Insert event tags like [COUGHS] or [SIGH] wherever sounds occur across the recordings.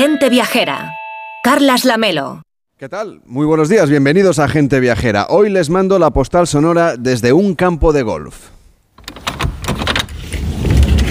Gente Viajera. Carlas Lamelo. ¿Qué tal? Muy buenos días, bienvenidos a Gente Viajera. Hoy les mando la postal sonora desde un campo de golf.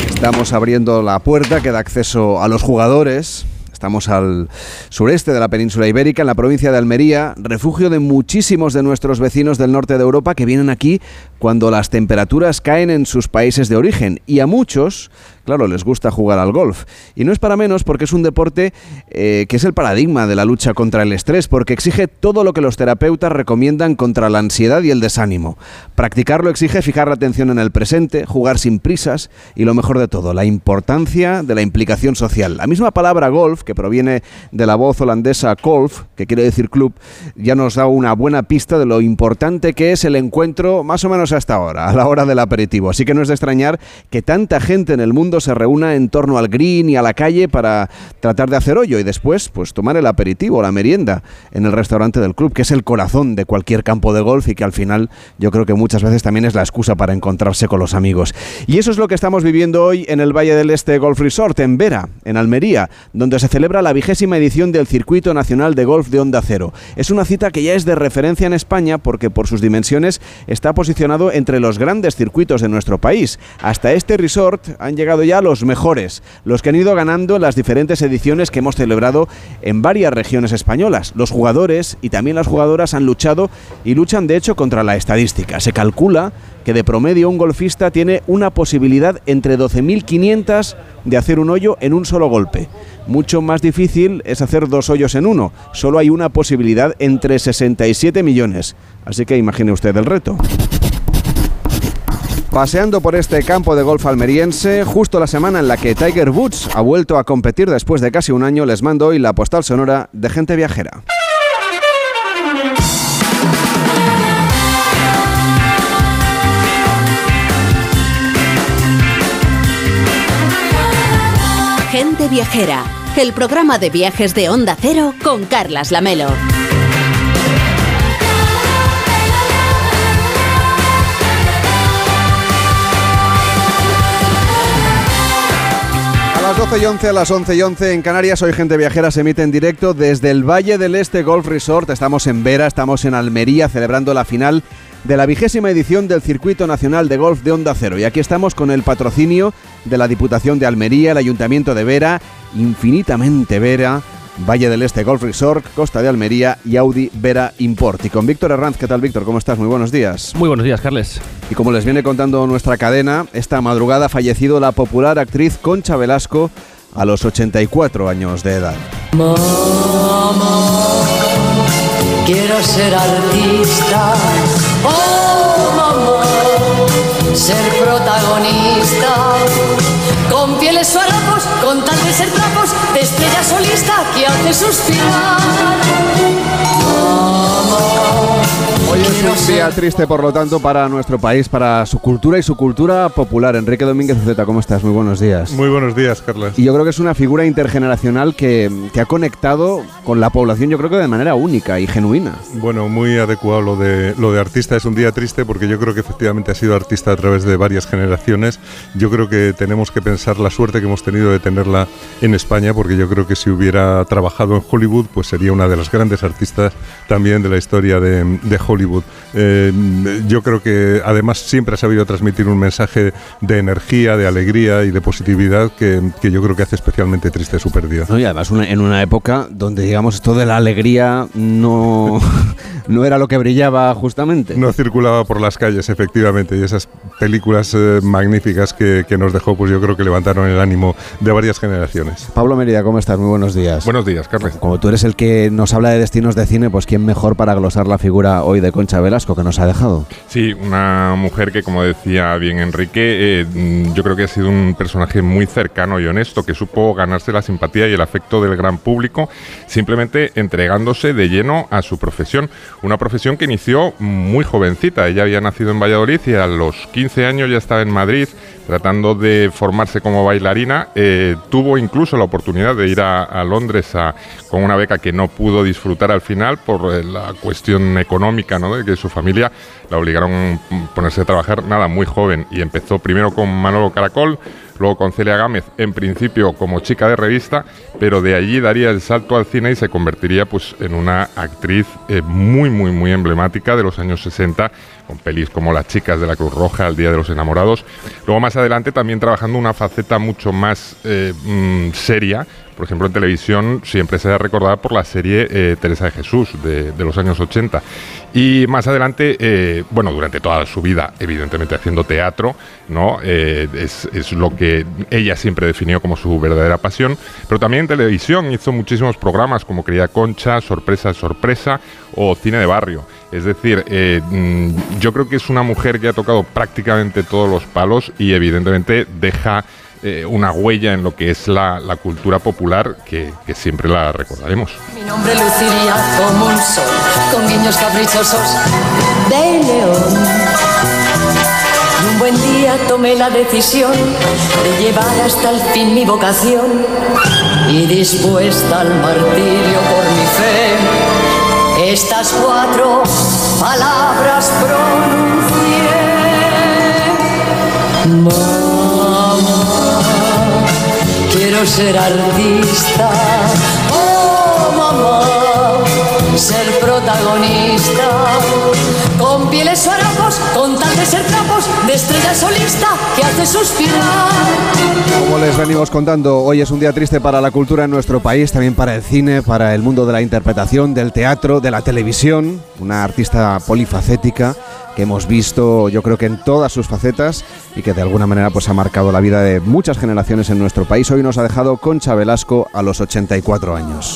Estamos abriendo la puerta que da acceso a los jugadores. Estamos al sureste de la península ibérica, en la provincia de Almería, refugio de muchísimos de nuestros vecinos del norte de Europa que vienen aquí cuando las temperaturas caen en sus países de origen. Y a muchos Claro, les gusta jugar al golf. Y no es para menos porque es un deporte eh, que es el paradigma de la lucha contra el estrés, porque exige todo lo que los terapeutas recomiendan contra la ansiedad y el desánimo. Practicarlo exige fijar la atención en el presente, jugar sin prisas y lo mejor de todo, la importancia de la implicación social. La misma palabra golf, que proviene de la voz holandesa golf, que quiere decir club, ya nos da una buena pista de lo importante que es el encuentro más o menos hasta ahora, a la hora del aperitivo. Así que no es de extrañar que tanta gente en el mundo se reúna en torno al green y a la calle para tratar de hacer hoyo y después pues tomar el aperitivo, la merienda en el restaurante del club, que es el corazón de cualquier campo de golf y que al final yo creo que muchas veces también es la excusa para encontrarse con los amigos. Y eso es lo que estamos viviendo hoy en el Valle del Este Golf Resort, en Vera, en Almería, donde se celebra la vigésima edición del Circuito Nacional de Golf de Onda Cero. Es una cita que ya es de referencia en España porque por sus dimensiones está posicionado entre los grandes circuitos de nuestro país. Hasta este resort han llegado ya los mejores, los que han ido ganando las diferentes ediciones que hemos celebrado en varias regiones españolas. Los jugadores y también las jugadoras han luchado y luchan de hecho contra la estadística. Se calcula que de promedio un golfista tiene una posibilidad entre 12.500 de hacer un hoyo en un solo golpe. Mucho más difícil es hacer dos hoyos en uno. Solo hay una posibilidad entre 67 millones. Así que imagine usted el reto. Paseando por este campo de golf almeriense, justo la semana en la que Tiger Woods ha vuelto a competir después de casi un año, les mando hoy la postal sonora de gente viajera. Gente Viajera, el programa de viajes de Onda Cero con Carlas Lamelo. Las 12 y 11, a las 11 y 11 en Canarias, hoy Gente Viajera se emite en directo desde el Valle del Este Golf Resort. Estamos en Vera, estamos en Almería celebrando la final de la vigésima edición del Circuito Nacional de Golf de Onda Cero. Y aquí estamos con el patrocinio de la Diputación de Almería, el Ayuntamiento de Vera, infinitamente Vera, Valle del Este Golf Resort, Costa de Almería y Audi Vera Import. Y con Víctor Herranz, ¿qué tal Víctor? ¿Cómo estás? Muy buenos días. Muy buenos días, Carles. Y como les viene contando nuestra cadena, esta madrugada ha fallecido la popular actriz Concha Velasco a los 84 años de edad. Quiero ser artista. Oh, mamá, ser protagonista. Con pieles con tal de ser trapos, de estrella solista que hace suspirar. Es un día triste, por lo tanto, para nuestro país, para su cultura y su cultura popular. Enrique Domínguez Zeta, ¿cómo estás? Muy buenos días. Muy buenos días, Carlos. Y yo creo que es una figura intergeneracional que, que ha conectado con la población, yo creo que de manera única y genuina. Bueno, muy adecuado lo de, lo de artista. Es un día triste porque yo creo que efectivamente ha sido artista a través de varias generaciones. Yo creo que tenemos que pensar la suerte que hemos tenido de tenerla en España porque yo creo que si hubiera trabajado en Hollywood, pues sería una de las grandes artistas también de la historia de, de Hollywood. Eh, yo creo que además siempre ha sabido transmitir un mensaje de energía, de alegría y de positividad que, que yo creo que hace especialmente triste su pérdida. ¿no? Y además una- en una época donde, digamos, esto de la alegría no, [LAUGHS] no era lo que brillaba justamente. No circulaba por las calles, efectivamente, y esas películas eh, magníficas que, que nos dejó, pues yo creo que levantaron el ánimo de varias generaciones. Pablo Mérida, ¿cómo estás? Muy buenos días. Buenos días, Carles. Como tú eres el que nos habla de destinos de cine, pues quién mejor para glosar la figura hoy de Concha Velasco que nos ha dejado. Sí, una mujer que, como decía bien Enrique, eh, mm, yo creo que ha sido un personaje muy cercano y honesto, que supo ganarse la simpatía y el afecto del gran público, simplemente entregándose de lleno a su profesión. Una profesión que inició muy jovencita. Ella había nacido en Valladolid y a los 15 años ya estaba en Madrid tratando de formarse como bailarina. Eh, tuvo incluso la oportunidad de ir a, a Londres a- con una beca que no pudo disfrutar al final por eh, la cuestión económica, ¿no? de que su familia la obligaron a ponerse a trabajar nada muy joven y empezó primero con Manolo Caracol, luego con Celia Gámez, en principio como chica de revista, pero de allí daría el salto al cine y se convertiría pues en una actriz eh, muy muy muy emblemática de los años 60 con pelis como Las chicas de la Cruz Roja, El Día de los Enamorados. Luego más adelante también trabajando una faceta mucho más eh, mm, seria, por ejemplo, en televisión siempre se ha recordada por la serie eh, Teresa de Jesús de, los años 80. Y más adelante, eh, bueno, durante toda su vida, evidentemente haciendo teatro, ¿no? Eh, es, lo que ella siempre definió como su verdadera pasión. Pero también en televisión hizo muchísimos programas como Querida Concha, Sorpresa, Sorpresa o Cine de Barrio. Es decir, mm, yo creo que es una mujer que ha tocado prácticamente todos los palos y evidentemente deja eh, una huella en lo que es la, la cultura popular que, que, siempre la recordaremos. Mi nombre luciría como un sol, con guiños caprichosos de león. Y un buen día tomé la decisión de llevar hasta el fin mi vocación y dispuesta al martirio por mi fe, estas cuatro palabras pronuncié. Quiero ser artista. Oh, mamá, ser protagonista. Con pieles harapos, con tal de ser trapos, de estrella solista que hace suspirar. Como les venimos contando, hoy es un día triste para la cultura en nuestro país, también para el cine, para el mundo de la interpretación, del teatro, de la televisión. Una artista polifacética que hemos visto yo creo que en todas sus facetas y que de alguna manera pues ha marcado la vida de muchas generaciones en nuestro país. Hoy nos ha dejado Concha Velasco a los 84 años.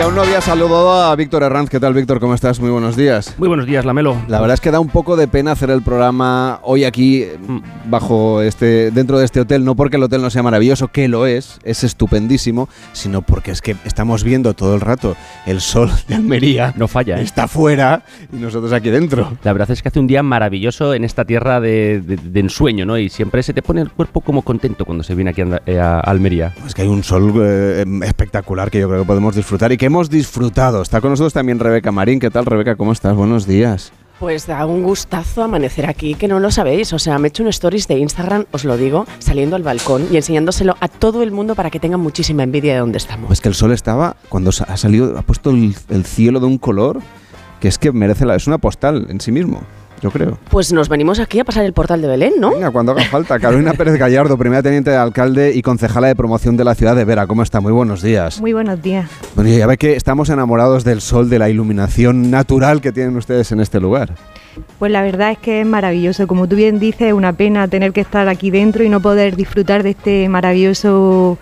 Aún no había saludado a Víctor Herranz. ¿Qué tal, Víctor? ¿Cómo estás? Muy buenos días. Muy buenos días, Lamelo. La verdad es que da un poco de pena hacer el programa hoy aquí, mm. bajo este, dentro de este hotel, no porque el hotel no sea maravilloso, que lo es, es estupendísimo, sino porque es que estamos viendo todo el rato el sol de Almería. No falla, ¿eh? Está fuera y nosotros aquí dentro. La verdad es que hace un día maravilloso en esta tierra de, ensueño, ¿no? Y siempre se te pone el cuerpo como contento cuando se viene aquí a, eh, Almería. Es que hay un sol eh, espectacular que yo creo que podemos disfrutar y que hemos disfrutado. Está con nosotros también Rebeca Marín. ¿Qué tal, Rebeca? ¿Cómo estás? Buenos días. Pues da un gustazo amanecer aquí, que no lo sabéis. O sea, me he hecho un stories de Instagram, os lo digo, saliendo al balcón y enseñándoselo a todo el mundo para que tengan muchísima envidia de dónde estamos. Pues que el sol estaba, cuando ha salido, ha puesto el, el cielo de un color que es que merece la. Es una postal en sí mismo yo creo. Pues nos venimos aquí a pasar el portal de Belén, ¿no? Venga, cuando haga falta. Carolina Pérez Gallardo, primera teniente de alcalde y concejala de promoción de la ciudad de Vera. ¿Cómo está? Muy buenos días. Muy buenos días. Bueno, ya ve que estamos enamorados del sol, de la iluminación natural que tienen ustedes en este lugar. Pues la verdad es que es maravilloso. Como tú bien dices, es una pena tener que estar aquí dentro y no poder disfrutar de este maravilloso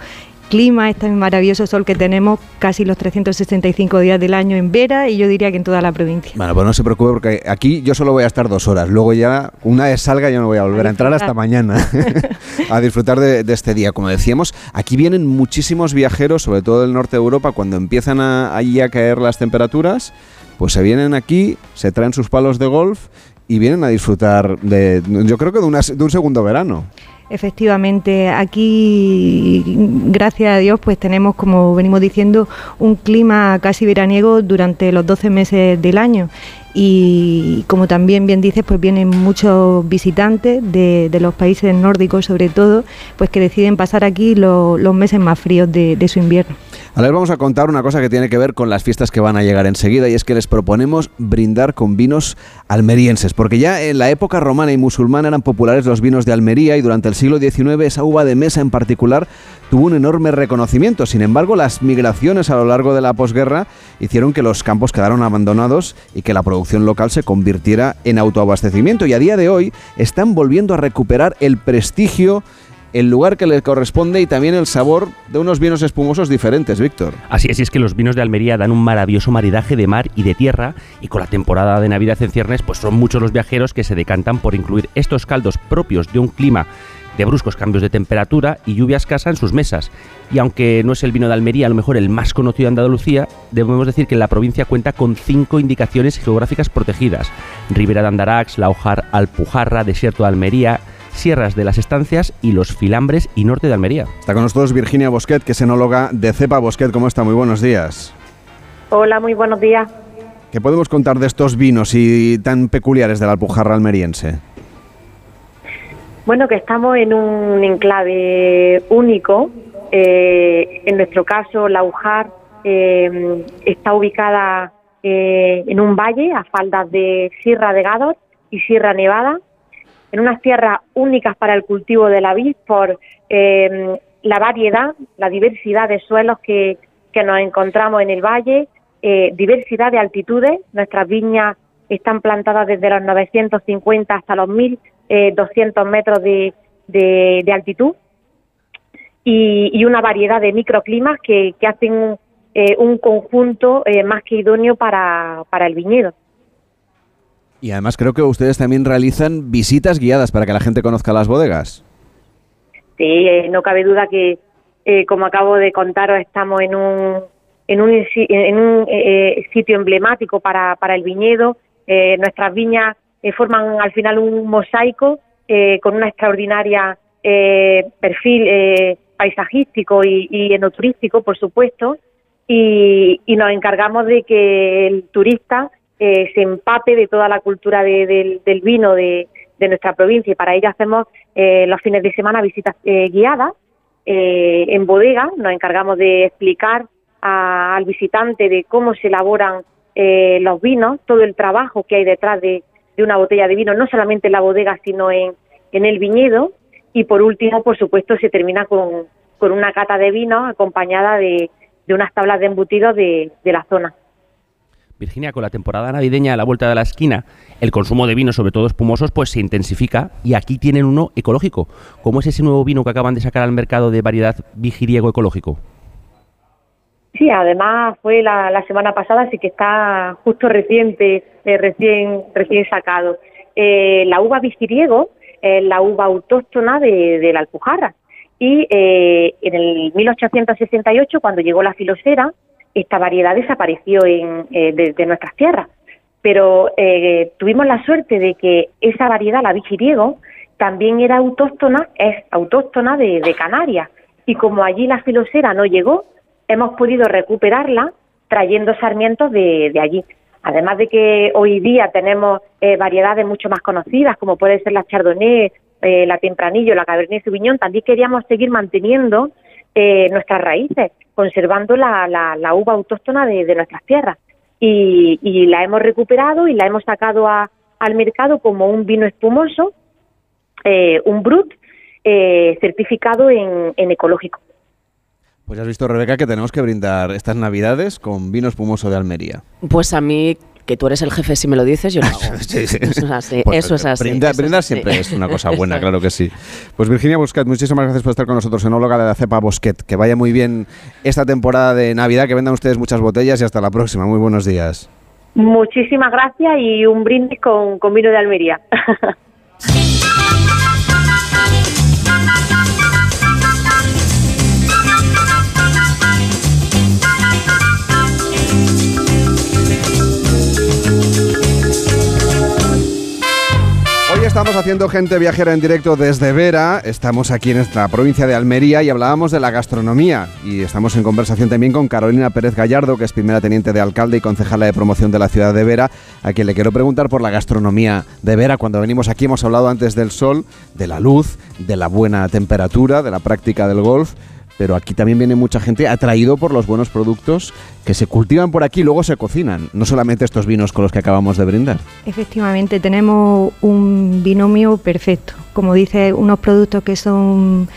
clima, este maravilloso sol que tenemos casi los 365 días del año en Vera y yo diría que en toda la provincia. Bueno, pues no se preocupe porque aquí yo solo voy a estar dos horas. Luego ya, una vez salga, yo no voy a volver a, entrar hasta mañana [LAUGHS] a disfrutar de, este día. Como decíamos, aquí vienen muchísimos viajeros, sobre todo del norte de Europa, cuando empiezan a, ahí a caer las temperaturas, pues se vienen aquí, se traen sus palos de golf y vienen a disfrutar de, yo creo que de, de un segundo verano. Efectivamente, aquí, gracias a Dios, pues tenemos, como venimos diciendo, un clima casi veraniego durante los 12 meses del año. Y como también bien dices, pues vienen muchos visitantes de, los países nórdicos, sobre todo, pues que deciden pasar aquí los meses más fríos de, de su invierno. Ahora les vamos a contar una cosa que tiene que ver con las fiestas que van a llegar enseguida y es que les proponemos brindar con vinos almerienses, porque ya en la época romana y musulmana eran populares los vinos de Almería y durante el siglo XIX esa uva de mesa en particular tuvo un enorme reconocimiento. Sin embargo, las migraciones a lo largo de la posguerra hicieron que los campos quedaron abandonados y que la producción local se convirtiera en autoabastecimiento y a día de hoy están volviendo a recuperar el prestigio el lugar que le corresponde y también el sabor de unos vinos espumosos diferentes, Víctor. Así es, y es que los vinos de Almería dan un maravilloso maridaje de mar y de tierra, y con la temporada de Navidad en ciernes, pues son muchos los viajeros que se decantan por incluir estos caldos propios de un clima de bruscos cambios de temperatura y lluvia escasa en sus mesas. Y aunque no es el vino de Almería a lo mejor el más conocido de Andalucía, debemos decir que la provincia cuenta con cinco indicaciones geográficas protegidas. Ribera de Andarax, La Alpujarra, Desierto de Almería, Sierras de las Estancias y los Filambres y Norte de Almería. Está con nosotros Virginia Bosquet, que es enóloga de Cepa Bosquet. ¿Cómo está? Muy buenos días. Hola, muy buenos días. ¿Qué podemos contar de estos vinos y tan peculiares de la Alpujarra almeriense? Bueno, que estamos en un enclave único. Eh, en nuestro caso, la Ujar eh, está ubicada eh, en un valle a faldas de Sierra de Gador y Sierra Nevada, en unas tierras únicas para el cultivo de la vid por la variedad, la diversidad de suelos que, nos encontramos en el valle, eh, diversidad de altitudes. Nuestras viñas están plantadas desde los 950 hasta los 1200 metros de, de, altitud y, una variedad de microclimas que, hacen eh, un conjunto eh, más que idóneo para el viñedo. Y además creo que ustedes también realizan visitas guiadas para que la gente conozca las bodegas. Sí, no cabe duda que, como acabo de contaros, estamos en un en un, en un eh, eh, sitio emblemático para, para el viñedo. Eh, nuestras viñas forman al final un mosaico con una extraordinaria perfil paisajístico y, y, enoturístico, por supuesto, y, nos encargamos de que el turista se empape de toda la cultura del vino de, de, nuestra provincia y para ello hacemos los fines de semana visitas guiadas en bodega, nos encargamos de explicar al visitante de cómo se elaboran eh, los vinos, todo el trabajo que hay detrás de, una botella de vino, no solamente en la bodega, sino en, en el viñedo. Y por último, por supuesto, se termina con, con una cata de vino acompañada de, de unas tablas de embutidos de, de la zona. Virginia, con la temporada navideña a la vuelta de la esquina, el consumo de vinos, sobre todo espumosos, pues se intensifica y aquí tienen uno ecológico. ¿Cómo es ese nuevo vino que acaban de sacar al mercado de variedad vigiriego ecológico? Sí, además fue la, semana pasada, así que está justo reciente, eh, recién, recién sacado. Eh, la uva vigiriego es la uva autóctona de, la Alpujarra. Y eh, en el 1868, cuando llegó la filosera, esta variedad desapareció en, de, nuestras tierras. Pero tuvimos la suerte de que esa variedad, la vigiriego, también era autóctona, es autóctona de, de Canarias. Y como allí la filosera no llegó, hemos podido recuperarla trayendo sarmientos de, allí. Además de que hoy día tenemos eh, variedades mucho más conocidas, como puede ser la Chardonnay, eh, la Tempranillo, la Cabernet Sauvignon, también queríamos seguir manteniendo eh, nuestras raíces, conservando la, la, uva autóctona de, nuestras tierras. Y, la hemos recuperado y la hemos sacado al mercado como un vino espumoso, un Brut, certificado en ecológico. Pues has visto, Rebeca, que tenemos que brindar estas Navidades con vino espumoso de Almería. Pues a mí, que tú eres el jefe, si me lo dices, yo lo [LAUGHS] hago. sí, sí. Eso es así. Pues eso es así. brindar siempre es una cosa buena, [LAUGHS] claro que sí. Pues Virginia Bosquet, muchísimas gracias por estar con nosotros, enóloga de la cepa Bosquet. Que vaya muy bien esta temporada de Navidad, que vendan ustedes muchas botellas y hasta la próxima. Muy buenos días. Muchísimas gracias y un brindis con, con vino de Almería. [LAUGHS] estamos haciendo gente viajera en directo desde Vera. Estamos aquí en la provincia de Almería y hablábamos de la gastronomía. Y estamos en conversación también con Carolina Pérez Gallardo, que es primera teniente de alcalde y concejala de promoción de la ciudad de Vera, a quien le quiero preguntar por la gastronomía de Vera. Cuando venimos aquí hemos hablado antes del sol, de la luz, de la buena temperatura, de la práctica del golf pero aquí también viene mucha gente atraído por los buenos productos que se cultivan por aquí y luego se cocinan, no solamente estos vinos con los que acabamos de brindar. Efectivamente, tenemos un binomio perfecto, como dice, unos productos que son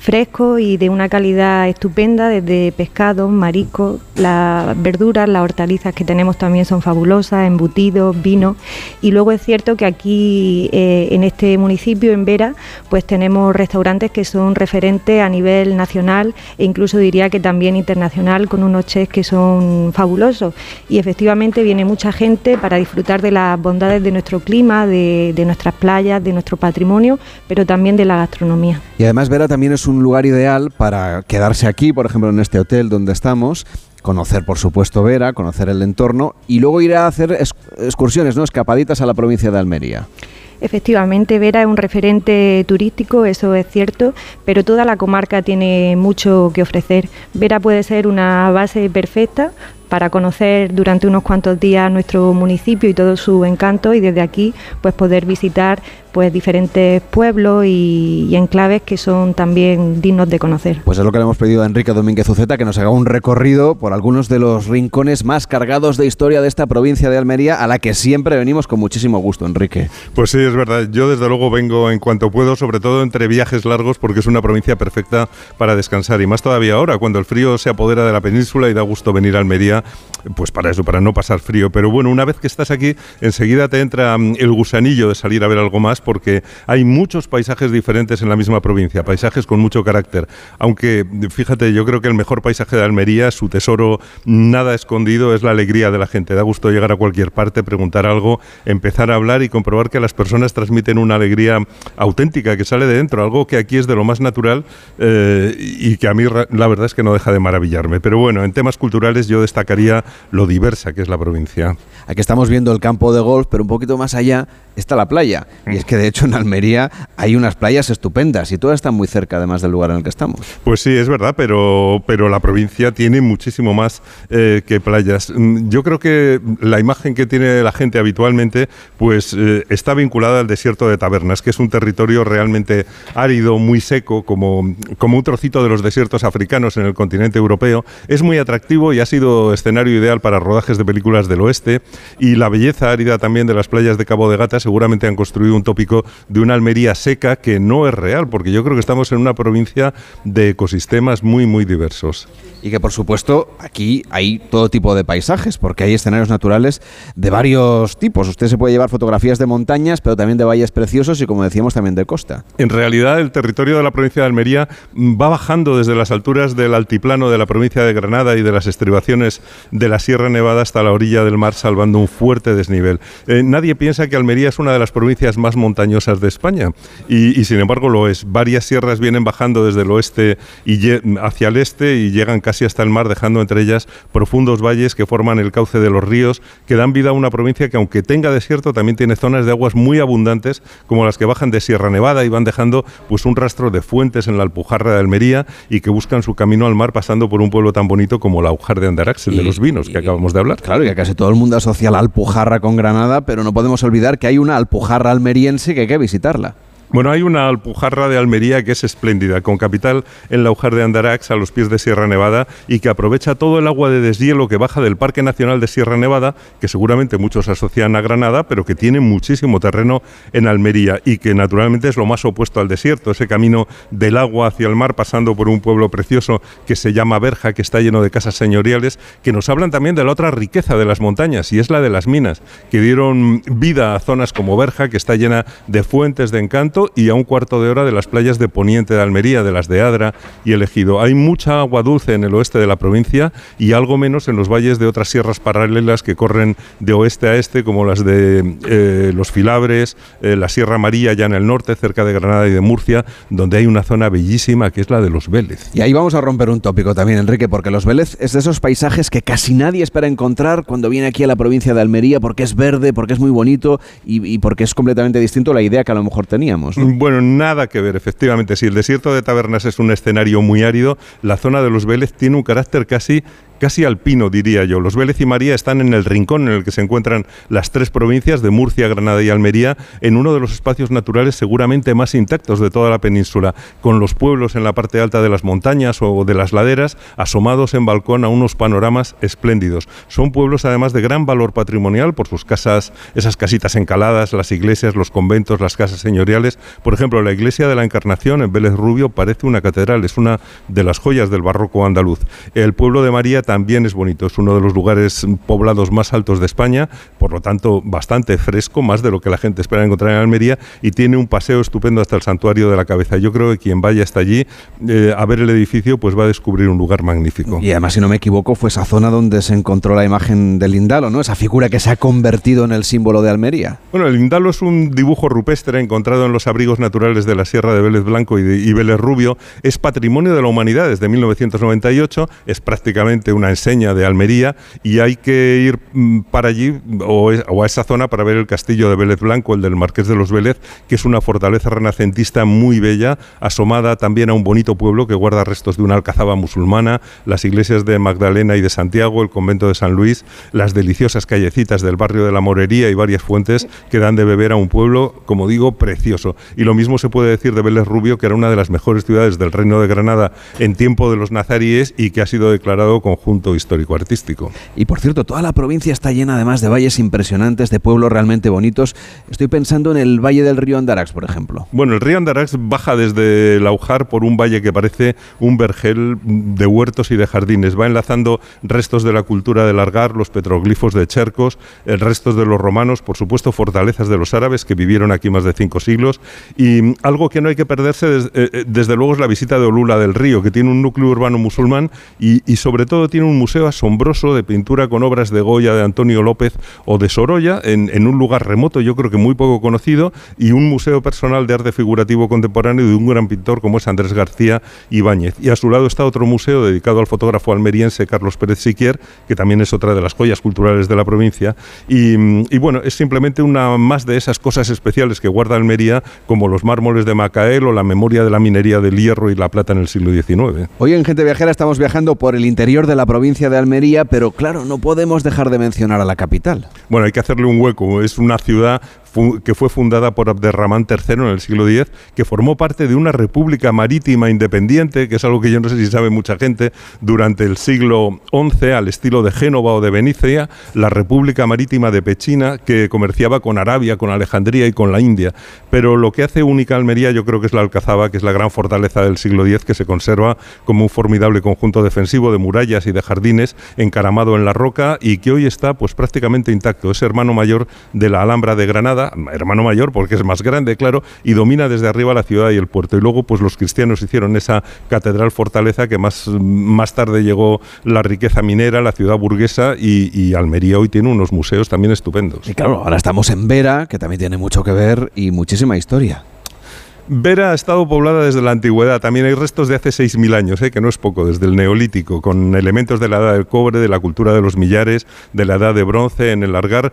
fresco y de una calidad estupenda, desde pescado, marisco, las verduras, las hortalizas que tenemos también son fabulosas, embutidos, vino. Y luego es cierto que aquí eh, en este municipio, en Vera, pues tenemos restaurantes que son referentes a nivel nacional e incluso diría que también internacional, con unos chefs que son fabulosos. Y efectivamente viene mucha gente para disfrutar de las bondades de nuestro clima, de, de nuestras playas, de nuestro patrimonio, pero también de la gastronomía. Y además Vera también es un lugar ideal para quedarse aquí, por ejemplo, en este hotel donde estamos, conocer, por supuesto, Vera, conocer el entorno y luego ir a hacer excursiones, ¿no? Escapaditas a la provincia de Almería. Efectivamente, Vera es un referente turístico, eso es cierto, pero toda la comarca tiene mucho que ofrecer. Vera puede ser una base perfecta para conocer durante unos cuantos días nuestro municipio y todo su encanto y desde aquí pues poder visitar pues diferentes pueblos y, enclaves que son también dignos de conocer. Pues es lo que le hemos pedido a Enrique Domínguez Uceta, que nos haga un recorrido por algunos de los rincones más cargados de historia de esta provincia de Almería, a la que siempre venimos con muchísimo gusto, Enrique. Pues sí, es verdad. Yo desde luego vengo en cuanto puedo, sobre todo entre viajes largos, porque es una provincia perfecta para descansar. Y más todavía ahora, cuando el frío se apodera de la península y da gusto venir a Almería, pues para eso, para no pasar frío. Pero bueno, una vez que estás aquí, enseguida te entra mm, el gusanillo de salir a ver algo más porque hay muchos paisajes diferentes en la misma provincia, paisajes con mucho carácter. Aunque, fíjate, yo creo que el mejor paisaje de Almería, su tesoro nada escondido, es la alegría de la gente. Da gusto llegar a cualquier parte, preguntar algo, empezar a hablar y comprobar que las personas transmiten una alegría auténtica que sale de dentro, algo que aquí es de lo más natural eh, y que a mí la verdad es que no deja de maravillarme. Pero bueno, en temas culturales yo destacaría lo diversa que es la provincia. Aquí estamos viendo el campo de golf, pero un poquito más allá está la playa. Y es que de hecho en Almería hay unas playas estupendas y todas están muy cerca además del lugar en el que estamos. Pues sí, es verdad, pero, pero la provincia tiene muchísimo más eh, que playas. Mm, yo creo que la imagen que tiene la gente habitualmente pues eh, está vinculada al desierto de Tabernas, que es un territorio realmente árido, muy seco, como, como un trocito de los desiertos africanos en el continente europeo. Es muy atractivo y ha sido escenario ideal para rodajes de películas del oeste y la belleza árida también de las playas de Cabo de Gata seguramente han construido un tópico de una Almería seca que no es real, porque yo creo que estamos en una provincia de ecosistemas muy, muy diversos. Y que por supuesto aquí hay todo tipo de paisajes, porque hay escenarios naturales de varios tipos. Usted se puede llevar fotografías de montañas, pero también de valles preciosos y como decíamos también de costa. En realidad el territorio de la provincia de Almería va bajando desde las alturas del altiplano de la provincia de Granada y de las estribaciones de la Sierra Nevada hasta la orilla del mar, salvando un fuerte desnivel. Eh, nadie piensa que Almería es una de las provincias más montañosas de España y, sin embargo lo es. Varias sierras vienen bajando desde el oeste y hacia el este y llegan casi hasta el mar, dejando entre ellas profundos valles que forman el cauce de los ríos, que dan vida a una provincia que aunque tenga desierto también tiene zonas de aguas muy abundantes, como las que bajan de Sierra Nevada y van dejando pues un rastro de fuentes en la Alpujarra de Almería y que buscan su camino al mar pasando por un pueblo tan bonito como la Ujar de Andarax, el de los vinos que acabamos de hablar. Claro, y que casi todo el mundo asocia la Alpujarra con Granada, pero no podemos olvidar que hay una Alpujarra almeriense que hay que visitarla. Bueno, hay una alpujarra de Almería que es espléndida, con capital en la Ujar de Andarax, a los pies de Sierra Nevada, y que aprovecha todo el agua de deshielo que baja del Parque Nacional de Sierra Nevada, que seguramente muchos asocian a Granada, pero que tiene muchísimo terreno en Almería y que naturalmente es lo más opuesto al desierto, ese camino del agua hacia el mar, pasando por un pueblo precioso que se llama Berja, que está lleno de casas señoriales, que nos hablan también de la otra riqueza de las montañas, y es la de las minas, que dieron vida a zonas como Berja, que está llena de fuentes de encanto, y a un cuarto de hora de las playas de Poniente de Almería, de las de Adra y El Ejido. Hay mucha agua dulce en el oeste de la provincia y algo menos en los valles de otras sierras paralelas que corren de oeste a este, como las de eh, Los Filabres, eh, la Sierra María ya en el norte, cerca de Granada y de Murcia, donde hay una zona bellísima que es la de los Vélez. Y ahí vamos a romper un tópico también, Enrique, porque los Vélez es de esos paisajes que casi nadie espera encontrar cuando viene aquí a la provincia de Almería, porque es verde, porque es muy bonito y, y porque es completamente distinto a la idea que a lo mejor teníamos. Bueno, nada que ver, efectivamente. Si el desierto de Tabernas es un escenario muy árido, la zona de los Vélez tiene un carácter casi casi alpino, diría yo. Los Vélez y María están en el rincón en el que se encuentran las tres provincias de Murcia, Granada y Almería, en uno de los espacios naturales seguramente más intactos de toda la península, con los pueblos en la parte alta de las montañas o de las laderas, asomados en balcón a unos panoramas espléndidos. Son pueblos además de gran valor patrimonial por sus casas, esas casitas encaladas, las iglesias, los conventos, las casas señoriales, Por ejemplo, la iglesia de la Encarnación en Vélez Rubio parece una catedral, es una de las joyas del barroco andaluz. El pueblo de María también es bonito, es uno de los lugares poblados más altos de España, por lo tanto bastante fresco, más de lo que la gente espera encontrar en Almería, y tiene un paseo estupendo hasta el santuario de la cabeza. Yo creo que quien vaya hasta allí eh, a ver el edificio, pues va a descubrir un lugar magnífico. Y además, si no me equivoco, fue esa zona donde se encontró la imagen del Indalo, ¿no? Esa figura que se ha convertido en el símbolo de Almería. Bueno, el Indalo es un dibujo rupestre encontrado en los abrigos naturales de la Sierra de Vélez Blanco y, de, y Vélez Rubio. Es patrimonio de la humanidad desde 1998, es prácticamente una enseña de Almería y hay que ir mm, para allí o, a esa zona para ver el castillo de Vélez Blanco, el del Marqués de los Vélez, que es una fortaleza renacentista muy bella, asomada también a un bonito pueblo que guarda restos de una alcazaba musulmana, las iglesias de Magdalena y de Santiago, el convento de San Luis, las deliciosas callecitas del barrio de la Morería y varias fuentes que dan de beber a un pueblo, como digo, precioso. Y lo mismo se puede decir de Vélez Rubio, que era una de las mejores ciudades del Reino de Granada en tiempo de los nazaríes y que ha sido declarado conjunto histórico-artístico. Y por cierto, toda la provincia está llena además de valles impresionantes, de pueblos realmente bonitos. Estoy pensando en el valle del río Andarax, por ejemplo. Bueno, el río Andarax baja desde Laujar por un valle que parece un vergel de huertos y de jardines. Va enlazando restos de la cultura del Argar, los petroglifos de Chercos, el restos de los romanos, por supuesto, fortalezas de los árabes que vivieron aquí más de cinco siglos. Y algo que no hay que perderse, des, eh, desde luego, es la visita de Olula del Río, que tiene un núcleo urbano musulmán y, y, sobre todo tiene un museo asombroso de pintura con obras de Goya, de Antonio López o de Sorolla, en, un lugar remoto, yo creo que muy poco conocido, y un museo personal de arte figurativo contemporáneo de un gran pintor como es Andrés García Ibáñez. Y a su lado está otro museo dedicado al fotógrafo almeriense Carlos Pérez Siquier, que también es otra de las joyas culturales de la provincia. Y, y, bueno, es simplemente una más de esas cosas especiales que guarda Almería, como los mármoles de Macael o la memoria de la minería del hierro y la plata en el siglo XIX. Hoy en Gente Viajera estamos viajando por el interior de la provincia de Almería, pero claro, no podemos dejar de mencionar a la capital. Bueno, hay que hacerle un hueco. Es una ciudad que fue fundada por Abderramán III en el siglo X, que formó parte de una república marítima independiente, que es algo que yo no sé si sabe mucha gente, durante el siglo XI, al estilo de Génova o de Venecia, la República Marítima de Pechina, que comerciaba con Arabia, con Alejandría y con la India. Pero lo que hace única Almería yo creo que es la Alcazaba, que es la gran fortaleza del siglo X, que se conserva como un formidable conjunto defensivo de murallas y de jardines encaramado en la roca y que hoy está pues prácticamente intacto. Es hermano mayor de la Alhambra de Granada, hermano mayor porque es más grande, claro, y domina desde arriba la ciudad y el puerto. Y luego, pues los cristianos hicieron esa catedral fortaleza que más, más tarde llegó la riqueza minera, la ciudad burguesa y, y Almería hoy tiene unos museos también estupendos. Y claro, ahora estamos en Vera, que también tiene mucho que ver y muchísima historia. Vera ha estado poblada desde la antigüedad. También hay restos de hace 6.000 años, ¿eh? que no es poco, desde el neolítico, con elementos de la edad del cobre, de la cultura de los millares, de la edad de bronce en el largar,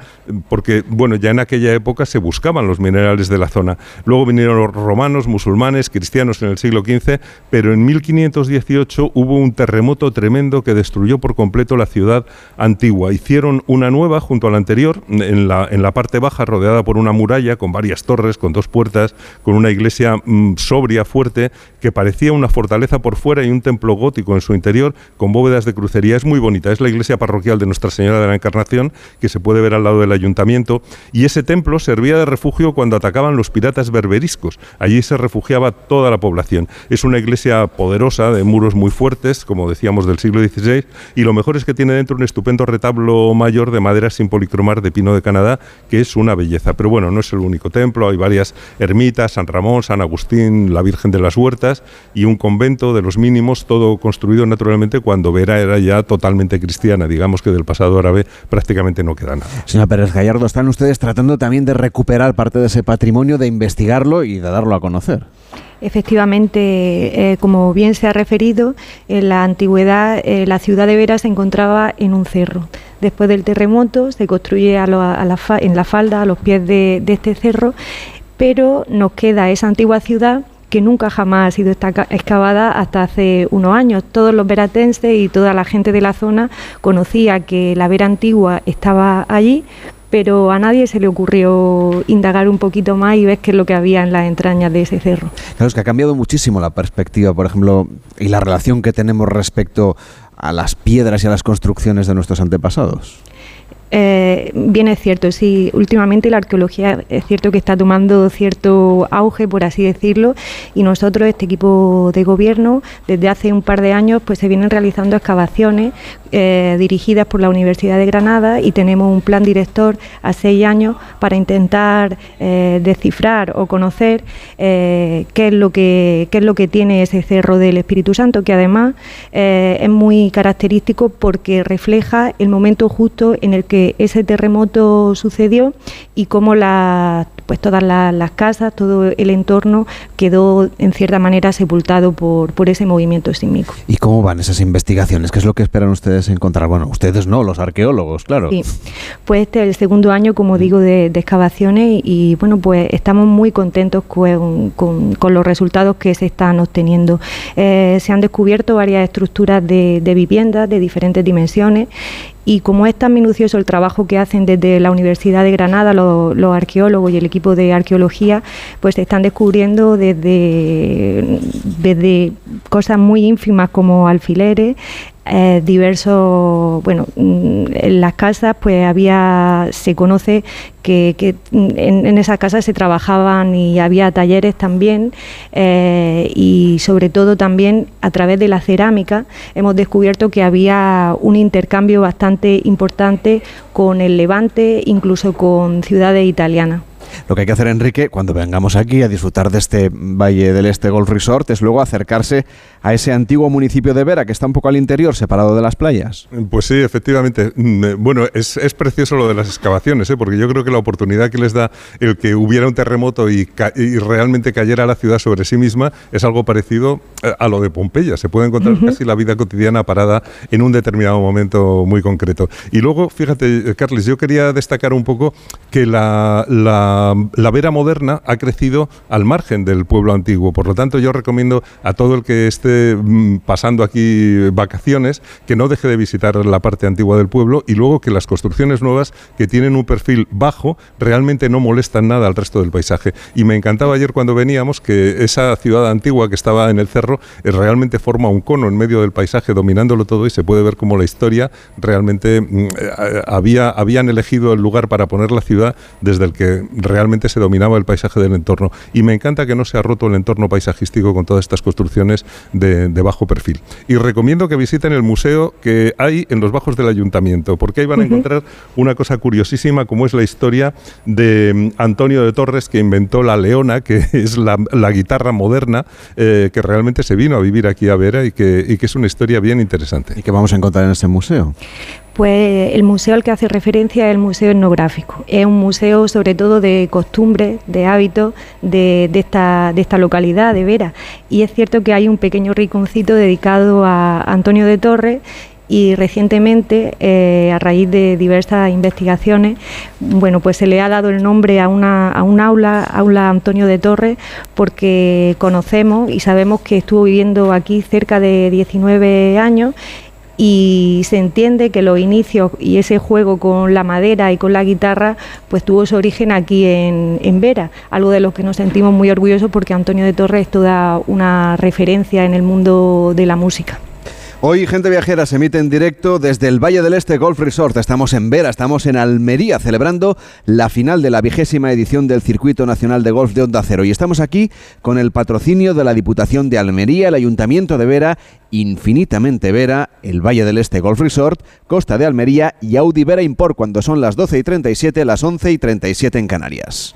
porque, bueno, ya en aquella época se buscaban los minerales de la zona. Luego vinieron los romanos, musulmanes, cristianos en el siglo XV, pero en 1518 hubo un terremoto tremendo que destruyó por completo la ciudad antigua. Hicieron una nueva junto a la anterior, en la, en la parte baja, rodeada por una muralla, con varias torres, con dos puertas, con una iglesia mm, sobria, fuerte, que parecía una fortaleza por fuera y un templo gótico en su interior, con bóvedas de crucería. Es muy bonita, es la iglesia parroquial de Nuestra Señora de la Encarnación, que se puede ver al lado del ayuntamiento, y ese templo servía de refugio cuando atacaban los piratas berberiscos. Allí se refugiaba toda la población. Es una iglesia poderosa, de muros muy fuertes, como decíamos, del siglo XVI, y lo mejor es que tiene dentro un estupendo retablo mayor de madera sin policromar de pino de Canadá, que es una belleza. Pero bueno, no es el único templo, hay varias ermitas, San Ramón, San Agustín, la Virgen de las Huertas y un convento de los mínimos, todo construido naturalmente cuando Vera era ya totalmente cristiana. Digamos que del pasado árabe prácticamente no queda nada. Señora Pérez Gallardo, están ustedes tratando también de recuperar parte de ese patrimonio, de investigarlo y de darlo a conocer. Efectivamente, eh, como bien se ha referido, en la antigüedad eh, la ciudad de Vera se encontraba en un cerro. Después del terremoto se construye a lo, a la fa, en la falda, a los pies de, de este cerro, pero nos queda esa antigua ciudad que nunca jamás ha sido excavada hasta hace unos años. Todos los veratenses y toda la gente de la zona conocía que la vera antigua estaba allí, pero a nadie se le ocurrió indagar un poquito más y ver qué es lo que había en las entrañas de ese cerro. Claro, es que ha cambiado muchísimo la perspectiva, por ejemplo, y la relación que tenemos respecto a las piedras y a las construcciones de nuestros antepasados. Eh, bien es cierto, sí, últimamente la arqueología es cierto que está tomando cierto auge, por así decirlo, y nosotros, este equipo de gobierno, desde hace un par de años, pues se vienen realizando excavaciones eh, dirigidas por la Universidad de Granada y tenemos un plan director a seis años para intentar eh, descifrar o conocer qué es lo que qué es lo que tiene ese cerro del Espíritu Santo, que además es muy característico porque refleja el momento justo en el que ese terremoto sucedió y cómo la, pues todas las casas, todo el entorno quedó en cierta manera sepultado por, por ese movimiento sísmico. ¿Y cómo van esas investigaciones? ¿Qué es lo que esperan ustedes encontrar? Bueno, ustedes no, los arqueólogos, claro. Sí, pues este es el segundo año, como mm. digo, de, excavaciones y, bueno, pues estamos muy contentos con, con, los resultados que se están obteniendo. Eh, se han descubierto varias estructuras de, de viviendas de diferentes dimensiones y como es tan minucioso el trabajo que hacen desde la Universidad de Granada los, arqueólogos y el equipo de arqueología, pues se están descubriendo desde, desde cosas muy ínfimas como alfileres, eh, diversos, bueno, mm, en las casas pues había, se conoce que, en, en, esas casas se trabajaban y había talleres también eh, y sobre todo también a través de la cerámica hemos descubierto que había un intercambio bastante importante con el Levante, incluso con ciudades italianas. Lo que hay que hacer, Enrique, cuando vengamos aquí a disfrutar de este Valle del Este Golf Resort, es luego acercarse a ese antiguo municipio de Vera, que está un poco al interior, separado de las playas. Pues sí, efectivamente. Mm, eh, bueno, es, precioso lo de las excavaciones, ¿eh? porque yo creo que la oportunidad que les da el que hubiera un terremoto y, realmente cayera la ciudad sobre sí misma es algo parecido eh, a lo de Pompeya. Se puede encontrar casi la vida cotidiana parada en un determinado momento muy concreto. Y luego, fíjate, Carles, yo quería destacar un poco que la la, Vera moderna ha crecido al margen del pueblo antiguo. Por lo tanto, yo recomiendo a todo el que esté mm, pasando aquí vacaciones que no deje de visitar la parte antigua del pueblo y luego que las construcciones nuevas que tienen un perfil bajo realmente no molestan nada al resto del paisaje. Y me encantaba ayer cuando veníamos que esa ciudad antigua que estaba en el cerro eh, realmente forma un cono en medio del paisaje dominándolo todo y se puede ver cómo la historia realmente mm, eh, había, habían elegido el lugar para poner la ciudad desde el que realmente se dominaba el paisaje del entorno. Y me encanta que no se ha roto el entorno paisajístico con todas estas construcciones de, bajo perfil. Y recomiendo que visiten el museo que hay en los bajos del ayuntamiento, porque ahí van a encontrar una cosa curiosísima como es la historia de mm, Antonio de Torres que inventó la leona, que [LAUGHS] es la, guitarra moderna, eh, que realmente se vino a vivir aquí a Vera y que, y que es una historia bien interesante. ¿Y qué vamos a encontrar en ese museo? Pues el museo al que hace referencia es el Museo Etnográfico. Es un museo sobre todo de costumbres, de hábitos de, esta, localidad, de Vera. Y es cierto que hay un pequeño rinconcito dedicado a Antonio de Torres y recientemente, eh, a raíz de diversas investigaciones, bueno, pues se le ha dado el nombre a una, a un aula, aula Antonio de Torres, porque conocemos y sabemos que estuvo viviendo aquí cerca de 19 años y se entiende que los inicios y ese juego con la madera y con la guitarra pues tuvo su origen aquí en, en Vera, algo de lo que nos sentimos muy orgullosos porque Antonio de Torres es toda una referencia en el mundo de la música. Hoy Gente Viajera se emite en directo desde el Valle del Este Golf Resort. Estamos en Vera, estamos en Almería celebrando la final de la vigésima edición del Circuito Nacional de Golf de Onda Cero. Y estamos aquí con el patrocinio de la Diputación de Almería, el Ayuntamiento de Vera, Infinitamente Vera, el Valle del Este Golf Resort, Costa de Almería y Audi Vera Import cuando son las 12 y 37, las 11 y 37 en Canarias.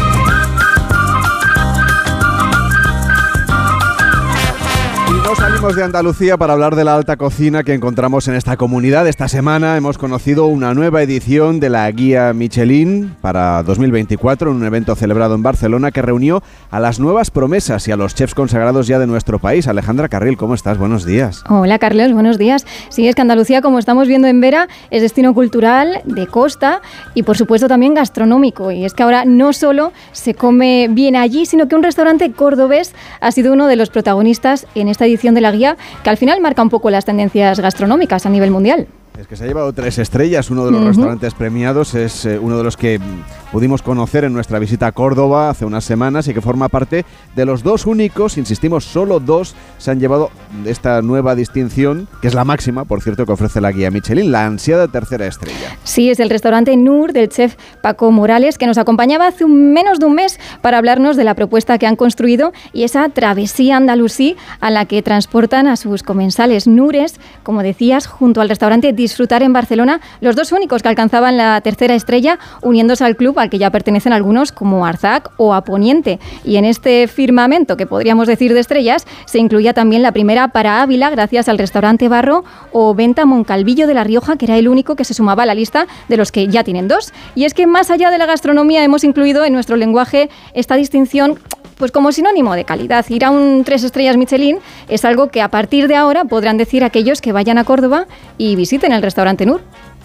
Salimos de Andalucía para hablar de la alta cocina que encontramos en esta comunidad. Esta semana hemos conocido una nueva edición de la guía Michelin para 2024, en un evento celebrado en Barcelona que reunió a las nuevas promesas y a los chefs consagrados ya de nuestro país. Alejandra Carril, ¿cómo estás? Buenos días. Hola Carlos, buenos días. Sí, es que Andalucía, como estamos viendo en Vera, es destino cultural, de costa y por supuesto también gastronómico. Y es que ahora no solo se come bien allí, sino que un restaurante cordobés ha sido uno de los protagonistas en esta edición de la guía, que al final marca un poco las tendencias gastronómicas a nivel mundial. Es que se ha llevado tres estrellas, uno de los Ujú. restaurantes premiados, es eh, uno de los que mm, pudimos conocer en nuestra visita a Córdoba hace unas semanas y que forma parte de los dos únicos, insistimos, solo dos se han llevado esta nueva distinción, que es la máxima, por cierto, que ofrece la guía Michelin, la ansiada tercera estrella. Sí, es el restaurante Nur del chef Paco Morales, que nos acompañaba hace un- menos de un mes para hablarnos de la propuesta que han construido y esa travesía andalusí a la que transportan a sus comensales. Nures, como decías, junto al restaurante Disfrutar en Barcelona, los dos únicos que alcanzaban la tercera estrella, uniéndose al club al que ya pertenecen algunos como Arzac o A Poniente. Y en este firmamento, que podríamos decir de estrellas, se incluía también la primera para Ávila, gracias al restaurante Barro o Venta Moncalvillo de La Rioja, que era el único que se sumaba a la lista de los que ya tienen dos. Y es que más allá de la gastronomía hemos incluido en nuestro lenguaje esta distinción pues como sinónimo de calidad. Ir a un tres estrellas Michelin es algo que a partir de ahora podrán decir aquellos que vayan a Córdoba y visiten el restaurante Nur.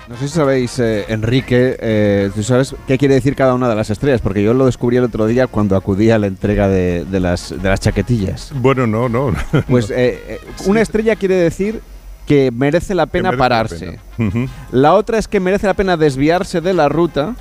No sé si sabéis, eh, Enrique, eh, ¿tú sabes qué quiere decir cada una de las estrellas? Porque yo lo descubrí el otro día cuando acudí a la entrega de, de las, de las chaquetillas. Bueno, no, no. [LAUGHS] Pues eh, eh, una estrella quiere decir que merece la pena merece la pararse. Ujú. La otra es que merece la pena desviarse de la ruta.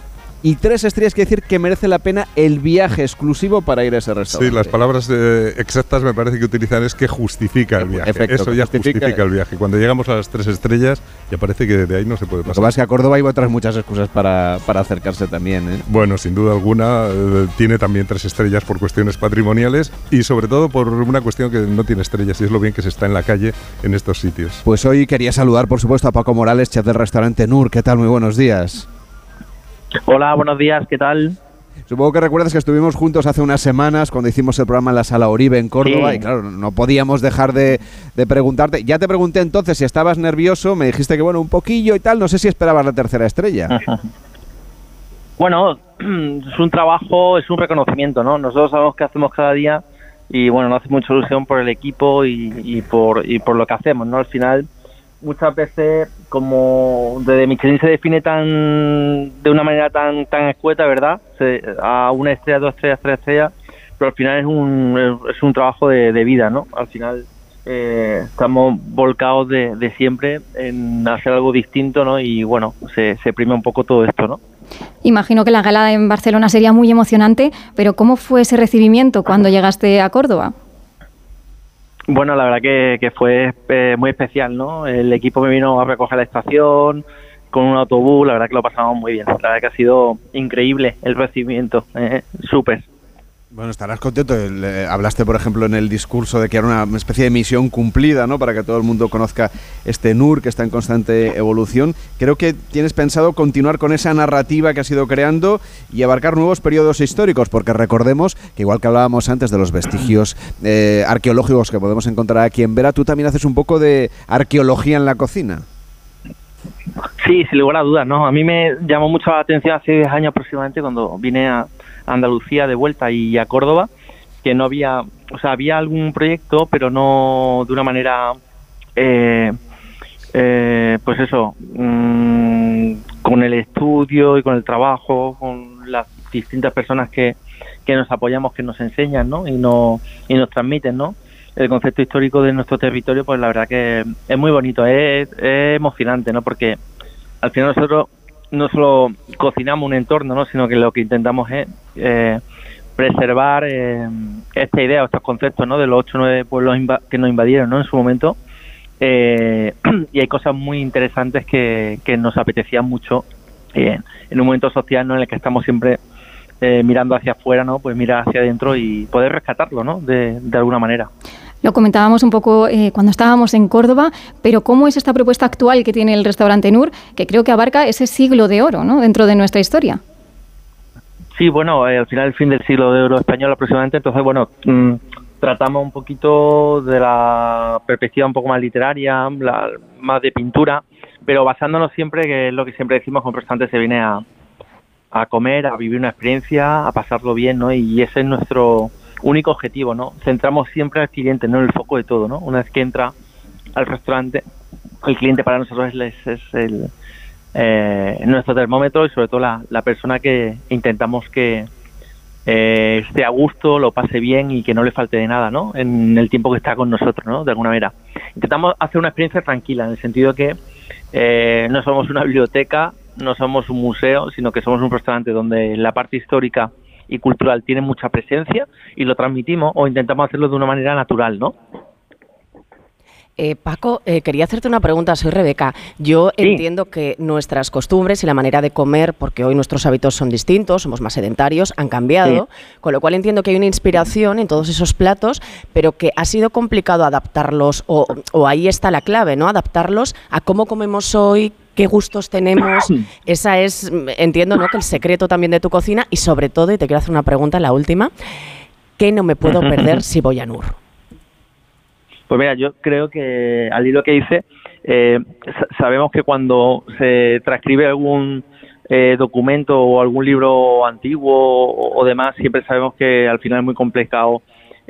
Y tres estrellas quiere decir que merece la pena el viaje exclusivo para ir a ese restaurante. Sí, las palabras eh, exactas me parece que utilizan es que justifica el viaje. Efecto, Eso ya justifica- justifica, el viaje. Cuando llegamos a las tres estrellas, ya parece que de ahí no se puede Lo que pasar. pasa es que a Córdoba hay otras muchas excusas para, para acercarse también. ¿eh? Bueno, sin duda alguna, eh, tiene también tres estrellas por cuestiones patrimoniales y sobre todo por una cuestión que no tiene estrellas y es lo bien que se está en la calle en estos sitios. Pues hoy quería saludar, por supuesto, a Paco Morales, chef del restaurante Nur. ¿Qué tal? Muy buenos días. Hola, buenos días, ¿qué tal? Supongo que recuerdas que estuvimos juntos hace unas semanas cuando hicimos el programa en la Sala Oribe en Córdoba Sí. y claro, no podíamos dejar de, de preguntarte. Ya te pregunté entonces si estabas nervioso, me dijiste que bueno, un poquillo y tal, no sé si esperabas la tercera estrella. [LAUGHS] Bueno, [CLEARS THROAT] es un trabajo, es un reconocimiento, ¿no? Nosotros sabemos qué hacemos cada día y bueno, nos hace mucha ilusión por el equipo y, y por, y por lo que hacemos, ¿no? Al final, muchas veces, como desde Michelin se define tan de una manera tan tan escueta, ¿verdad? Se- a una estrella, dos estrellas, tres estrellas, pero al final es un, es un trabajo de, de vida, ¿no? Al final eh, estamos volcados de, de siempre en hacer algo distinto, ¿no? Y bueno, se, se prima un poco todo esto, ¿no? Imagino que la gala en Barcelona sería muy emocionante, pero ¿cómo fue ese recibimiento cuando llegaste a Córdoba? Bueno, la verdad que, fue eh, muy especial, ¿no? El equipo me vino a recoger la estación con un autobús, la verdad que lo pasamos muy bien. La verdad que ha sido increíble el recibimiento, eh, súper. Bueno, estarás contento. Eh, hablaste, por ejemplo, en el discurso de que era una especie de misión cumplida, ¿no? Para que todo el mundo conozca este NUR que está en constante evolución. Creo que tienes pensado continuar con esa narrativa que has ido creando y abarcar nuevos periodos históricos, porque recordemos que igual que hablábamos antes de los vestigios eh, arqueológicos que podemos encontrar aquí en Vera, tú también haces un poco de arqueología en la cocina. Sí, sin lugar a dudas, ¿no? A mí me llamó mucho la atención hace 10 años aproximadamente cuando vine a Andalucía de vuelta y a Córdoba, que no había, o sea, había algún proyecto, pero no de una manera, eh, eh, pues eso, mm, con el estudio y con el trabajo, con las distintas personas que, que nos apoyamos, que nos enseñan, ¿no? Y, no, y nos transmiten, ¿no? el concepto histórico de nuestro territorio, pues la verdad que es muy bonito, es, es emocionante, ¿no? Porque al final nosotros no solo cocinamos un entorno, ¿no? Sino que lo que intentamos es eh, preservar eh, esta idea, estos conceptos, ¿no? De los ocho o nueve pueblos que nos invadieron, ¿no? En su momento. Eh, [CLEARS THROAT] y hay cosas muy interesantes que, que nos apetecían mucho eh, en un momento social, ¿no? En el que estamos siempre eh, mirando hacia afuera, ¿no? Pues mirar hacia adentro y poder rescatarlo, ¿no? De, de alguna manera. Lo comentábamos un poco eh, cuando estábamos en Córdoba, pero ¿cómo es esta propuesta actual que tiene el restaurante Nur, que creo que abarca ese siglo de oro ¿no? dentro de nuestra historia? Sí, bueno, eh, al final el fin del siglo de oro español aproximadamente, entonces, bueno, mm, tratamos un poquito de la perspectiva un poco más literaria, la- más de pintura, pero basándonos siempre, que es lo que siempre decimos, con restaurante se viene a, a comer, a vivir una experiencia, a pasarlo bien, ¿no? Y ese es nuestro único objetivo, ¿no? Centramos siempre al cliente, no en el foco de todo, ¿no? Una vez que entra al restaurante, el cliente para nosotros es, es el, eh, nuestro termómetro y sobre todo la, la persona que intentamos que eh, esté a gusto, lo pase bien y que no le falte de nada, ¿no? En el tiempo que está con nosotros, ¿no? De alguna manera. Intentamos hacer una experiencia tranquila, en el sentido que Eh, no somos una biblioteca, no somos un museo, sino que somos un restaurante donde la parte histórica y cultural tiene mucha presencia y lo transmitimos o intentamos hacerlo de una manera natural, ¿no? Eh, Paco, eh, quería hacerte una pregunta, soy Rebeca. Yo entiendo que nuestras costumbres y la manera de comer, porque hoy nuestros hábitos son distintos, somos más sedentarios, han cambiado, con lo cual entiendo que hay una inspiración en todos esos platos, pero que ha sido complicado adaptarlos, o, o ahí está la clave, ¿no? Adaptarlos a cómo comemos hoy, qué gustos tenemos. [CLEARS THROAT] Esa es, entiendo, ¿no? Que el secreto también de tu cocina y sobre todo, y te quiero hacer una pregunta, la última, ¿qué no me puedo [LAUGHS] perder si voy a Nur? Pues mira, yo creo que al hilo que dice, eh, sabemos que cuando se transcribe algún eh, documento o algún libro antiguo o, demás, siempre sabemos que al final es muy complicado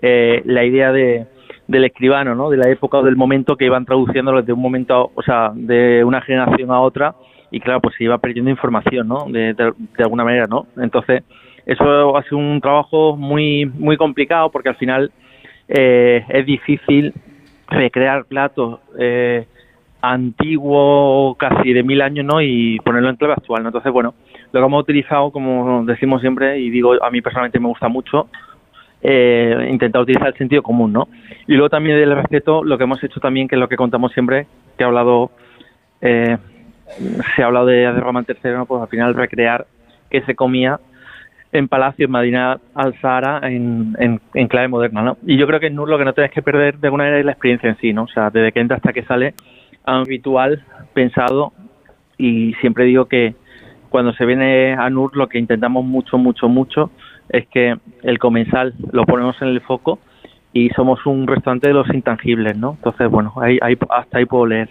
eh, la idea de, del escribano, ¿no? De la época o del momento que iban traduciéndolo de un momento, o sea, de una generación a otra y claro, pues se iba perdiendo información, ¿no? De alguna manera, ¿no? Entonces, eso ha sido un trabajo muy muy complicado porque al final eh, es difícil recrear platos eh, antiguos, casi de mil años, ¿no? Y ponerlo en clave actual, ¿no? Entonces, bueno, lo que hemos utilizado, como decimos siempre, y digo, a mí personalmente me gusta mucho, eh, intentar utilizar el sentido común, ¿no? Y luego también del respeto, lo que hemos hecho también, que es lo que contamos siempre, que ha hablado, eh, se ha hablado de, de Román III, ¿no? pues al final recrear que se comía en Palacio, en Madina al Sahara, en, en, clave moderna, ¿no? Y yo creo que en NUR lo que no tienes que perder de alguna manera es la experiencia en sí, ¿no? O sea, desde que entra hasta que sale, ritual pensado y siempre digo que cuando se viene a NUR lo que intentamos mucho, mucho, mucho es que el comensal lo ponemos en el foco y somos un restaurante de los intangibles, ¿no? Entonces, bueno, ahí, ahí hasta ahí puedo leer.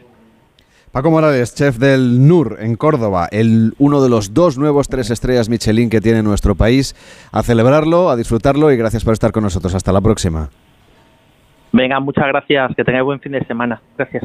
Paco Morales, chef del NUR en Córdoba, el, uno de los dos nuevos tres estrellas Michelin que tiene nuestro país. A celebrarlo, a disfrutarlo y gracias por estar con nosotros. Hasta la próxima. Venga, muchas gracias. Que tengáis buen fin de semana. Gracias.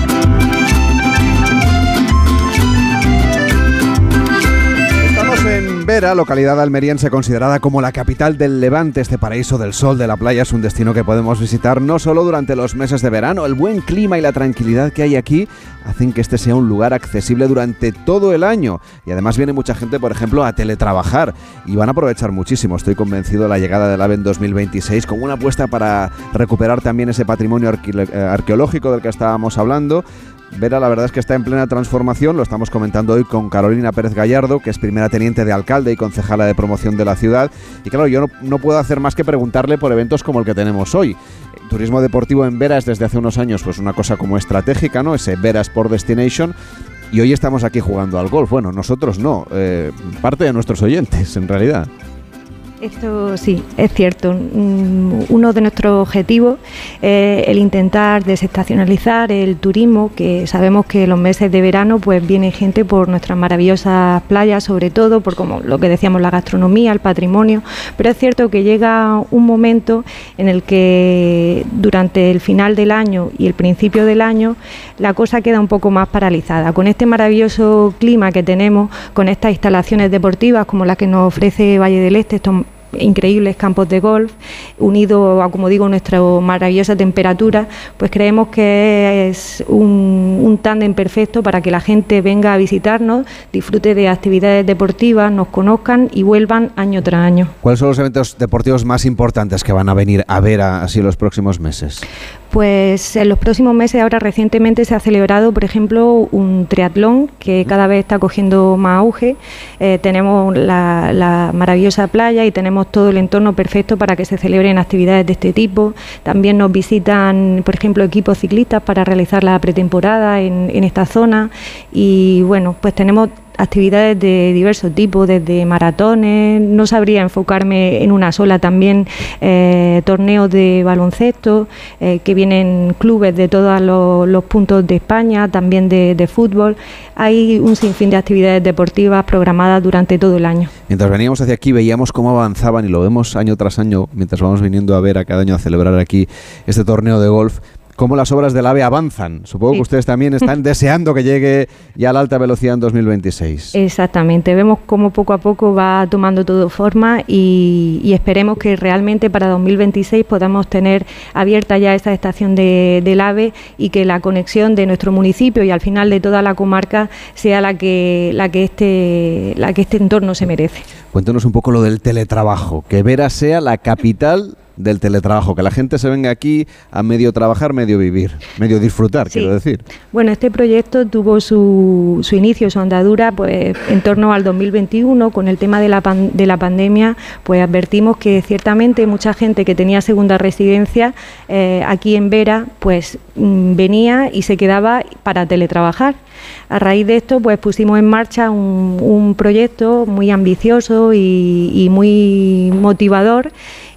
Vera, localidad almeriense considerada como la capital del Levante, este paraíso del sol de la playa es un destino que podemos visitar no solo durante los meses de verano, el buen clima y la tranquilidad que hay aquí hacen que este sea un lugar accesible durante todo el año y además viene mucha gente, por ejemplo, a teletrabajar y van a aprovechar muchísimo. Estoy convencido de la llegada del AVE en 2026 como una apuesta para recuperar también ese patrimonio eh, arqueológico del que estábamos hablando Vera, la verdad es que está en plena transformación, lo estamos comentando hoy con Carolina Pérez Gallardo, que es primera teniente de alcalde y concejala de promoción de la ciudad. Y claro, yo no, puedo hacer más que preguntarle por eventos como el que tenemos hoy. turismo deportivo en Vera es desde hace unos años pues una cosa como estratégica, ¿no? Ese Vera Sport Destination. Y hoy estamos aquí jugando al golf. Bueno, nosotros no, eh, parte de nuestros oyentes en realidad. Esto sí, es cierto. Mm, uno de nuestros objetivos es el intentar desestacionalizar el turismo, que sabemos que los meses de verano pues viene gente por nuestras maravillosas playas, sobre todo por como lo que decíamos la gastronomía, el patrimonio, pero es cierto que llega un momento en el que durante el final del año y el principio del año la cosa queda un poco más paralizada. Con este maravilloso clima que tenemos, con estas instalaciones deportivas como la que nos ofrece Valle del Este, estos increíbles campos de golf, unido a, como digo, nuestra maravillosa temperatura, pues creemos que es un, un tándem perfecto para que la gente venga a visitarnos, disfrute de actividades deportivas, nos conozcan y vuelvan año tras año. ¿Cuáles son los eventos deportivos más importantes que van a venir a ver así los próximos meses? Pues en los próximos meses, ahora recientemente se ha celebrado, por ejemplo, un triatlón que cada vez está cogiendo más auge. Eh, tenemos la, maravillosa playa y tenemos todo el entorno perfecto para que se celebren actividades de este tipo. También nos visitan, por ejemplo, equipos ciclistas para realizar la pretemporada en, en esta zona. Y bueno, pues tenemos actividades de diversos tipos, desde maratones, no sabría enfocarme en una sola, también eh, torneos de baloncesto, eh, que vienen clubes de todos los, puntos de España, también de, fútbol. Hay un sinfín de actividades deportivas programadas durante todo el año. Mientras veníamos hacia aquí veíamos cómo avanzaban y lo vemos año tras año mientras vamos viniendo a ver a cada año a celebrar aquí este torneo de golf cómo las obras del AVE avanzan. Supongo que ustedes también están [LAUGHS] deseando que llegue ya a la alta velocidad en 2026. Exactamente, vemos cómo poco a poco va tomando todo forma y, esperemos que realmente para 2026 podamos tener abierta ya esta estación de, del AVE y que la conexión de nuestro municipio y al final de toda la comarca sea la que, la que, este, la que este entorno se merece. Cuéntenos un poco lo del teletrabajo, que Vera sea la capital del teletrabajo, que la gente se venga aquí a medio trabajar, medio vivir, medio disfrutar, quiero decir. Bueno, este proyecto tuvo su, su, inicio, su andadura, pues en torno al 2021, con el tema de la, de la pandemia, pues advertimos que ciertamente mucha gente que tenía segunda residencia eh, aquí en Vera, pues venía y se quedaba para teletrabajar. A raíz de esto, pues pusimos en marcha un, un proyecto muy ambicioso y, y muy motivador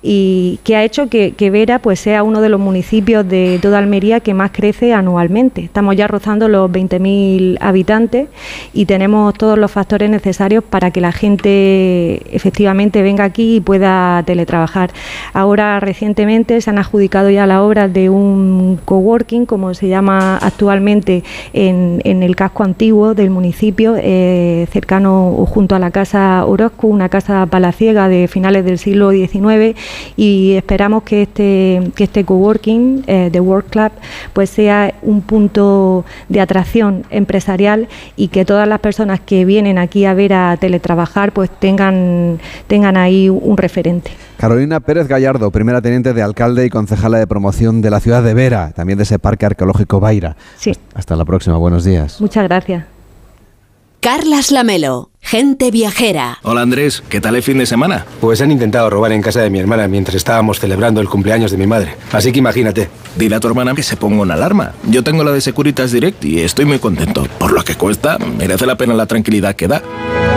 y que ha hecho que, Vera pues sea uno de los municipios de toda Almería que más crece anualmente. Estamos ya rozando los 20.000 habitantes y tenemos todos los factores necesarios para que la gente efectivamente venga aquí y pueda teletrabajar. Ahora recientemente se han adjudicado ya la obra de un coworking, como se llama actualmente en, el casco antiguo del municipio, eh, cercano o junto a la casa Orozco, una casa palaciega de finales del siglo XIX y esperamos que este, que este coworking eh, de Work Club pues sea un punto de atracción empresarial y que todas las personas que vienen aquí a ver a teletrabajar pues tengan, tengan ahí un referente. Carolina Pérez Gallardo, primera teniente de alcalde y concejala de promoción de la ciudad de Vera, también de ese parque arqueológico Baira. Sí. Hasta la próxima, buenos días. Muchas gracias. Carlas Lamelo, gente viajera. Hola Andrés, ¿qué tal el fin de semana? Pues han intentado robar en casa de mi hermana mientras estábamos celebrando el cumpleaños de mi madre. Así que imagínate. Dile a tu hermana que se ponga una alarma. Yo tengo la de Securitas Direct y estoy muy contento. Por lo que cuesta, merece la pena la tranquilidad que da.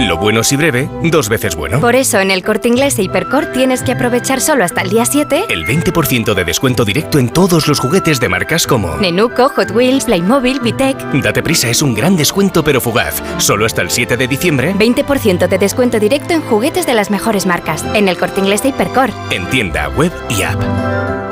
Lo bueno si breve, dos veces bueno. Por eso en el corte inglés e Hipercore tienes que aprovechar solo hasta el día 7 el 20% de descuento directo en todos los juguetes de marcas como Nenuco, Hot Wheels, Playmobil, Vitec. Date prisa, es un gran descuento pero fugaz. Solo hasta el 7 de diciembre. 20% de descuento directo en juguetes de las mejores marcas. En el corte inglés e Hipercore. En tienda, web y app.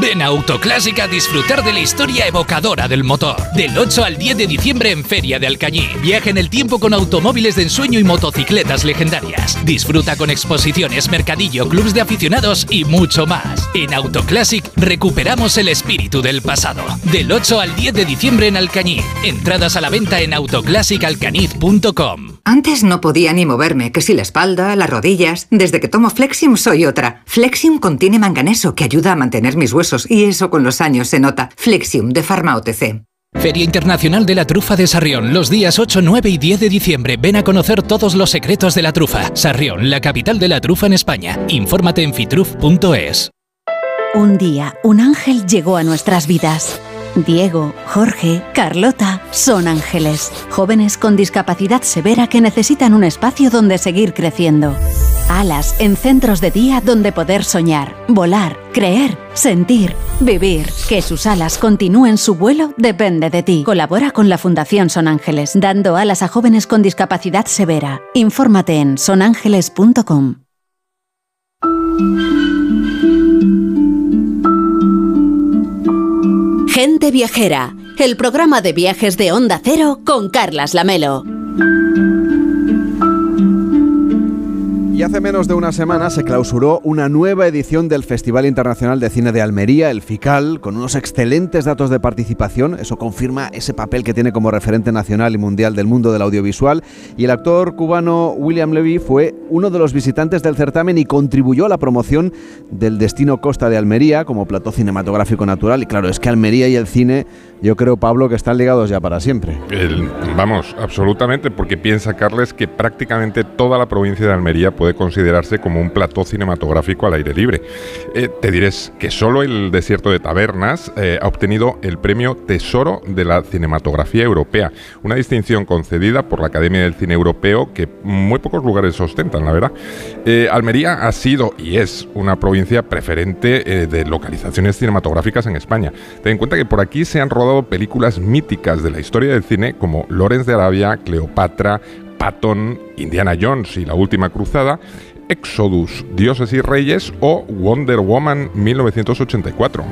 Ven a Autoclásica a disfrutar de la historia evocadora del motor. Del 8 al 10 de diciembre en Feria de Alcañí. Viaja en el tiempo con automóviles de ensueño y motocicletas legendarias. Disfruta con exposiciones, mercadillo, clubs de aficionados y mucho más. En Autoclásic recuperamos el espíritu del pasado. Del 8 al 10 de diciembre en Alcañí. Entradas a la venta en autoclassicalcañiz.com. Antes no podía ni moverme, que si la espalda, las rodillas. Desde que tomo Flexium soy otra. Flexium contiene manganeso que ayuda a mantener mis huesos y eso con los años se nota. Flexium de Pharma OTC. Feria Internacional de la Trufa de Sarrión, los días 8, 9 y 10 de diciembre. Ven a conocer todos los secretos de la trufa. Sarrión, la capital de la trufa en España. Infórmate en fitruf.es. Un día, un ángel llegó a nuestras vidas. Diego, Jorge, Carlota son ángeles, jóvenes con discapacidad severa que necesitan un espacio donde seguir creciendo. Alas en centros de día donde poder soñar, volar, creer, sentir, vivir. Que sus alas continúen su vuelo depende de ti. Colabora con la Fundación Son Ángeles, dando alas a jóvenes con discapacidad severa. Infórmate en sonángeles.com. Gente Viajera, el programa de viajes de Onda Cero con Carlas Lamelo. Y hace menos de una semana se clausuró una nueva edición del Festival Internacional de Cine de Almería, el FICAL, con unos excelentes datos de participación. Eso confirma ese papel que tiene como referente nacional y mundial del mundo del audiovisual. Y el actor cubano William Levy fue uno de los visitantes del certamen y contribuyó a la promoción del destino Costa de Almería como plató cinematográfico natural. Y claro, es que Almería y el cine, yo creo, Pablo, que están ligados ya para siempre. vamos, absolutamente, porque piensa Carles que prácticamente toda la provincia de Almería puede puede considerarse como un plató cinematográfico al aire libre. Eh, te diré que solo el Desierto de Tabernas eh, ha obtenido el premio Tesoro de la Cinematografía Europea, una distinción concedida por la Academia del Cine Europeo que muy pocos lugares ostentan, la verdad. Eh, Almería ha sido y es una provincia preferente de localizaciones cinematográficas en España. Ten en cuenta que por aquí se han rodado películas míticas de la historia del cine como Lorenz de Arabia, Cleopatra, Patton, Indiana Jones y La Última Cruzada, Exodus, Dioses y Reyes o Wonder Woman 1984.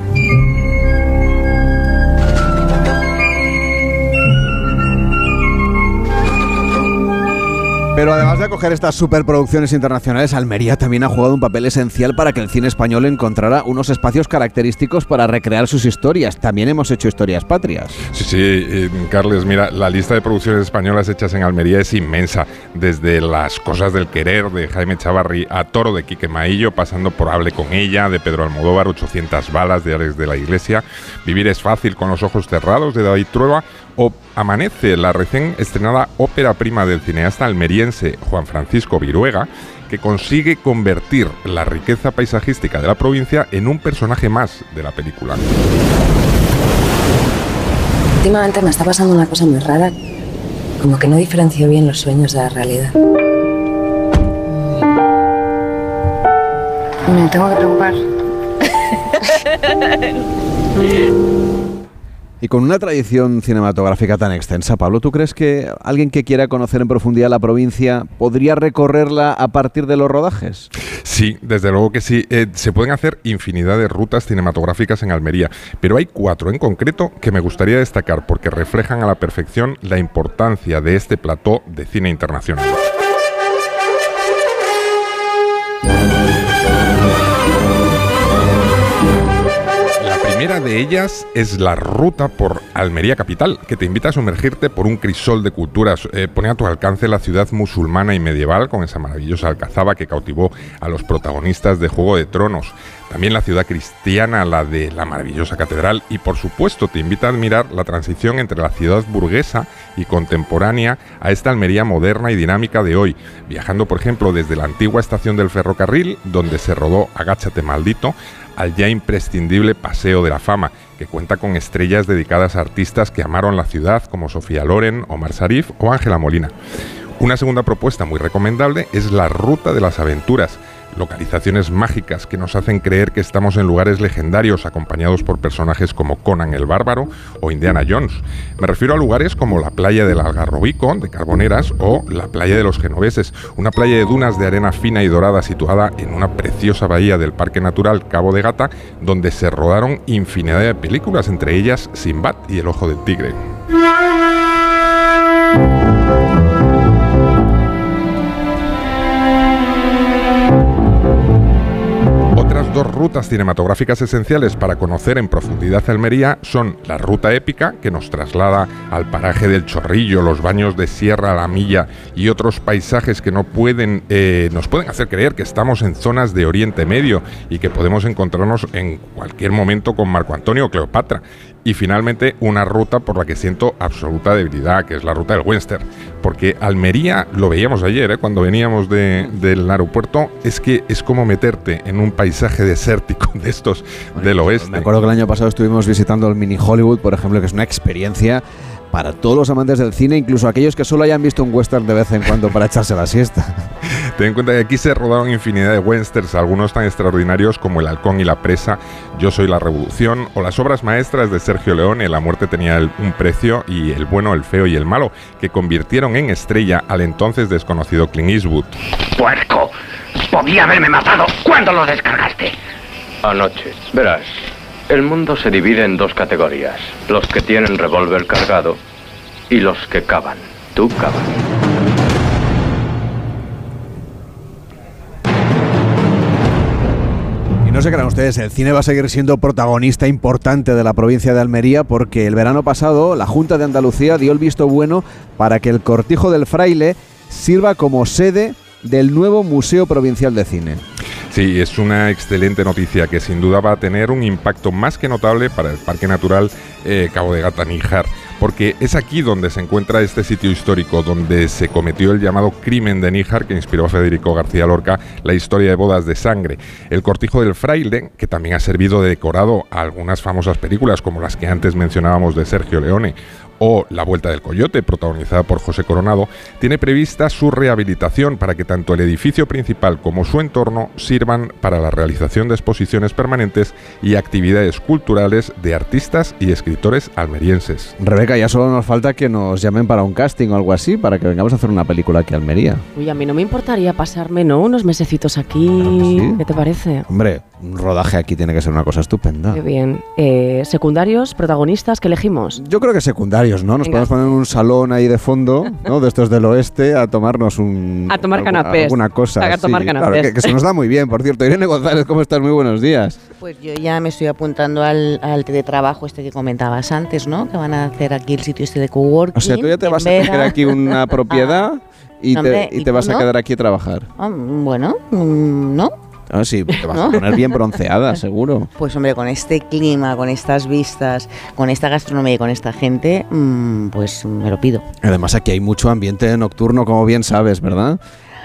Pero además de acoger estas superproducciones internacionales, Almería también ha jugado un papel esencial para que el cine español encontrara unos espacios característicos para recrear sus historias. También hemos hecho historias patrias. Sí, sí, eh, Carles, mira, la lista de producciones españolas hechas en Almería es inmensa. Desde Las cosas del querer de Jaime Chavarri a Toro de Quique Maillo, pasando por Hable con ella de Pedro Almodóvar, 800 balas de Alex de la Iglesia, Vivir es fácil con los ojos cerrados de David Trueba Amanece, la recién estrenada ópera prima del cineasta almeriense Juan Francisco Viruega, que consigue convertir la riqueza paisajística de la provincia en un personaje más de la película. Últimamente me está pasando una cosa muy rara, como que no diferencio bien los sueños de la realidad. Me tengo que preocupar. [LAUGHS] Y con una tradición cinematográfica tan extensa, Pablo, ¿tú crees que alguien que quiera conocer en profundidad la provincia podría recorrerla a partir de los rodajes? Sí, desde luego que sí. Eh, se pueden hacer infinidad de rutas cinematográficas en Almería, pero hay cuatro en concreto que me gustaría destacar porque reflejan a la perfección la importancia de este plató de cine internacional. Primera de ellas es la ruta por Almería Capital, que te invita a sumergirte por un crisol de culturas. Eh, pone a tu alcance la ciudad musulmana y medieval con esa maravillosa alcazaba que cautivó a los protagonistas de Juego de Tronos. También la ciudad cristiana, la de la maravillosa catedral y por supuesto te invita a admirar la transición entre la ciudad burguesa y contemporánea a esta Almería moderna y dinámica de hoy, viajando por ejemplo desde la antigua estación del ferrocarril, donde se rodó Agáchate maldito, al ya imprescindible Paseo de la Fama, que cuenta con estrellas dedicadas a artistas que amaron la ciudad como Sofía Loren, Omar Sarif o Ángela Molina. Una segunda propuesta muy recomendable es la Ruta de las Aventuras, localizaciones mágicas que nos hacen creer que estamos en lugares legendarios acompañados por personajes como Conan el Bárbaro o Indiana Jones. Me refiero a lugares como la playa del Algarrobico, de Carboneras, o la playa de los Genoveses, una playa de dunas de arena fina y dorada situada en una preciosa bahía del Parque Natural Cabo de Gata, donde se rodaron infinidad de películas, entre ellas Sinbad y El Ojo del Tigre. Dos rutas cinematográficas esenciales para conocer en profundidad Almería son la ruta épica, que nos traslada al paraje del Chorrillo, los baños de Sierra La Milla y otros paisajes que no pueden, eh, nos pueden hacer creer que estamos en zonas de Oriente Medio y que podemos encontrarnos en cualquier momento con Marco Antonio o Cleopatra. Y finalmente una ruta por la que siento absoluta debilidad, que es la ruta del Western. Porque Almería, lo veíamos ayer ¿eh? cuando veníamos del aeropuerto, es que es como meterte en un paisaje desértico de estos del oeste. Me acuerdo que el año pasado estuvimos visitando el Mini Hollywood, por ejemplo, que es una experiencia para todos los amantes del cine, incluso aquellos que solo hayan visto un western de vez en cuando para echarse la siesta. [LAUGHS] Ten en cuenta que aquí se rodaron infinidad de westerns, algunos tan extraordinarios como El Halcón y la Presa, Yo Soy la Revolución, o las obras maestras de Sergio Leone, La Muerte tenía un precio, y El Bueno, el Feo y el Malo, que convirtieron en estrella al entonces desconocido Clint Eastwood. ¡Puerco! Podía haberme matado. ¿Cuándo lo descargaste? Anoche. Verás, el mundo se divide en dos categorías. Los que tienen revólver cargado y los que cavan. Tú cavas. Y no se crean ustedes, el cine va a seguir siendo protagonista importante de la provincia de Almería porque el verano pasado la Junta de Andalucía dio el visto bueno para que el Cortijo del Fraile sirva como sede del nuevo Museo Provincial de Cine. Sí, es una excelente noticia que sin duda va a tener un impacto más que notable para el Parque Natural eh, Cabo de Gata Níjar porque es aquí donde se encuentra este sitio histórico, donde se cometió el llamado crimen de Níjar que inspiró a Federico García Lorca la historia de bodas de sangre. El cortijo del fraile, que también ha servido de decorado a algunas famosas películas como las que antes mencionábamos de Sergio Leone o La Vuelta del Coyote, protagonizada por José Coronado, tiene prevista su rehabilitación para que tanto el edificio principal como su entorno sirvan para la realización de exposiciones permanentes y actividades culturales de artistas y escritores almerienses. Rebeca, ya solo nos falta que nos llamen para un casting o algo así, para que vengamos a hacer una película aquí a Almería. Uy, a mí no me importaría pasarme, ¿no? Unos mesecitos aquí. ¿Qué te parece? Hombre, un rodaje aquí tiene que ser una cosa estupenda. Qué bien. Eh, ¿Secundarios, protagonistas, qué elegimos? Yo creo que secundarios, ¿no? Nos Venga. podemos poner en un salón ahí de fondo, ¿no? De estos del oeste, a tomarnos un... A tomar canapés. Alguna cosa. A tomar sí. canapés. Claro, que, que se nos da muy bien, por cierto. Irene González, ¿cómo estás? Muy buenos días. Pues yo ya me estoy apuntando al, al teletrabajo este que comentabas antes, ¿no? Que van a hacer aquí el sitio este de coworking. O sea, tú ya te vas a coger aquí una [LAUGHS] propiedad y No, hombre, te, y ¿y te vas a quedar aquí a trabajar. Ah, bueno, mm, ¿no? Ah, sí, te vas a poner bien bronceada, seguro. Pues hombre, con este clima, con estas vistas, con esta gastronomía y con esta gente, mm, pues me lo pido. Además, aquí hay mucho ambiente nocturno, como bien sabes, ¿verdad?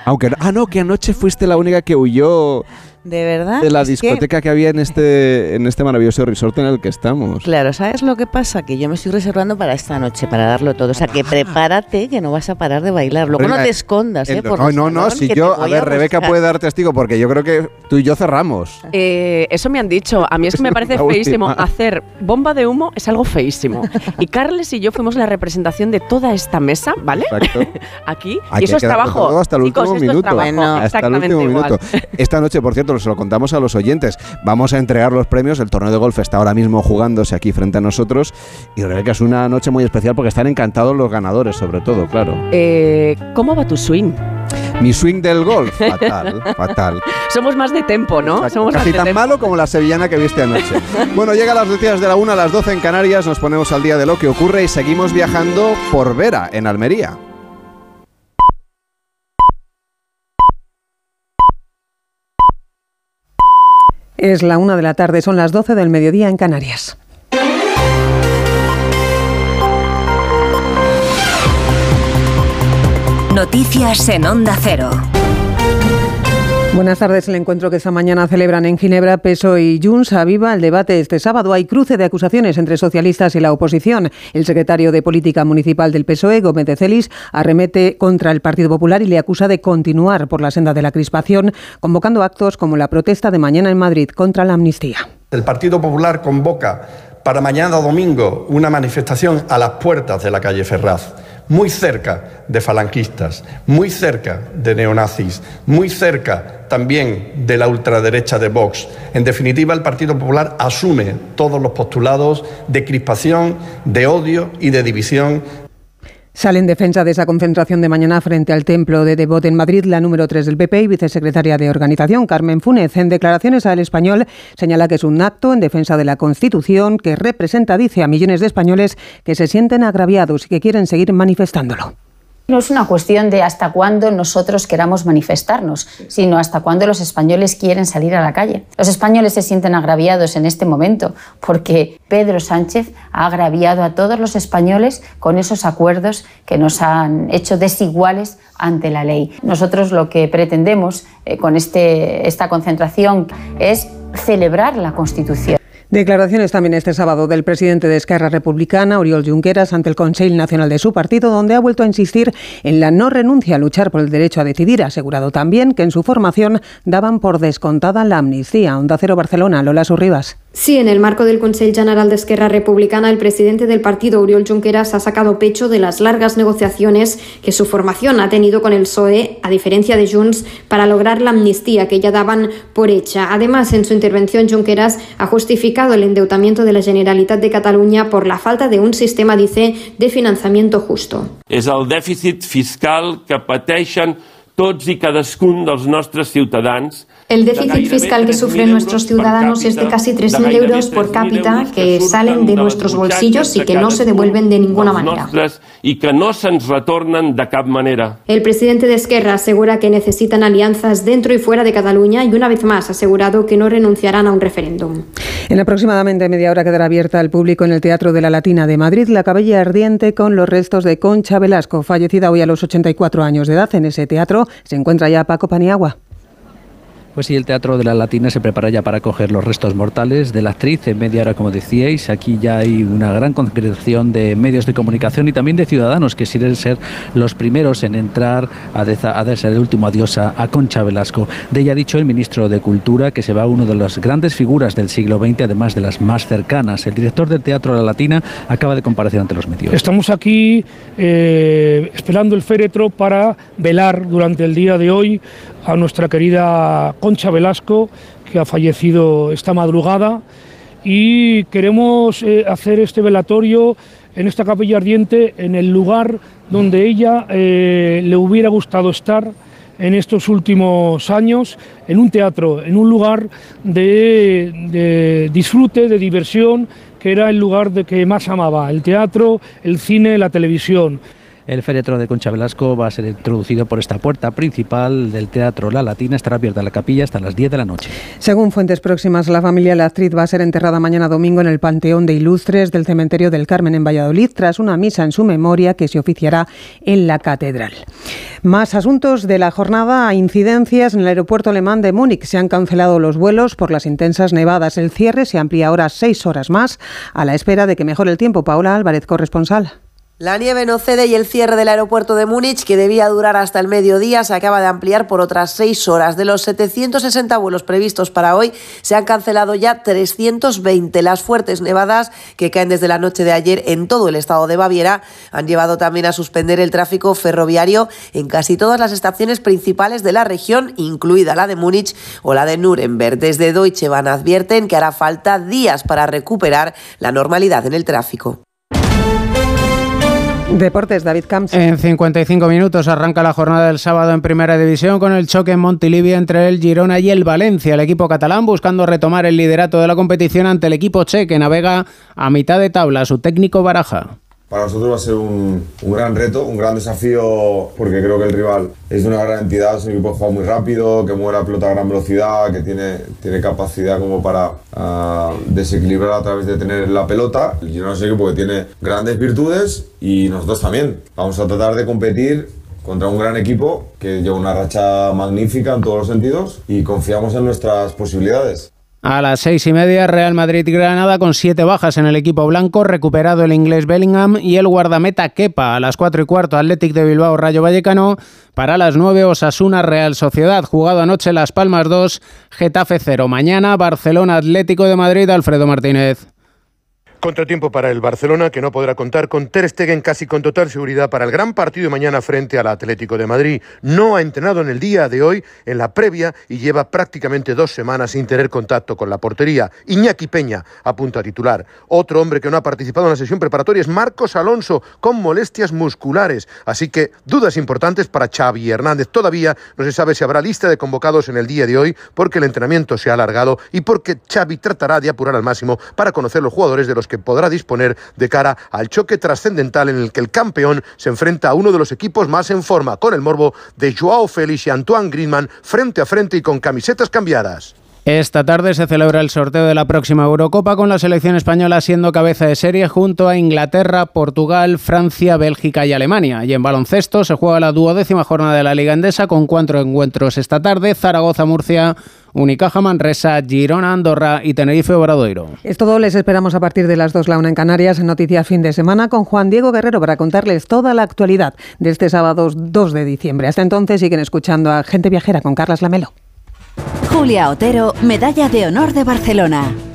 Aunque, ah, no, que anoche fuiste la única que huyó De verdad. de la Es que- discoteca que... había en este, en este maravilloso resort en el que estamos. Claro, ¿sabes lo que pasa? Que yo me estoy reservando para esta noche, para darlo todo. O sea, que prepárate que no vas a parar de bailar. Luego no te escondas, ¿eh? el- por no, no, no, si yo, a ver, Rebeca buscar. puede dar testigo porque yo creo que tú y yo cerramos. Eh, eso me han dicho. A mí es que me [LAUGHS] parece La última. feísimo. Hacer bomba de humo es algo feísimo. Y Carles y yo fuimos la representación de toda esta mesa, ¿vale? Exacto. [LAUGHS] Aquí. Hay y eso es trabajo. hasta el Chicos, último es minuto. hasta el último igual. minuto. Esta noche, por cierto, se lo contamos a los oyentes. Vamos a entregar los premios. El torneo de golf está ahora mismo jugándose aquí frente a nosotros. Y Rebeca, es una noche muy especial porque están encantados los ganadores, sobre todo, claro. Eh, ¿Cómo va tu swing? Mi swing del golf, fatal, [LAUGHS] fatal. Somos más de tempo, ¿no? Somos más Casi de tan tempo. malo como la sevillana que viste anoche. Bueno, llega a las noticias de la 1 a las 12 en Canarias, nos ponemos al día de lo que ocurre y seguimos viajando por Vera, en Almería. Es la una de la tarde, son las 12 del mediodía en Canarias. Noticias en Onda Cero. Buenas tardes. El encuentro que esta mañana celebran en Ginebra PSOE y Junts aviva el debate este sábado. Hay cruce de acusaciones entre socialistas y la oposición. El secretario de Política Municipal del PSOE, Gómez de Celis, arremete contra el Partido Popular y le acusa de continuar por la senda de la crispación, convocando actos como la protesta de mañana en Madrid contra la amnistía. El Partido Popular convoca para mañana domingo una manifestación a las puertas de la calle Ferraz, muy cerca de falanquistas, muy cerca de neonazis, muy cerca también de la ultraderecha de Vox. En definitiva, el Partido Popular asume todos los postulados de crispación, de odio y de división Sale en defensa de esa concentración de mañana frente al templo de Devot en Madrid la número 3 del PP y vicesecretaria de Organización, Carmen Funes. En declaraciones al español señala que es un acto en defensa de la Constitución que representa, dice, a millones de españoles que se sienten agraviados y que quieren seguir manifestándolo. No es una cuestión de hasta cuándo nosotros queramos manifestarnos, sino hasta cuándo los españoles quieren salir a la calle. Los españoles se sienten agraviados en este momento porque Pedro Sánchez ha agraviado a todos los españoles con esos acuerdos que nos han hecho desiguales ante la ley. Nosotros lo que pretendemos eh, con este, esta concentración es celebrar la Constitución. Declaraciones también este sábado del presidente de Esquerra Republicana, Oriol Junqueras, ante el Consejo Nacional de su partido, donde ha vuelto a insistir en la no renuncia a luchar por el derecho a decidir. Asegurado también que en su formación daban por descontada la amnistía. Onda Cero Barcelona, Lola Surribas. Sí, en el marco del Consell General de Esquerra Republicana, el presidente del partido, Oriol Junqueras, ha sacado pecho de las largas negociaciones que su formación ha tenido con el PSOE, a diferencia de Junts, para lograr la amnistía que ya daban por hecha. Además, en su intervención, Junqueras ha justificado el endeudamiento de la Generalitat de Cataluña por la falta de un sistema, dice, de financiamiento justo. És el dèficit fiscal que pateixen tots i cadascun dels nostres ciutadans El déficit fiscal que sufren nuestros ciudadanos es de casi 3.000 euros por cápita que salen de nuestros bolsillos y que no se devuelven de ninguna manera. Y que no se'ns retornen de cap manera. El presidente de Esquerra asegura que necesitan alianzas dentro y fuera de Cataluña y una vez más ha asegurado que no renunciarán a un referéndum. En aproximadamente media hora quedará abierta al público en el Teatro de la Latina de Madrid la cabella ardiente con los restos de Concha Velasco, fallecida hoy a los 84 años de edad. En ese teatro se encuentra ya Paco Paniagua. Pues sí, el Teatro de la Latina se prepara ya para coger los restos mortales de la actriz en media hora, como decíais. Aquí ya hay una gran congregación de medios de comunicación y también de ciudadanos que quieren ser los primeros en entrar a, darse el último adiós a, Concha Velasco. De ella ha dicho el ministro de Cultura que se va a una de las grandes figuras del siglo XX, además de las más cercanas. El director del Teatro de la Latina acaba de comparecer ante los medios. Estamos aquí eh, esperando el féretro para velar durante el día de hoy a nuestra querida Concha Velasco, que ha fallecido esta madrugada, y queremos eh, hacer este velatorio en esta capilla ardiente, en el lugar donde ella eh, le hubiera gustado estar en estos últimos años, en un teatro, en un lugar de, de disfrute, de diversión, que era el lugar de que más amaba, el teatro, el cine, la televisión. El féretro de Concha Velasco va a ser introducido por esta puerta principal del Teatro La Latina. Estará abierta la capilla hasta las 10 de la noche. Según fuentes próximas, la familia de la actriz va a ser enterrada mañana domingo en el Panteón de Ilustres del Cementerio del Carmen en Valladolid, tras una misa en su memoria que se oficiará en la catedral. Más asuntos de la jornada. Incidencias en el aeropuerto alemán de Múnich. Se han cancelado los vuelos por las intensas nevadas. El cierre se amplía ahora seis horas más a la espera de que mejore el tiempo. Paola Álvarez, corresponsal. La nieve no cede y el cierre del aeropuerto de Múnich, que debía durar hasta el mediodía, se acaba de ampliar por otras seis horas. De los 760 vuelos previstos para hoy, se han cancelado ya 320. Las fuertes nevadas que caen desde la noche de ayer en todo el estado de Baviera han llevado también a suspender el tráfico ferroviario en casi todas las estaciones principales de la región, incluida la de Múnich o la de Nuremberg. Desde Deutsche Bahn advierten que hará falta días para recuperar la normalidad en el tráfico. Deportes, David Camps. En 55 minutos arranca la jornada del sábado en Primera División con el choque en Montilivia entre el Girona y el Valencia. El equipo catalán buscando retomar el liderato de la competición ante el equipo che que navega a mitad de tabla. Su técnico Baraja. Para nosotros va a ser un, gran reto, un gran desafío, porque creo que el rival es de una gran entidad, es un equipo que juega muy rápido, que mueve la pelota a gran velocidad, que tiene, tiene capacidad como para ah, desequilibrar a través de tener la pelota. El Girona es un equipo tiene grandes virtudes y nosotros también. Vamos a tratar de competir contra un gran equipo que lleva una racha magnífica en todos los sentidos y confiamos en nuestras posibilidades. A las seis y media, Real Madrid-Granada con siete bajas en el equipo blanco, recuperado el inglés Bellingham y el guardameta Kepa. A las cuatro y cuarto, Athletic de Bilbao, Rayo Vallecano. Para las nueve, Osasuna, Real Sociedad. Jugado anoche Las Palmas 2, Getafe 0. Mañana, Barcelona, Atlético de Madrid, Alfredo Martínez. Contratiempo para el Barcelona, que no podrá contar con Ter Stegen casi con total seguridad para el gran partido de mañana frente al Atlético de Madrid. No ha entrenado en el día de hoy, en la previa, y lleva prácticamente dos semanas sin tener contacto con la portería. Iñaki Peña apunta a titular. Otro hombre que no ha participado en la sesión preparatoria es Marcos Alonso, con molestias musculares. Así que dudas importantes para Xavi Hernández. Todavía no se sabe si habrá lista de convocados en el día de hoy, porque el entrenamiento se ha alargado y porque Xavi tratará de apurar al máximo para conocer los jugadores de los que podrá disponer de cara al choque trascendental en el que el campeón se enfrenta a uno de los equipos más en forma, con el morbo de Joao Félix y Antoine Griezmann frente a frente y con camisetas cambiadas. Esta tarde se celebra el sorteo de la próxima Eurocopa con la selección española siendo cabeza de serie junto a Inglaterra, Portugal, Francia, Bélgica y Alemania. Y en baloncesto se juega la duodécima jornada de la Liga Endesa con cuatro encuentros esta tarde: Zaragoza, Murcia, Unicaja Manresa, Girona, Andorra y Tenerife Obradoiro. Es todo, les esperamos a partir de las 2 la una en Canarias en Noticias Fin de Semana con Juan Diego Guerrero para contarles toda la actualidad de este sábado 2 de diciembre. Hasta entonces siguen escuchando a Gente Viajera con Carlas Lamelo. Julia Otero, Medalla de Honor de Barcelona.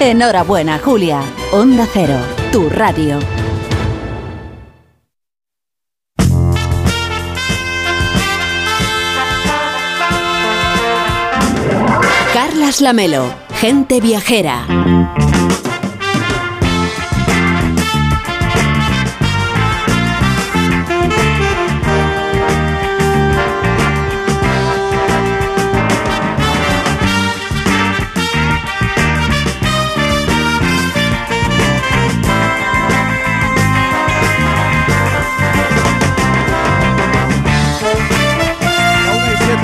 Enhorabuena, Julia. Onda Cero, tu radio. Carlas Lamelo, gente viajera.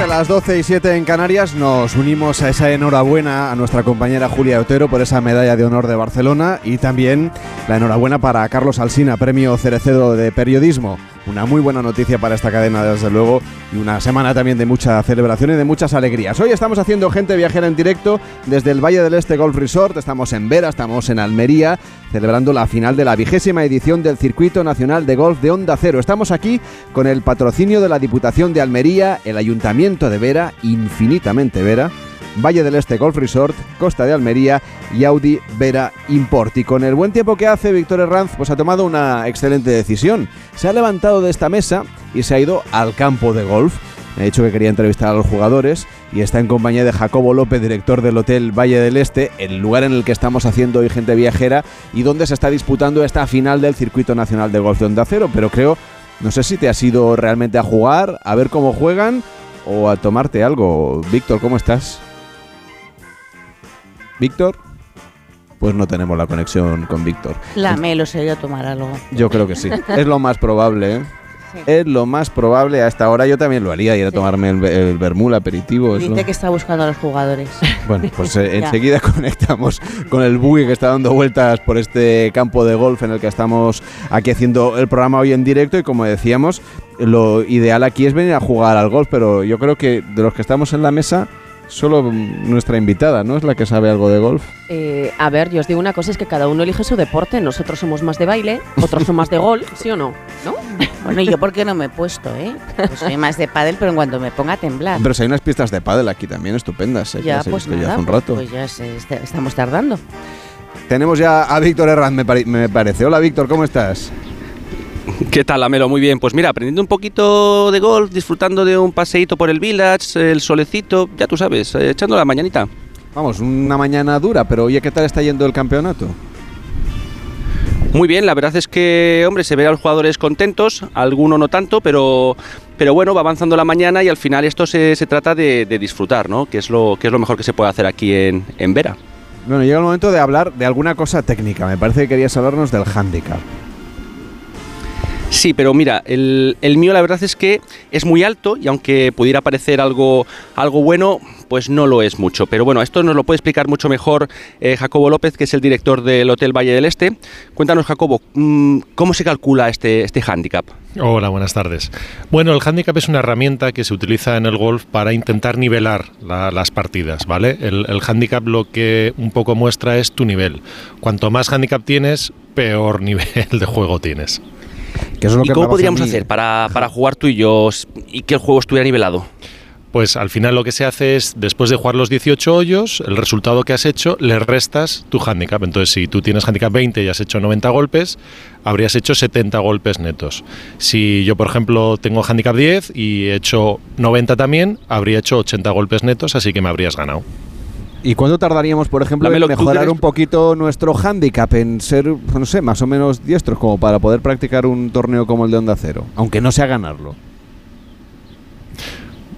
Las 12 y 7 en Canarias nos unimos a esa enhorabuena a nuestra compañera Julia Otero por esa medalla de honor de Barcelona y también la enhorabuena para Carlos Alsina, premio Cerecedo de Periodismo. Una muy buena noticia para esta cadena, desde luego, y una semana también de mucha celebración y de muchas alegrías. Hoy estamos haciendo gente viajera en directo desde el Valle del Este Golf Resort, estamos en Vera, estamos en Almería, celebrando la final de la vigésima edición del Circuito Nacional de Golf de Onda Cero. Estamos aquí con el patrocinio de la Diputación de Almería, el Ayuntamiento de Vera, infinitamente Vera, Valle del Este Golf Resort, Costa de Almería y Audi Vera Import. Y con el buen tiempo que hace, Víctor Herranz pues ha tomado una excelente decisión. Se ha levantado de esta mesa y se ha ido al campo de golf. Me ha dicho que quería entrevistar a los jugadores y está en compañía de Jacobo López, director del Hotel Valle del Este, el lugar en el que estamos haciendo hoy gente viajera y donde se está disputando esta final del Circuito Nacional de Golf de Onda Cero. Pero creo, no sé si te has ido realmente a jugar, a ver cómo juegan o a tomarte algo. Víctor, ¿cómo estás? Víctor. Pues no tenemos la conexión con Víctor. La Melo se dio a tomar algo. Yo creo que [LAUGHS] sí. Es lo más probable, ¿eh? Es lo más probable. A esta hora yo también lo haría, ir a tomarme el, el vermú, el aperitivo. Dice que está buscando a los jugadores. [LAUGHS] Bueno, pues eh, [LAUGHS] enseguida conectamos con el buggy que está dando vueltas por este campo de golf en el que estamos aquí haciendo el programa hoy en directo y como decíamos, lo ideal aquí es venir a jugar al golf, pero yo creo que de los que estamos en la mesa, solo nuestra invitada, ¿no? Es la que sabe algo de golf. Eh, a ver, yo os digo una cosa, es que cada uno elige su deporte. Nosotros somos más de baile, otros son más de gol, [LAUGHS] ¿sí o no? ¿No? Bueno, ¿y yo por qué no me he puesto, eh? Pues soy más de pádel, pero en cuanto me ponga a temblar. Pero si hay unas pistas de pádel aquí también estupendas, ¿eh? ya, pues ya hace un rato. pues ya se- est- estamos tardando. Tenemos ya a Víctor Herranz, me, pare- me parece. Hola Víctor, ¿cómo estás? ¿Qué tal, Amelo? Muy bien. Pues mira, aprendiendo un poquito de golf, disfrutando de un paseíto por el village, el solecito, ya tú sabes, eh, echando la mañanita. Vamos, una mañana dura, pero oye, ¿qué tal está yendo el campeonato? Muy bien, la verdad es que, hombre, se ve a los jugadores contentos, alguno no tanto, pero, pero bueno, va avanzando la mañana y al final esto se, se trata de, de disfrutar, ¿no? Que es, lo, que es lo mejor que se puede hacer aquí en, en Vera. Bueno, llega el momento de hablar de alguna cosa técnica. Me parece que querías hablarnos del handicap. Sí, pero mira, el, mío la verdad es que es muy alto y aunque pudiera parecer algo, algo bueno, pues no lo es mucho. Pero bueno, esto nos lo puede explicar mucho mejor eh, Jacobo López, que es el director del Hotel Valle del Este. Cuéntanos, Jacobo, mm, ¿cómo se calcula este, este hándicap? Hola, buenas tardes. Bueno, el handicap es una herramienta que se utiliza en el golf para intentar nivelar la- las partidas, ¿vale? El, el handicap lo que un poco muestra es tu nivel. Cuanto más handicap tienes, peor [LAUGHS] nivel de juego tienes. ¿Y cómo podríamos hacer para, para jugar tú y yo y que el juego estuviera nivelado? Pues al final lo que se hace es, después de jugar los 18 hoyos, el resultado que has hecho, le restas tu handicap. Entonces, si tú tienes handicap 20 y has hecho 90 golpes, habrías hecho 70 golpes netos. Si yo, por ejemplo, tengo handicap 10 y he hecho 90 también, habría hecho 80 golpes netos, así que me habrías ganado. ¿Y cuánto tardaríamos, por ejemplo, Dámelo, en mejorar un poquito nuestro handicap, en ser, no sé, más o menos diestros, como para poder practicar un torneo como el de Onda Cero? Aunque no sea ganarlo.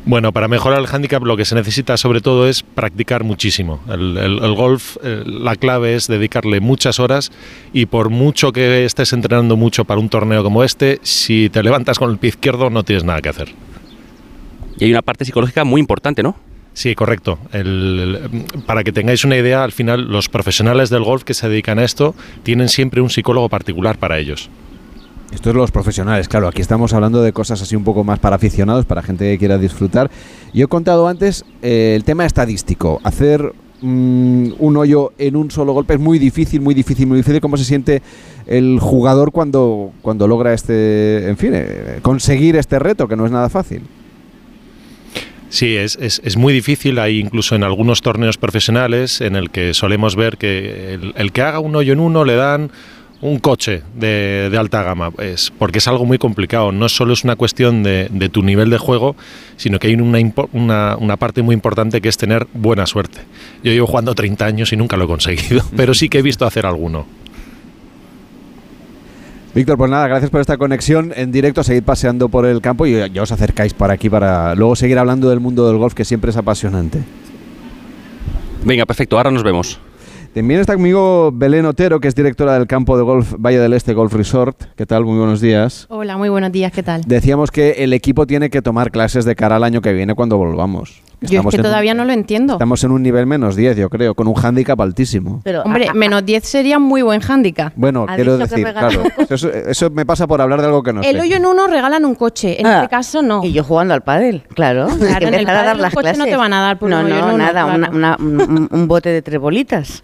Bueno, para mejorar el handicap lo que se necesita sobre todo es practicar muchísimo. El, el- el golf, eh, la clave es dedicarle muchas horas y por mucho que estés entrenando mucho para un torneo como este, si te levantas con el pie izquierdo no tienes nada que hacer. Y hay una parte psicológica muy importante, ¿no? Sí, correcto. El- para que tengáis una idea, al final los profesionales del golf que se dedican a esto tienen siempre un psicólogo particular para ellos. Esto es los profesionales, claro. Aquí estamos hablando de cosas así un poco más para aficionados, para gente que quiera disfrutar. Yo he contado antes eh, el tema estadístico. Hacer mm, un hoyo en un solo golpe es muy difícil, muy difícil, muy difícil. ¿Cómo se siente el jugador cuando, cuando logra este, en fin, eh, conseguir este reto, que no es nada fácil? Sí, es, es, es muy difícil. Hay incluso en algunos torneos profesionales en el que solemos ver que el, el que haga un hoyo en uno le dan un coche de, de alta gama, es porque es algo muy complicado. No solo es una cuestión de, de tu nivel de juego, sino que hay una, una, una parte muy importante que es tener buena suerte. Yo llevo jugando 30 años y nunca lo he conseguido, [LAUGHS] pero sí que he visto hacer alguno. Víctor, pues nada, gracias por esta conexión en directo. Seguid paseando por el campo y ya os acercáis por aquí para luego seguir hablando del mundo del golf, que siempre es apasionante. Venga, perfecto, ahora nos vemos. También está conmigo Belén Otero, que es directora del campo de golf Valle del Este Golf Resort. ¿Qué tal? Muy buenos días. Hola, muy buenos días, ¿qué tal? Decíamos que el equipo tiene que tomar clases de cara al año que viene cuando volvamos. Yo es Estamos que un- todavía no lo entiendo. Estamos en un nivel menos 10, yo creo, con un hándicap altísimo. Pero, Hombre, menos 10 sería muy buen hándicap. Bueno, quiero decir, claro, eso, eso me pasa por hablar de algo que no El sé. hoyo en uno regalan un coche, en Ah, este caso no. Y yo jugando al pádel, claro. Claro, que en el a pádel dar los las clases. no te van a dar por No, un hoyo en no, nada, claro. una- una- un, un bote de tres bolitas.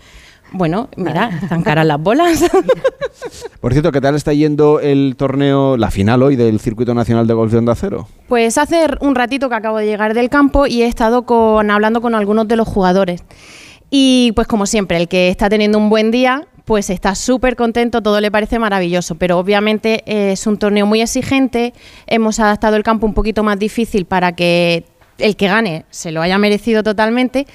Bueno, mira, están caras las bolas. [LAUGHS] Por cierto, ¿qué tal está yendo el torneo, la final hoy del Circuito Nacional de Golf de Onda Cero? Pues hace un ratito que acabo de llegar del campo y he estado con, hablando con algunos de los jugadores. Y pues como siempre, el que está teniendo un buen día, pues está súper contento, todo le parece maravilloso, pero obviamente es un torneo muy exigente, hemos adaptado el campo un poquito más difícil para que el que gane se lo haya merecido totalmente.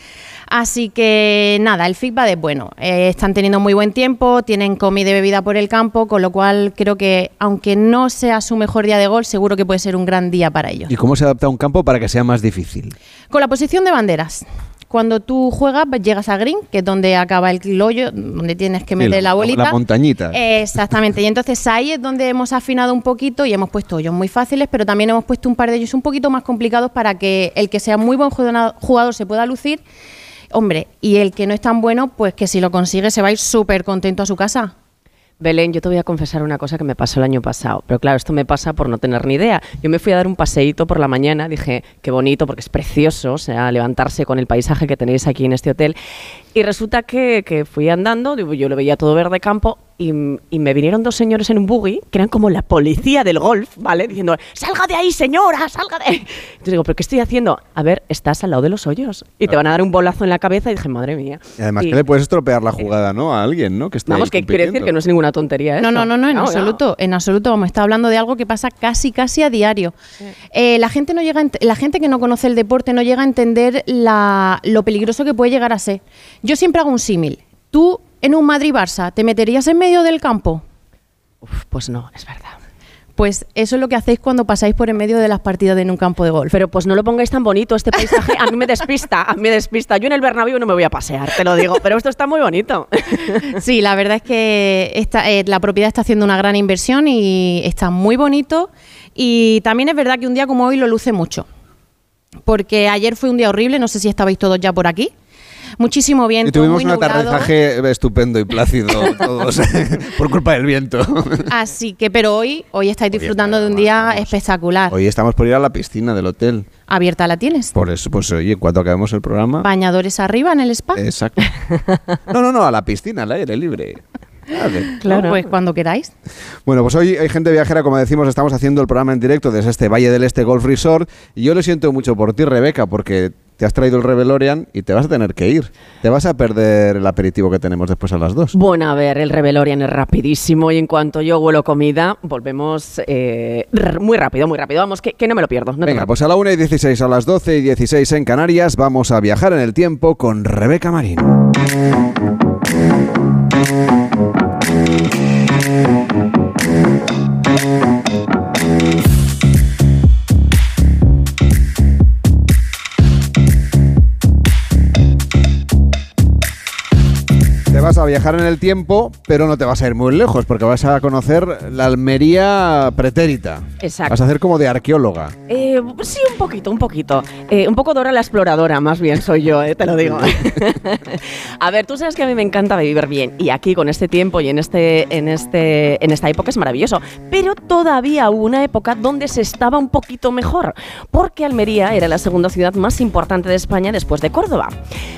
Así que nada, el feedback es bueno. Eh, están teniendo muy buen tiempo, tienen comida y bebida por el campo, con lo cual creo que aunque no sea su mejor día de gol, seguro que puede ser un gran día para ellos. ¿Y cómo se adapta un campo para que sea más difícil? Con la posición de banderas. Cuando tú juegas, pues, llegas a green, que es donde acaba el hoyo, donde tienes que Sí, meter la bolita. La montañita. Exactamente, y entonces ahí es donde hemos afinado un poquito y hemos puesto hoyos muy fáciles, pero también hemos puesto un par de ellos un poquito más complicados para que el que sea muy buen jugador jugador se pueda lucir. Hombre, y el que no es tan bueno, pues que si lo consigue se va a ir súper contento a su casa. Belén, yo te voy a confesar una cosa que me pasó el año pasado, pero claro, esto me pasa por no tener ni idea. Yo me fui a dar un paseíto por la mañana, dije, qué bonito, porque es precioso, o sea, levantarse con el paisaje que tenéis aquí en este hotel. Y resulta que, que fui andando, yo lo veía todo verde campo, y, y me vinieron dos señores en un buggy, que eran como la policía del golf, ¿vale? Diciendo, salga de ahí, señora, salga de ahí. Entonces digo, ¿pero qué estoy haciendo? A ver, estás al lado de los hoyos, y te van a dar un bolazo en la cabeza, y dije, madre mía. Y además Y- que le puedes estropear la jugada, ¿no? A alguien, ¿no? Que está Vamos, ahí que quiere decir que no es ninguna tontería No, eso. no, no, no, en No, no. absoluto, en absoluto. Vamos, está hablando de algo que pasa casi, casi a diario. Eh, la gente no llega, la gente que no conoce el deporte no llega a entender la- lo peligroso que puede llegar a ser. Yo siempre hago un símil. Tú en un Madrid-Barça, ¿te meterías en medio del campo? pues no, es verdad. Pues eso es lo que hacéis cuando pasáis por en medio de las partidas en un campo de golf. Pero pues no lo pongáis tan bonito, este paisaje a mí me despista, a mí me despista. Yo en el Bernabéu no me voy a pasear, te lo digo, pero esto está muy bonito. [LAUGHS] Sí, la verdad es que esta, eh, la propiedad está haciendo una gran inversión y está muy bonito. Y también es verdad que un día como hoy lo luce mucho. Porque ayer fue un día horrible, no sé si estabais todos ya por aquí. Muchísimo viento, Y tuvimos muy un aterrizaje estupendo y plácido [LAUGHS] todos, [LAUGHS] por culpa del viento. Así que, pero hoy, hoy estáis disfrutando de un día espectacular. Hoy estamos por ir a la piscina del hotel. Abierta la tienes. Por eso, pues oye, en cuanto acabemos el programa... Bañadores arriba en el spa. Exacto. [LAUGHS] No, no, no, a la piscina, al aire libre. Claro. Pues cuando queráis. Bueno, pues hoy hay gente viajera, como decimos, estamos haciendo el programa en directo desde este Valle del Este Golf Resort y yo lo siento mucho por ti, Rebeca, porque te has traído el Revelorian y te vas a tener que ir. Te vas a perder el aperitivo que tenemos después a las dos. Bueno, a ver, el Revelorian es rapidísimo y en cuanto yo huelo comida, volvemos eh, muy rápido, muy rápido. Vamos, que, que no me lo pierdo. No Venga, pues a la 1 y 16, a las 12 y 16 en Canarias, vamos a viajar en el tiempo con Rebeca Marín. Vas a viajar en el tiempo, pero no te vas a ir muy lejos porque vas a conocer la Almería pretérita. Exacto. Vas a hacer como de arqueóloga. Eh, sí, un poquito, un poquito. Eh, un poco Dora la exploradora, más bien soy yo, eh, te lo digo. [LAUGHS] [LAUGHS] a ver, tú sabes que a mí me encanta vivir bien y aquí con este tiempo y en este, en este, en esta época es maravilloso. Pero todavía hubo una época donde se estaba un poquito mejor, porque Almería era la segunda ciudad más importante de España después de Córdoba.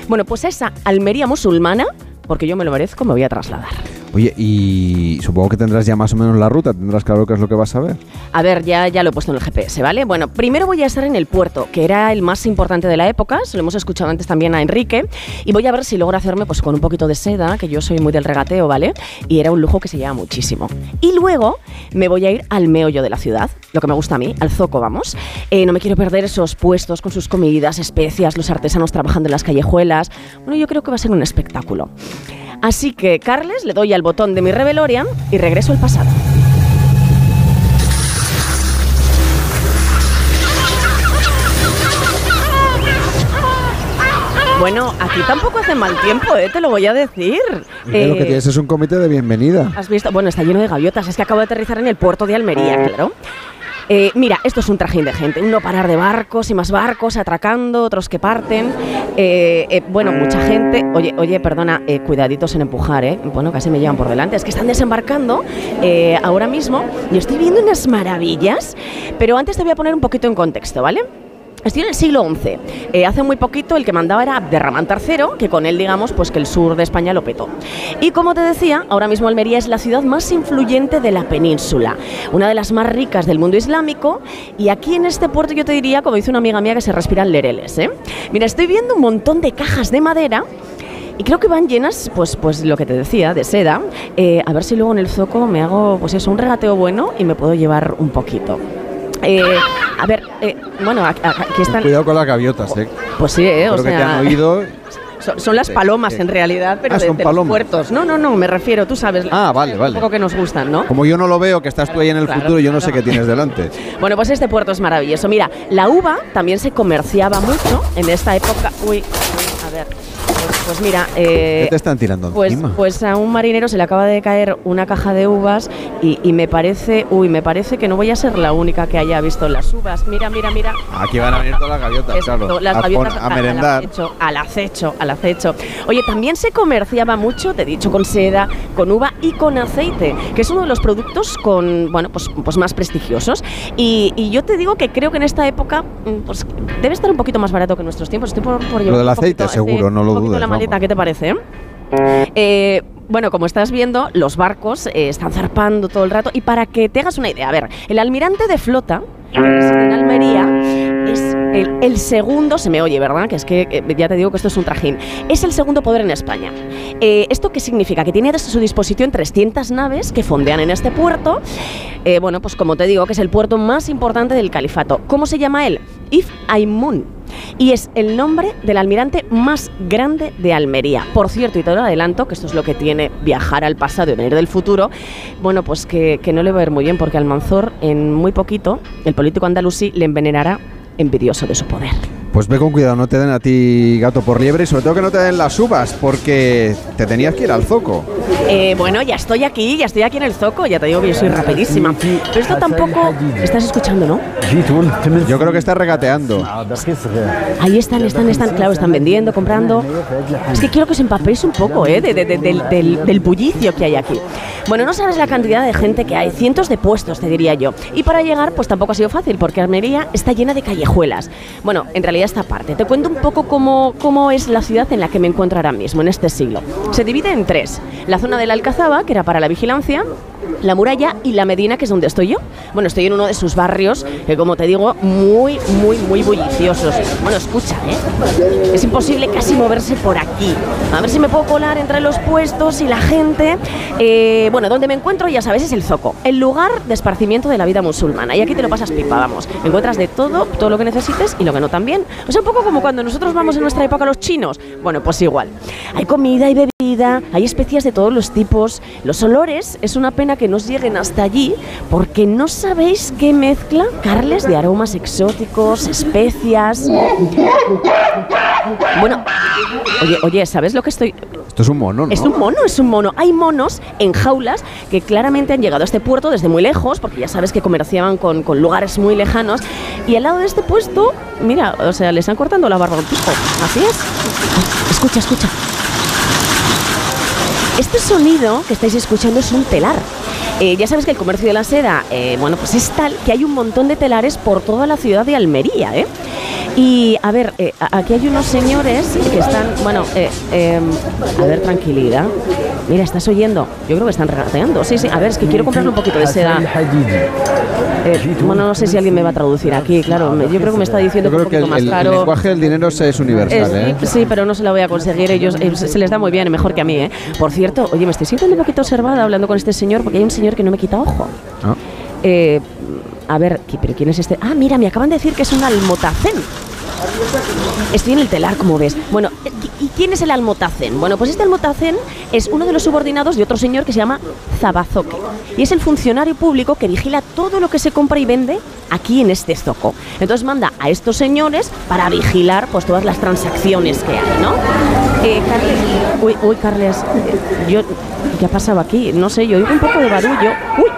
Bueno, pues esa Almería musulmana, porque yo me lo merezco, me voy a trasladar. Oye, y supongo que tendrás ya más o menos la ruta, tendrás claro qué es lo que vas a ver. A ver, ya, ya lo he puesto en el GPS, ¿vale? Bueno, primero voy a estar en el puerto, que era el más importante de la época, se lo hemos escuchado antes también a Enrique, y voy a ver si logro hacerme pues con un poquito de seda, que yo soy muy del regateo, ¿vale? Y era un lujo que se lleva muchísimo. Y luego me voy a ir al meollo de la ciudad, lo que me gusta a mí, al zoco, vamos. Eh, no me quiero perder esos puestos con sus comidas, especias, los artesanos trabajando en las callejuelas. Bueno, yo creo que va a ser un espectáculo. Así que, Carles, le doy al botón de mi Revelorian y regreso al pasado. Bueno, aquí tampoco hace mal tiempo, ¿eh? te lo voy a decir. Mira, lo que Eh, tienes es un comité de bienvenida. ¿Has visto? Bueno, está lleno de gaviotas. Es que acabo de aterrizar en el puerto de Almería, claro. Eh, mira, esto es un trajín de gente, no parar de barcos y más barcos atracando, otros que parten. Eh, eh, bueno, mucha gente. Oye, oye, perdona, eh, cuidaditos en empujar, ¿eh? Bueno, casi me llevan por delante. Es que están desembarcando ahora mismo y estoy viendo unas maravillas. Pero antes te voy a poner un poquito en contexto, ¿vale? Estoy en el siglo XI. Eh, hace muy poquito el que mandaba era Abderramán III, que con él digamos pues que el sur de España lo petó. Y como te decía, ahora mismo Almería es la ciudad más influyente de la península, una de las más ricas del mundo islámico. Y aquí en este puerto yo te diría, como dice una amiga mía, que se respiran lereles. ¿eh? Mira, estoy viendo un montón de cajas de madera. Y creo que van llenas, pues, pues lo que te decía, de seda. Eh, a ver si luego en el zoco me hago, pues eso, un regateo bueno y me puedo llevar un poquito. Eh, a ver, eh, bueno, aquí, están. Cuidado con las gaviotas, ¿eh? Pues sí, eh, o que te sea. han oído. Son, son las palomas en realidad, pero Ah, de, son de los puertos. No, no, no, me refiero, tú sabes. Ah, vale, Un vale. poco que nos gustan, ¿no? Como yo no lo veo, que estás tú ahí en el Claro, futuro, yo no sé qué tienes delante. [LAUGHS] Bueno, pues este puerto es maravilloso. Mira, la uva también se comerciaba mucho en esta época. Uy, a ver. Pues, mira, eh, ¿Qué te están tirando pues, pues a un marinero se le acaba de caer una caja de uvas y, y me parece, uy, me parece que no voy a ser la única que haya visto las uvas. Mira, mira, mira. Aquí van a venir todas las gaviotas, claro. las a, gaviotas a al- merendar. Al acecho, al acecho, al acecho. Oye, también se comerciaba mucho, te he dicho, con seda, con uva y con aceite, que es uno de los productos con, bueno, pues, pues más prestigiosos. Y, y yo te digo que creo que en esta época mm, pues, debe estar un poquito más barato que en nuestros tiempos. Estoy por, por llevar Lo del aceite, poquito- seguro, no lo dudes, maleta. ¿qué te parece? Eh, bueno, como estás viendo, los barcos eh, están zarpando todo el rato. Y para que te hagas una idea, a ver, el almirante de flota que reside en Almería es el, segundo, se me oye, ¿verdad? Que es que eh, ya te digo que esto es un trajín. Es el segundo poder en España. Eh, ¿Esto qué significa? Que tiene a su disposición 300 naves que fondean en este puerto. Eh, bueno, pues como te digo, que es el puerto más importante del califato. ¿Cómo se llama él? If Aimun. Y es el nombre del almirante más grande de Almería. Por cierto, y te lo adelanto, que esto es lo que tiene viajar al pasado y venir del futuro, bueno, pues que, que no le va a ir muy bien, porque Almanzor en muy poquito, el político andalusí, le envenenará envidioso de su poder. Pues ve con cuidado, no te den a ti gato por liebre y sobre todo que no te den las uvas, porque te tenías que ir al zoco. Eh, bueno, ya estoy aquí, ya estoy aquí en el zoco, ya te digo que yo soy rapidísima. Pero esto tampoco... ¿Estás escuchando, no? Yo creo que estás regateando. Ahí están, están, están, claro, están vendiendo, comprando. Es que quiero que os empapéis un poco, ¿eh? de- de- de- del, del- del bullicio que hay aquí. Bueno, no sabes la cantidad de gente que hay, cientos de puestos, te diría yo. Y para llegar, pues tampoco ha sido fácil, porque Almería está llena de callejuelas. Bueno, en realidad esta parte. Te cuento un poco cómo, cómo es la ciudad en la que me encuentro ahora mismo, en este siglo. Se divide en tres. La zona de la Alcazaba, que era para la vigilancia, la muralla y la Medina, que es donde estoy yo. Bueno, estoy en uno de sus barrios, que como te digo, muy, muy, muy bulliciosos. Bueno, escucha, ¿eh? Es imposible casi moverse por aquí. A ver si me puedo colar entre los puestos y la gente. Eh, bueno, donde me encuentro, ya sabes, es el Zoco, el lugar de esparcimiento de la vida musulmana. Y aquí te lo pasas pipa, vamos. Encuentras de todo, todo lo que necesites y lo que no también. O sea, un poco como cuando nosotros vamos en nuestra época a los chinos. Bueno, pues igual. Hay comida, hay bebida, hay especias de todos los tipos. Los olores, es una pena que nos lleguen hasta allí porque no sabéis qué mezcla, Carles, de aromas exóticos, especias. Bueno, oye, oye, ¿sabes lo que estoy...? Esto es un mono, ¿no? Es un mono, es un mono. Hay monos en jaulas que claramente han llegado a este puerto desde muy lejos, porque ya sabes que comerciaban con, con lugares muy lejanos. Y al lado de este puesto, mira, o sea, le están cortando la barba a un tipo. Así es. Escucha, escucha. Este sonido que estáis escuchando es un telar. Eh, ya sabes que el comercio de la seda, eh, bueno, pues es tal que hay un montón de telares por toda la ciudad de Almería, ¿eh? Y a ver, eh, aquí hay unos señores que están, bueno, eh, eh, a ver, tranquilidad. Mira, ¿estás oyendo? Yo creo que están regateando. Sí, sí, a ver, es que quiero comprarle un poquito de seda. Eh, bueno, no sé si alguien me va a traducir aquí, claro. Yo creo que me está diciendo que un creo que poquito el, más el caro. lenguaje del dinero es universal, Es- ¿eh? Sí, pero no se la voy a conseguir. Ellos eh, se les da muy bien, mejor que a mí, ¿eh? Por cierto, oye, me estoy sintiendo un poquito observada hablando con este señor porque hay un señor que no me quita ojo. Ah. Eh, a ver, ¿qui- ¿pero quién es este? Ah, mira, me acaban de decir que es un almotacén. Estoy en el telar, como ves. Bueno, eh, ¿y quién es el almotacén? Bueno, pues este almotacén es uno de los subordinados de otro señor que se llama Zabazoque. Y es el funcionario público que vigila todo lo que se compra y vende aquí en este zoco. Entonces manda a estos señores para vigilar pues todas las transacciones que hay, ¿no? Eh, Carles, uy, uy, Carles, eh, yo, ¿qué ha pasado aquí? No sé, yo oigo un poco de barullo. Uy,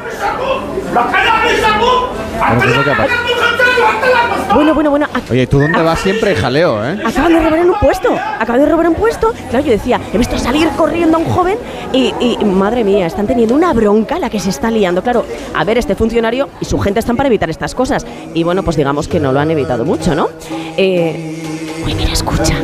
Bueno, bueno, bueno, Oye, ¿tú dónde vas siempre jaleo, eh? Acaban de robar en un puesto, acaban de robar un puesto. Claro, yo decía, he visto salir corriendo a un joven y, y, madre mía, están teniendo una bronca la que se está liando. Claro, a ver, este funcionario y su gente están para evitar estas cosas. Y bueno, pues digamos que no lo han evitado mucho, ¿no? Eh, uy, mira, escucha.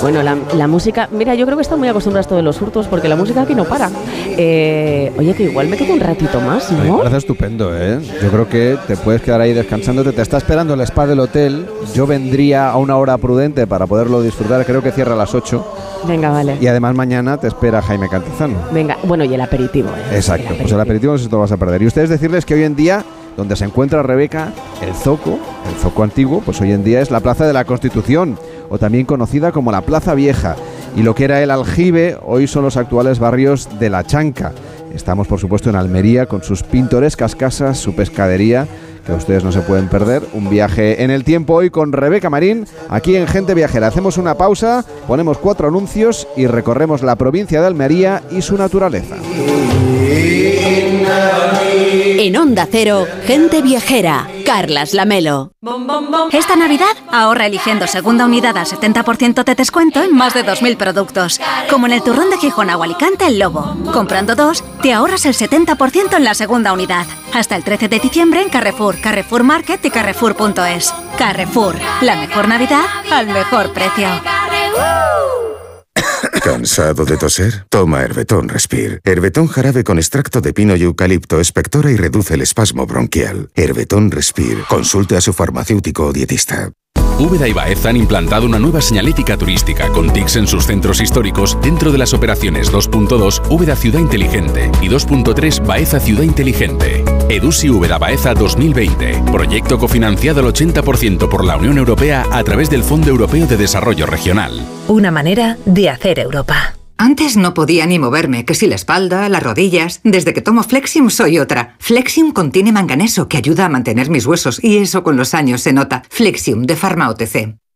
Bueno, la, la música, mira, yo creo que están muy acostumbrados todos los hurtos porque la música aquí no para. Eh, oye, que igual me quedo un ratito más, Me ¿no? parece estupendo, ¿eh? Yo creo que te puedes quedar ahí descansándote. Te está esperando el spa del hotel. Yo vendría a una hora prudente para poderlo disfrutar. Creo que cierra a las 8. Venga, vale. Y además mañana te espera Jaime Cantizano. Venga, bueno, y el aperitivo, ¿eh? Exacto, pues el aperitivo no se te lo vas a perder. Y ustedes decirles que hoy en día, donde se encuentra Rebeca, el Zoco, el Zoco antiguo, pues hoy en día es la Plaza de la Constitución, o también conocida como la Plaza Vieja. Y lo que era el aljibe, hoy son los actuales barrios de La Chanca. Estamos, por supuesto, en Almería, con sus pintorescas casas, su pescadería, que ustedes no se pueden perder. Un viaje en el tiempo hoy con Rebeca Marín, aquí en Gente Viajera. Hacemos una pausa, ponemos cuatro anuncios y recorremos la provincia de Almería y su naturaleza. En Onda Cero, gente viajera, Carlas Lamelo. Esta Navidad ahorra eligiendo segunda unidad al 70% de descuento en más de 2.000 productos. Como en el turrón de Gijón o Alicante El Lobo. Comprando dos, te ahorras el 70% en la segunda unidad. Hasta el 13 de diciembre en Carrefour, Carrefour Market y Carrefour.es. Carrefour, la mejor Navidad al mejor precio. [COUGHS] ¿Cansado de toser? Toma Herbetón Respire. Herbetón jarabe con extracto de pino y eucalipto espectora y reduce el espasmo bronquial. Herbetón Respire. Consulte a su farmacéutico o dietista. Úbeda y Baeza han implantado una nueva señalética turística con TICs en sus centros históricos dentro de las operaciones 2.2 Úbeda Ciudad Inteligente y 2.3 Baeza Ciudad Inteligente. Edusi Úbeda Baeza 2020. Proyecto cofinanciado al 80% por la Unión Europea a través del Fondo Europeo de Desarrollo Regional. Una manera de hacer Europa. Antes no podía ni moverme, que si la espalda, las rodillas. Desde que tomo Flexium soy otra. Flexium contiene manganeso que ayuda a mantener mis huesos y eso con los años se nota. Flexium de Pharma OTC.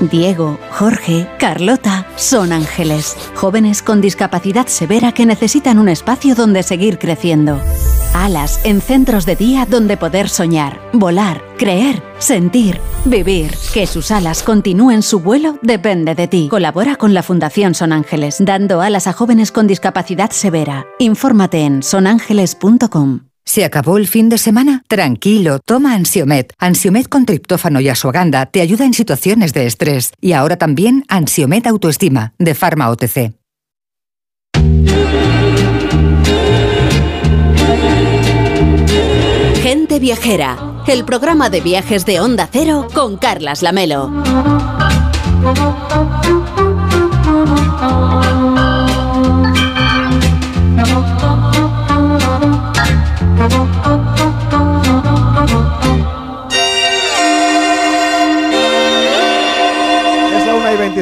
Diego, Jorge, Carlota son ángeles, jóvenes con discapacidad severa que necesitan un espacio donde seguir creciendo. Alas en centros de día donde poder soñar, volar, creer, sentir, vivir. Que sus alas continúen su vuelo depende de ti. Colabora con la Fundación Son Ángeles, dando alas a jóvenes con discapacidad severa. Infórmate en sonángeles.com. ¿Se acabó el fin de semana? Tranquilo, toma Ansiomet. Ansiomet con triptófano y asuaganda te ayuda en situaciones de estrés. Y ahora también Ansiomet Autoestima, de Pharma OTC. Gente Viajera, el programa de viajes de Onda Cero con Carlas Lamelo.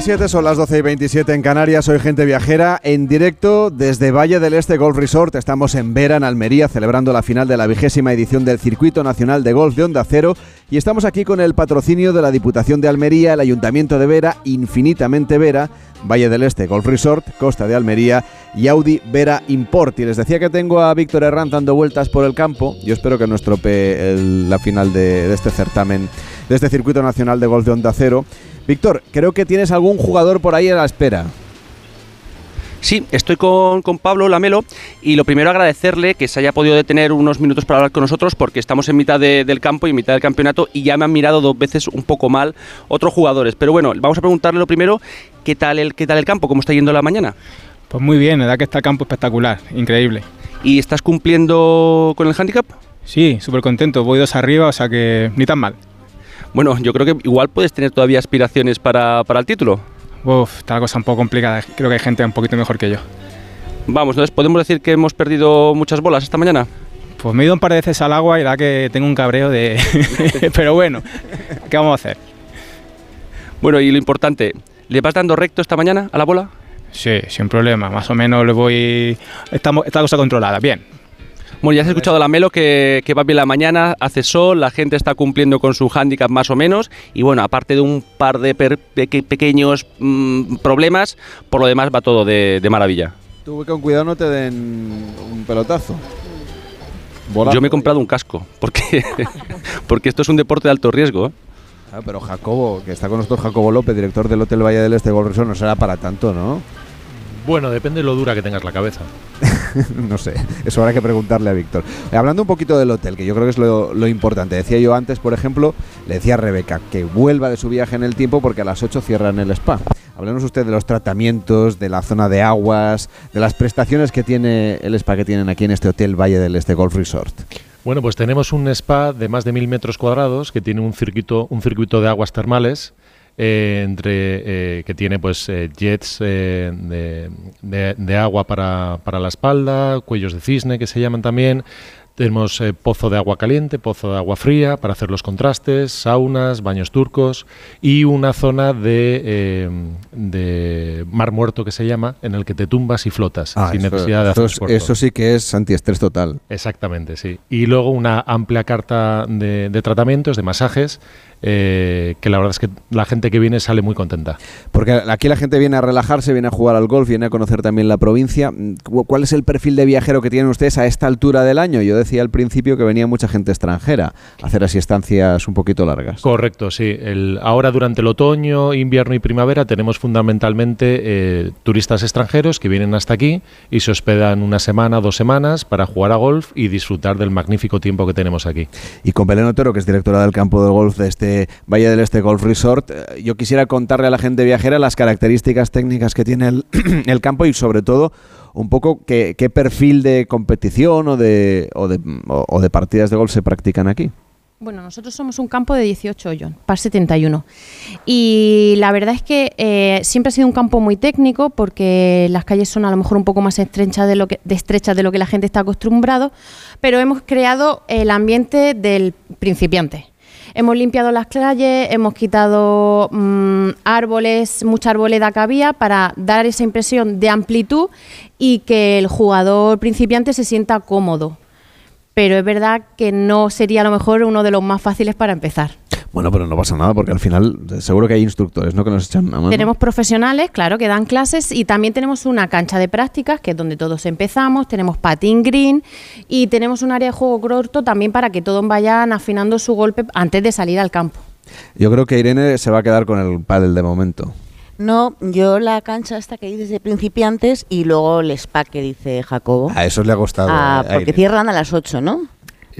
27, son las 12 y 27 en Canarias. Soy gente viajera en directo desde Valle del Este Golf Resort. Estamos en Vera, en Almería, celebrando la final de la vigésima edición del Circuito Nacional de Golf de Onda Cero. Y estamos aquí con el patrocinio de la Diputación de Almería, el Ayuntamiento de Vera, Infinitamente Vera, Valle del Este Golf Resort, Costa de Almería y Audi Vera Import. Y les decía que tengo a Víctor Herranz dando vueltas por el campo. Yo espero que no estropee la final de, de este certamen, de este Circuito Nacional de Golf de Onda Cero. Víctor, creo que tienes algún jugador por ahí a la espera. Sí, estoy con, con Pablo Lamelo y lo primero agradecerle que se haya podido detener unos minutos para hablar con nosotros porque estamos en mitad de- del campo y en mitad del campeonato y ya me han mirado dos veces un poco mal otros jugadores. Pero bueno, vamos a preguntarle lo primero, ¿qué tal el, qué tal el campo? ¿Cómo está yendo la mañana? Pues muy bien, la verdad que está el campo espectacular, increíble. ¿Y estás cumpliendo con el handicap? Sí, súper contento, voy dos arriba, o sea que ni tan mal. Bueno, yo creo que igual puedes tener todavía aspiraciones para, para el título. Uf, está la cosa un poco complicada, creo que hay gente un poquito mejor que yo. Vamos, entonces podemos decir que hemos perdido muchas bolas esta mañana. Pues me he ido un par de veces al agua y la que tengo un cabreo de... [LAUGHS] [LAUGHS] Pero bueno, ¿qué vamos a hacer? Bueno, y lo importante, ¿le vas dando recto esta mañana a la bola? Sí, sin problema, más o menos le voy... Estamos, está la cosa controlada, bien. Bueno, ya has escuchado la Melo que, que va bien la mañana, hace sol, la gente está cumpliendo con su hándicap más o menos y bueno, aparte de un par de per- peque- pequeños mm, problemas, por lo demás va todo de, de maravilla. Tú con cuidado no te den un pelotazo. Yo me he comprado un casco porque, [LAUGHS] porque esto es un deporte de alto riesgo. ¿eh? Ah, pero Jacobo, que está con nosotros Jacobo López, director del Hotel Valle del Este Golf Resort, no será para tanto, ¿no? Bueno, depende de lo dura que tengas la cabeza. [LAUGHS] no sé, eso habrá que preguntarle a Víctor. Eh, Hablando un poquito del hotel, que yo creo que es lo, lo importante. Decía yo antes, por ejemplo, le decía a Rebeca que vuelva de su viaje en el tiempo porque a las 8 cierran el spa. Háblenos usted de los tratamientos, de la zona de aguas, de las prestaciones que tiene el spa que tienen aquí en este hotel Valle del Este Golf Resort. Bueno, pues tenemos un spa de más de mil metros cuadrados que tiene un circuito, un circuito de aguas termales. Eh, entre eh, que tiene pues eh, jets de, de- de agua para, para la espalda, cuellos de cisne que se llaman también. Tenemos pozo de agua caliente, pozo de agua fría para hacer los contrastes, saunas, baños turcos y una zona de, de mar muerto que se llama, en el que te tumbas y flotas Ah, sin eso- necesidad de eso hacer es- esfuerzo. eso sí que es antiestrés total. Exactamente, sí. Y luego una amplia carta de, de tratamientos, de masajes, eh, que la verdad es que la gente que viene sale muy contenta. Porque aquí la gente viene a relajarse, viene a jugar al golf, viene a conocer también la provincia. ¿Cu- ¿Cuál es el perfil de viajero que tienen ustedes a esta altura del año? Yo decía al principio que venía mucha gente extranjera a hacer así estancias un poquito largas. Correcto, sí. El, ahora durante el otoño, invierno y primavera tenemos fundamentalmente eh, turistas extranjeros que vienen hasta aquí y se hospedan una semana, dos semanas para jugar a golf y disfrutar del magnífico tiempo que tenemos aquí. Y con Belén Otero, que es directora del campo de golf de este Valle del Este Golf Resort, eh, yo quisiera contarle a la gente viajera las características técnicas que tiene el, [CLEARS THROAT] campo y sobre todo un poco qué, perfil de competición o de, o, de, partidas de golf se practican aquí. Bueno, nosotros somos un campo de 18 hoyos, par 71. Y la verdad es que eh, siempre ha sido un campo muy técnico porque las calles son a lo mejor un poco más estrechas de lo que, estrechas de lo que la gente está acostumbrado, pero hemos creado el ambiente del principiante. Hemos limpiado las calles, hemos quitado mm, árboles, mucha arboleda que había para dar esa impresión de amplitud y que el jugador principiante se sienta cómodo pero es verdad que no sería a lo mejor uno de los más fáciles para empezar. Bueno, pero no pasa nada porque al final seguro que hay instructores, ¿no? Que nos echan una mano. Tenemos profesionales, claro, que dan clases y también tenemos una cancha de prácticas, que es donde todos empezamos, tenemos patín green y tenemos un área de juego corto también para que todos vayan afinando su golpe antes de salir al campo. Yo creo que Irene se va a quedar con el pádel de momento. No, yo la cancha esta que dices de principiantes y luego el spa que dice Jacobo. A eso le ha costado. Ah, eh, a porque Irene. cierran a las 8, ¿no?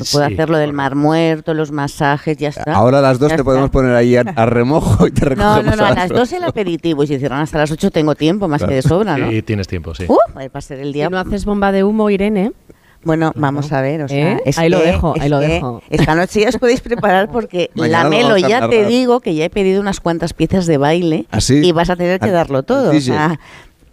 Puedo Sí, hacer lo del mar muerto, los masajes, ya está. Ahora a las dos te está. podemos poner ahí a, a remojo y te No, recogemos no, no, a las dos. 2 el aperitivo y si cierran hasta las 8 tengo tiempo, más Claro. que de sobra, ¿no? Sí, tienes tiempo, sí. Uh, va a ser el día. Si no haces bomba de humo, Irene. Bueno, vamos a ver, o sea, ¿Eh? es Ahí lo dejo, ahí lo dejo. Esta noche ya os podéis preparar porque [LAUGHS] Mañana la lo Melo ya te digo que ya he pedido unas cuantas piezas de baile ¿Ah, sí? y vas a tener que Ah, darlo todo. o sea,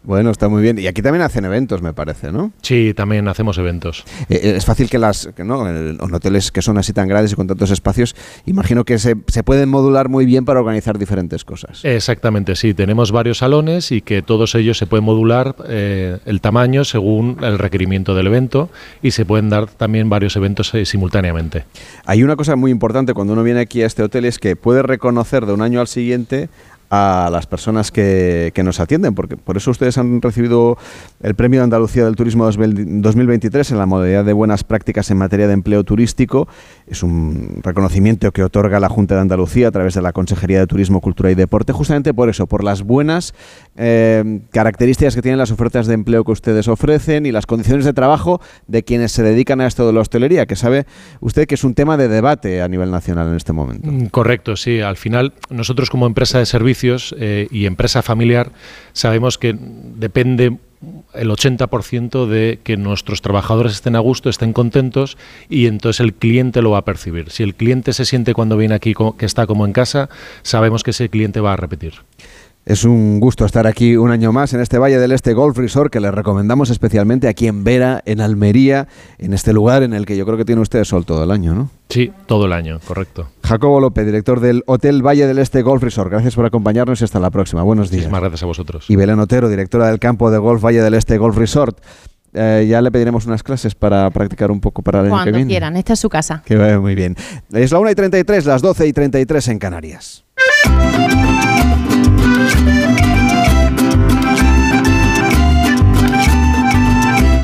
Bueno, está muy bien. Y aquí también hacen eventos, me parece, ¿no? Sí, también hacemos eventos. Eh, eh, es fácil que las, que no, en hoteles que son así tan grandes y con tantos espacios, imagino que se, se pueden modular muy bien para organizar diferentes cosas. Exactamente, sí. Tenemos varios salones y que todos ellos se pueden modular eh, el tamaño según el requerimiento del evento y se pueden dar también varios eventos eh, simultáneamente. Hay una cosa muy importante cuando uno viene aquí a este hotel es que puede reconocer de un año al siguiente a las personas que, que nos atienden, porque por eso ustedes han recibido el Premio de Andalucía del Turismo 2000 2023 en la modalidad de buenas prácticas en materia de empleo turístico. Es un reconocimiento que otorga la Junta de Andalucía a través de la Consejería de Turismo, Cultura y Deporte, justamente por eso, por las buenas eh, características que tienen las ofertas de empleo que ustedes ofrecen y las condiciones de trabajo de quienes se dedican a esto de la hostelería, que sabe usted que es un tema de debate a nivel nacional en este momento. Mm, Correcto, sí. Al final, nosotros como empresa de servicios eh, y empresa familiar sabemos que depende el 80% de que nuestros trabajadores estén a gusto, estén contentos y entonces el cliente lo va a percibir. Si el cliente se siente cuando viene aquí que está como en casa, sabemos que ese cliente va a repetir. Es un gusto estar aquí un año más en este Valle del Este Golf Resort que les recomendamos especialmente aquí en Vera, en Almería, en este lugar en el que yo creo que tiene usted sol todo el año, ¿no? Sí, todo el año, correcto. Jacobo López, director del Hotel Valle del Este Golf Resort. Gracias por acompañarnos y hasta la próxima. Buenos días. Muchísimas gracias a vosotros. Y Belén Otero, directora del campo de golf Valle del Este Golf Resort. Eh, ya le pediremos unas clases para practicar un poco para el año que Cuando viene. quieran, esta es su casa. Que vaya muy bien. Es la 1 y 33, las 12 y 33 en Canarias.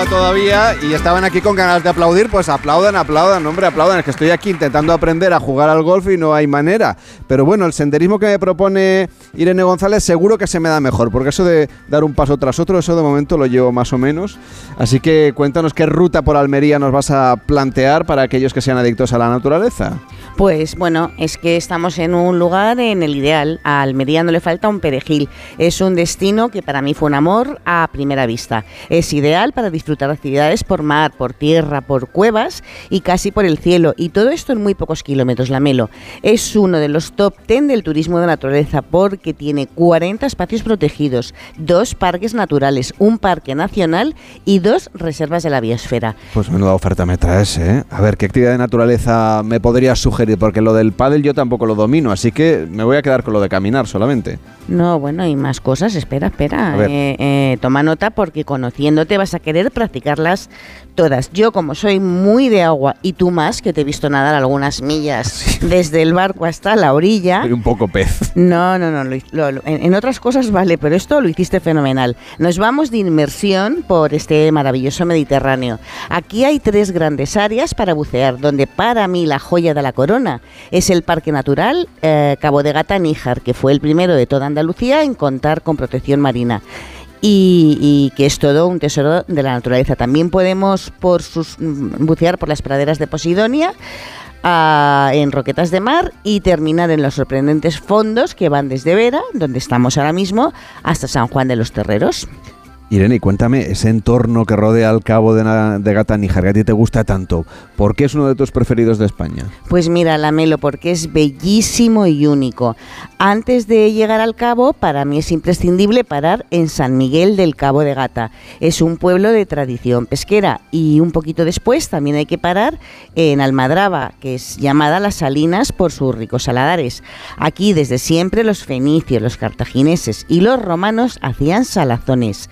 Aplauda todavía y estaban aquí con ganas de aplaudir, pues aplaudan, aplaudan, hombre, aplaudan. Es que estoy aquí intentando aprender a jugar al golf y no hay manera. Pero bueno, el senderismo que me propone Irene González seguro que se me da mejor, porque eso de dar un paso tras otro, eso de momento lo llevo más o menos. Así que cuéntanos qué ruta por Almería nos vas a plantear para aquellos que sean adictos a la naturaleza. Pues bueno, es que estamos en un lugar en el ideal. A Almería no le falta un perejil. Es un destino que para mí fue un amor a primera vista. Es ideal para disfrutar actividades por mar, por tierra, por cuevas y casi por el cielo. Y todo esto en muy pocos kilómetros, la Melo. Es uno de los top 10 del turismo de naturaleza porque tiene 40 espacios protegidos, dos parques naturales, un parque nacional y dos reservas de la biosfera. Pues menuda oferta me traes, ¿eh? A ver, ¿qué actividad de naturaleza me podrías sugerir? Porque lo del pádel yo tampoco lo domino, así que me voy a quedar con lo de caminar solamente. No, bueno, hay más cosas. Espera, espera. Eh, eh, toma nota porque conociéndote vas a querer practicarlas todas. Yo, como soy muy de agua y tú más, que te he visto nadar algunas millas [LAUGHS] desde el barco hasta la orilla. Soy un poco pez. No, no, no. lo- lo- en, en otras cosas vale, pero esto lo hiciste fenomenal. Nos vamos de inmersión por este maravilloso Mediterráneo. Aquí hay tres grandes áreas para bucear, donde para mí la joya de la corona es el Parque Natural eh, Cabo de Gata Níjar, que fue el primero de toda Andalucía en contar con protección marina. Y, y que es todo un tesoro de la naturaleza. También podemos por sus, mm, bucear por las praderas de Posidonia, a- en Roquetas de Mar y terminar en los sorprendentes fondos que van desde Vera, donde estamos ahora mismo, hasta San Juan de los Terreros. Irene, cuéntame, ese entorno que rodea al cabo de Gata Níjar, que a ti te gusta tanto, ¿por qué es uno de tus preferidos de España? Pues mira, Lamelo, porque es bellísimo y único. Antes de llegar al cabo, para mí es imprescindible parar en San Miguel del Cabo de Gata. Es un pueblo de tradición pesquera y un poquito después también hay que parar en Almadraba, que es llamada Las Salinas por sus ricos saladares. Aquí desde siempre los fenicios, los cartagineses y los romanos hacían salazones.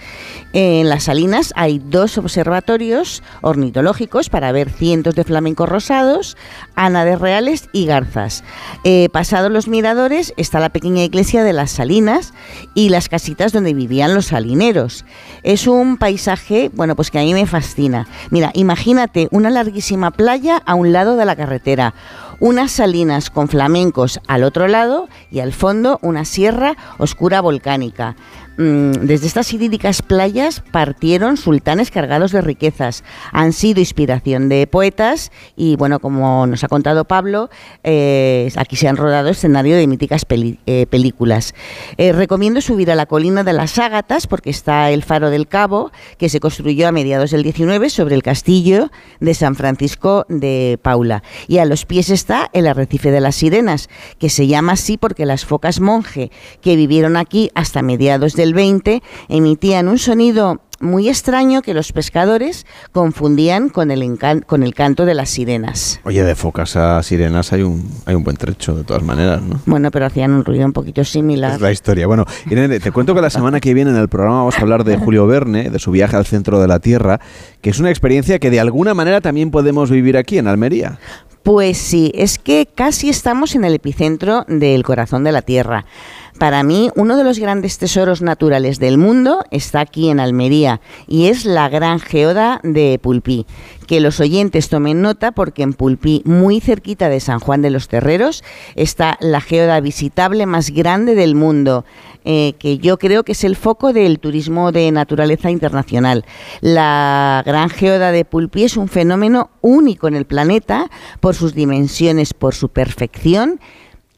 En las salinas hay dos observatorios ornitológicos para ver cientos de flamencos rosados, ánades reales y garzas. Eh, pasados los miradores está la pequeña iglesia de las salinas y las casitas donde vivían los salineros. Es un paisaje, bueno, pues que a mí me fascina. Mira, imagínate una larguísima playa a un lado de la carretera, unas salinas con flamencos al otro lado y al fondo una sierra oscura volcánica. Mm, Desde estas idílicas playas partieron sultanes cargados de riquezas. Han sido inspiración de poetas y, bueno, como nos ha contado Pablo, eh, aquí se han rodado escenario de míticas eh, películas. Eh, recomiendo subir a la colina de las Ágatas porque está el Faro del Cabo, que se construyó a mediados del 19 sobre el castillo de San Francisco de Paula. Y a los pies está el arrecife de las Sirenas, que se llama así porque las focas monje que vivieron aquí hasta mediados del 20 emitían un sonido muy extraño que los pescadores confundían con el, con el canto de las sirenas. Oye, de focas a sirenas hay un, hay un buen trecho, de todas maneras, ¿no? Bueno, pero hacían un ruido un poquito similar. Es la historia. Bueno, Irene, te cuento que la semana que viene en el programa vamos a hablar de Julio Verne, de su viaje al centro de la Tierra, que es una experiencia que de alguna manera también podemos vivir aquí en Almería. Pues sí, es que casi estamos en el epicentro del corazón de la Tierra. Para mí, uno de los grandes tesoros naturales del mundo está aquí en Almería y es la Gran Geoda de Pulpí. Que los oyentes tomen nota porque en Pulpí, muy cerquita de San Juan de los Terreros, está la geoda visitable más grande del mundo, eh, que yo creo que es el foco del turismo de naturaleza internacional. La Gran Geoda de Pulpí es un fenómeno único en el planeta por sus dimensiones, por su perfección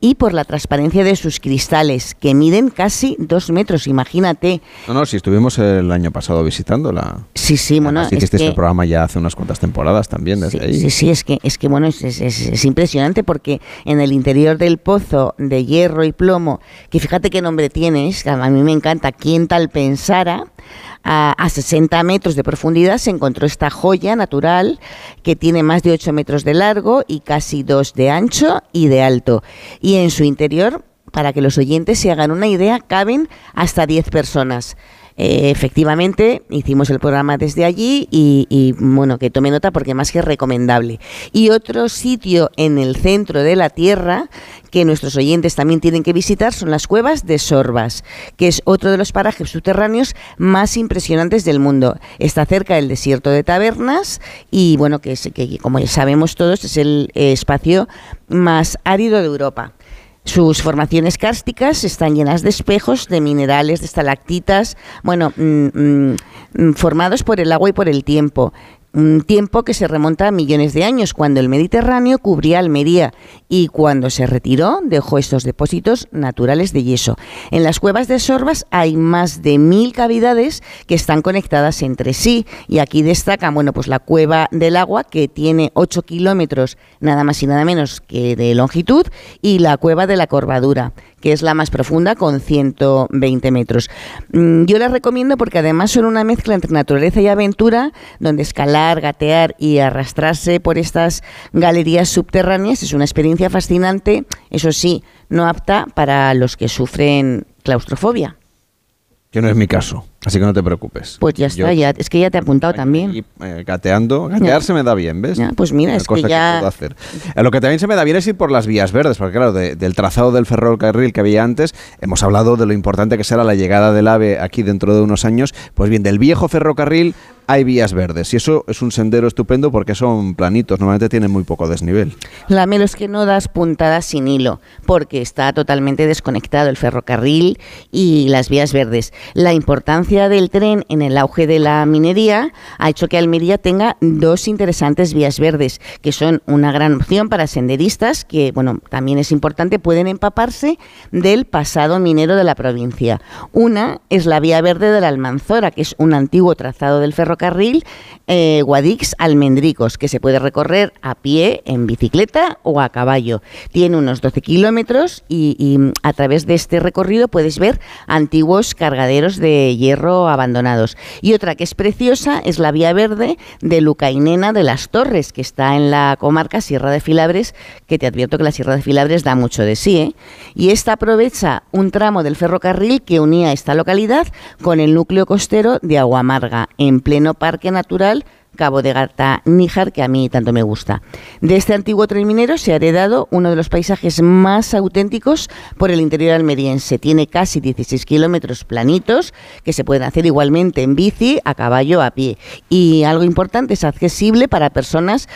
y por la transparencia de sus cristales, que miden casi dos metros, imagínate. No, no, si estuvimos el año pasado visitándola. Sí, sí, bueno, Así que es este que- programa ya hace unas cuantas temporadas también desde ahí. Sí, sí, es que, es que bueno, es, es- es- es impresionante porque en el interior del pozo de hierro y plomo, que fíjate qué nombre tienes, a mí me encanta, quien tal pensara, a, a 60 metros de profundidad se encontró esta joya natural que tiene más de 8 metros de largo y casi 2 de ancho y de alto. Y en su interior, para que los oyentes se hagan una idea, caben hasta 10 personas. Eh, efectivamente, hicimos el programa desde allí y, bueno, que tome nota porque más que recomendable. Y otro sitio en el centro de la Tierra que nuestros oyentes también tienen que visitar son las cuevas de Sorbas, que es otro de los parajes subterráneos más impresionantes del mundo. Está cerca del desierto de Tabernas y bueno, que, es, que como ya sabemos todos es el espacio más árido de Europa. Sus formaciones kársticas están llenas de espejos, de minerales, de estalactitas, bueno, mm, mm, mm, formados por el agua y por el tiempo. Un tiempo que se remonta a millones de años, cuando el Mediterráneo cubría Almería y cuando se retiró dejó estos depósitos naturales de yeso. En las cuevas de Sorbas hay más de mil cavidades que están conectadas entre sí y aquí destacan, bueno, pues la cueva del agua que tiene 8 kilómetros nada más y nada menos que de longitud y la cueva de la Corvadura que es la más profunda con 120 metros. Mm, Yo la recomiendo porque además son una mezcla entre naturaleza y aventura, donde escalar, gatear y arrastrarse por estas galerías subterráneas es una experiencia fascinante, eso sí, no apta para los que sufren claustrofobia. Que no es mi caso, así que no te preocupes. Pues ya está, Yo, ya, es que ya te he apuntado también. eh, gateando, gatear se me da bien, ¿ves? Ya, pues mira, es que cosa ya- puedo hacer. Eh, Lo que también se me da bien es ir por las vías verdes, porque claro, de- del trazado del ferrocarril que había antes, hemos hablado de lo importante que será la llegada del AVE aquí dentro de unos años. Pues bien, del viejo ferrocarril hay vías verdes y eso es un sendero estupendo porque son planitos, normalmente tienen muy poco desnivel. La melo es que no das puntadas sin hilo, porque está totalmente desconectado el ferrocarril y las vías verdes. La importancia del tren en el auge de la minería ha hecho que Almería tenga dos interesantes vías verdes, que son una gran opción para senderistas, que, bueno, también es importante, pueden empaparse del pasado minero de la provincia. Una es la vía verde de la Almanzora, que es un antiguo trazado del ferrocarril eh, Guadix-Almendricos, que se puede recorrer a pie, en bicicleta o a caballo. Tiene unos 12 kilómetros y, y a través de este recorrido puedes ver antiguos cargaderos de hierro abandonados. Y otra que es preciosa es la vía verde de Lucainena de las Torres, que está en la comarca Sierra de Filabres, que te advierto que la Sierra de Filabres da mucho de sí. ¿eh? Y esta aprovecha un tramo del ferrocarril que unía esta localidad con el núcleo costero de Aguamarga, en pleno parque natural Cabo de Gata Níjar, que a mí tanto me gusta. De este antiguo tren minero se ha heredado uno de los paisajes más auténticos por el interior almeriense. Tiene casi 16 kilómetros planitos que se pueden hacer igualmente en bici, a caballo, a pie. Y algo importante, es accesible para personas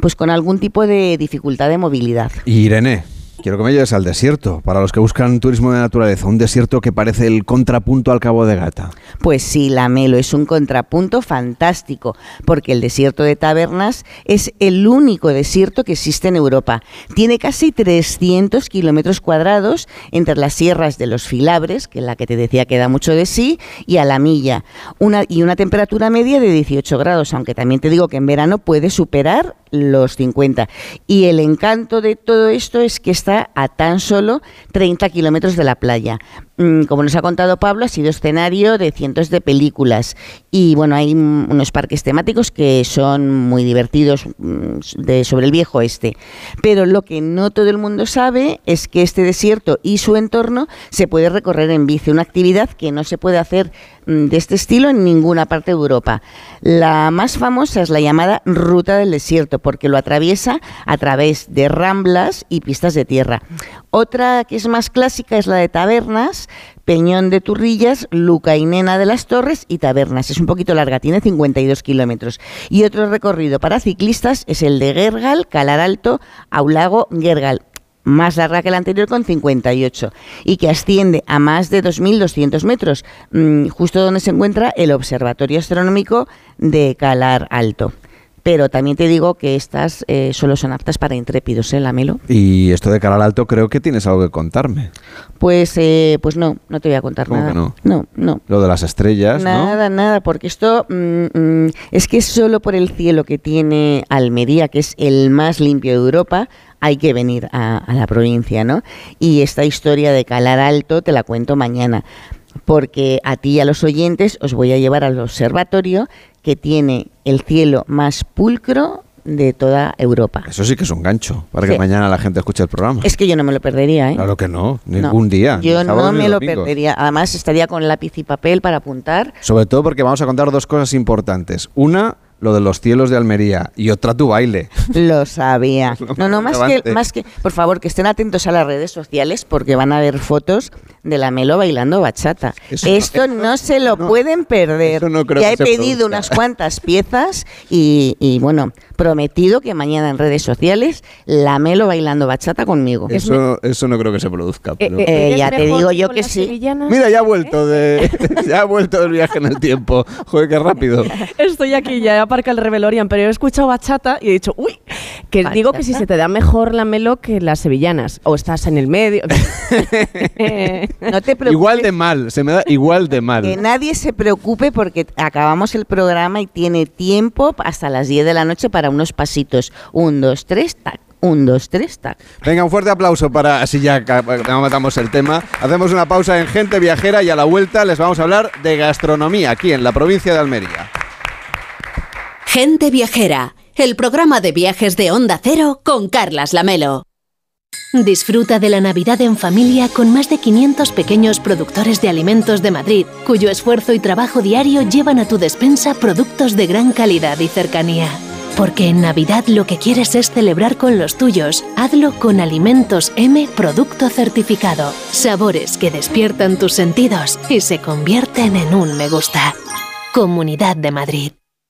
pues con algún tipo de dificultad de movilidad. Irene. Quiero que me lleves al desierto, para los que buscan turismo de naturaleza, un desierto que parece el contrapunto al Cabo de Gata. Pues sí, la Melo es un contrapunto fantástico, porque el desierto de Tabernas es el único desierto que existe en Europa. Tiene casi 300 kilómetros cuadrados entre las sierras de los Filabres, que es la que te decía que da mucho de sí, y a la milla, una, y una temperatura media de 18 grados, aunque también te digo que en verano puede superar los 50. Y el encanto de todo esto es que está a tan solo 30 kilómetros de la playa. Mm, como nos ha contado Pablo, ha sido escenario de cientos de películas y bueno, hay unos parques temáticos que son muy divertidos mm, de, sobre el viejo este. Pero lo que no todo el mundo sabe es que este desierto y su entorno se puede recorrer en bici, una actividad que no se puede hacer mm, de este estilo en ninguna parte de Europa. La más famosa es la llamada Ruta del Desierto, porque lo atraviesa a través de ramblas y pistas de tierra. Otra que es más clásica es la de tabernas, Peñón de Turrillas, Lucainena de las Torres y Tabernas. Es un poquito larga, tiene 52 kilómetros. Y otro recorrido para ciclistas es el de Gergal, Calar Alto, Aulago, Gergal más larga que la anterior con 58 y que asciende a más de 2.200 metros, mm, justo donde se encuentra el Observatorio Astronómico de Calar Alto pero también te digo que estas eh, solo son aptas para intrépidos, ¿eh, Lamelo? Y esto de cara al alto creo que tienes algo que contarme. Pues, eh, pues no, no te voy a contar ¿Cómo nada. que no? No, no. Lo de las estrellas, ¿no? Nada, nada, porque esto mm, mm, es que solo por el cielo que tiene Almería, que es el más limpio de Europa, hay que venir a, a la provincia, ¿no? Y esta historia de Calar Alto te la cuento mañana porque a ti y a los oyentes os voy a llevar al observatorio que tiene el cielo más pulcro de toda Europa. Eso sí que es un gancho, para Sí. que mañana la gente escuche el programa. Es que yo no me lo perdería, ¿eh? Claro que no, No. ningún día. Yo no me lo perdería. Además, estaría con lápiz y papel para apuntar. Sobre todo porque vamos a contar dos cosas importantes. Una, lo de los cielos de Almería y otra tu baile. Lo sabía. [LAUGHS] No, no, más que, más que, por favor, que estén atentos a las redes sociales porque van a ver fotos de la Melo bailando bachata. Esto no se lo pueden perder. no creo ya que he pedido produzca. unas cuantas piezas y, y, bueno, prometido que mañana en redes sociales la Melo bailando bachata conmigo. Eso, eso no creo que se produzca. pero- Eh, ya te digo yo que sí. Mira, ya ha vuelto de, [LAUGHS] ya ha vuelto del viaje en el tiempo. Joder, qué rápido. [LAUGHS] Estoy aquí, ya aparca el Revelorian, pero he escuchado bachata y he dicho, uy, que digo que si se te da mejor la melo que las sevillanas, o estás en el medio. [LAUGHS] no te preocupes. Igual de mal, se me da igual de Que mal. nadie se preocupe porque acabamos el programa y tiene tiempo hasta las 10 de la noche para unos pasitos. Un, dos, tres, tac. Un, dos, tres, tac. Venga, un fuerte aplauso para así ya matamos el tema. Hacemos una pausa en Gente Viajera y a la vuelta les vamos a hablar de gastronomía aquí en la provincia de Almería. Gente Viajera, el programa de viajes de Onda Cero con Carlas Lamelo. Disfruta de la Navidad en familia con más de 500 pequeños productores de alimentos de Madrid, cuyo esfuerzo y trabajo diario llevan a tu despensa productos de gran calidad y cercanía. Porque en Navidad lo que quieres es celebrar con los tuyos. Hazlo con Alimentos M Producto Certificado. Sabores que despiertan tus sentidos y se convierten en un me gusta. Comunidad de Madrid.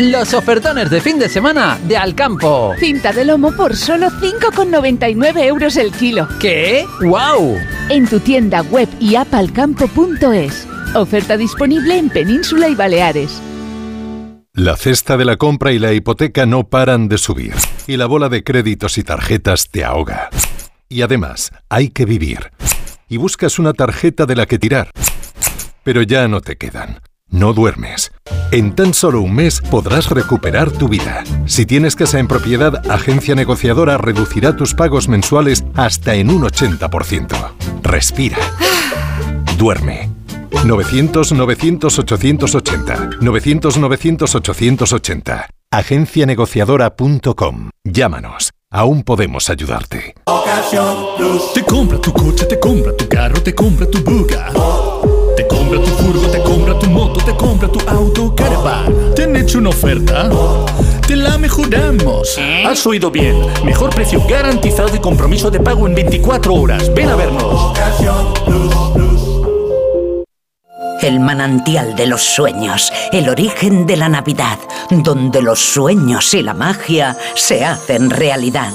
Los ofertones de fin de semana de Alcampo. Cinta de lomo por solo 5,99 euros el kilo. ¿Qué? ¡Wow! En tu tienda web y app alcampo.es. Oferta disponible en Península y Baleares. La cesta de la compra y la hipoteca no paran de subir. Y la bola de créditos y tarjetas te ahoga. Y además, hay que vivir. Y buscas una tarjeta de la que tirar. Pero ya no te quedan. No duermes. En tan solo un mes podrás recuperar tu vida. Si tienes casa en propiedad, Agencia Negociadora reducirá tus pagos mensuales hasta en un 80%. Respira. [SIGHS] Duerme. 900-900-880. 900-900-880. Agencianegociadora.com. Llámanos. Aún podemos ayudarte. Te compra tu coche, te compra tu carro, te compra tu buga. Te compra tu furgo, te compra tu moto, te compra tu auto, caravan. ¿Te han hecho una oferta? Te la mejoramos. Has oído bien. Mejor precio garantizado y compromiso de pago en 24 horas. Ven a vernos. El manantial de los sueños, el origen de la Navidad, donde los sueños y la magia se hacen realidad.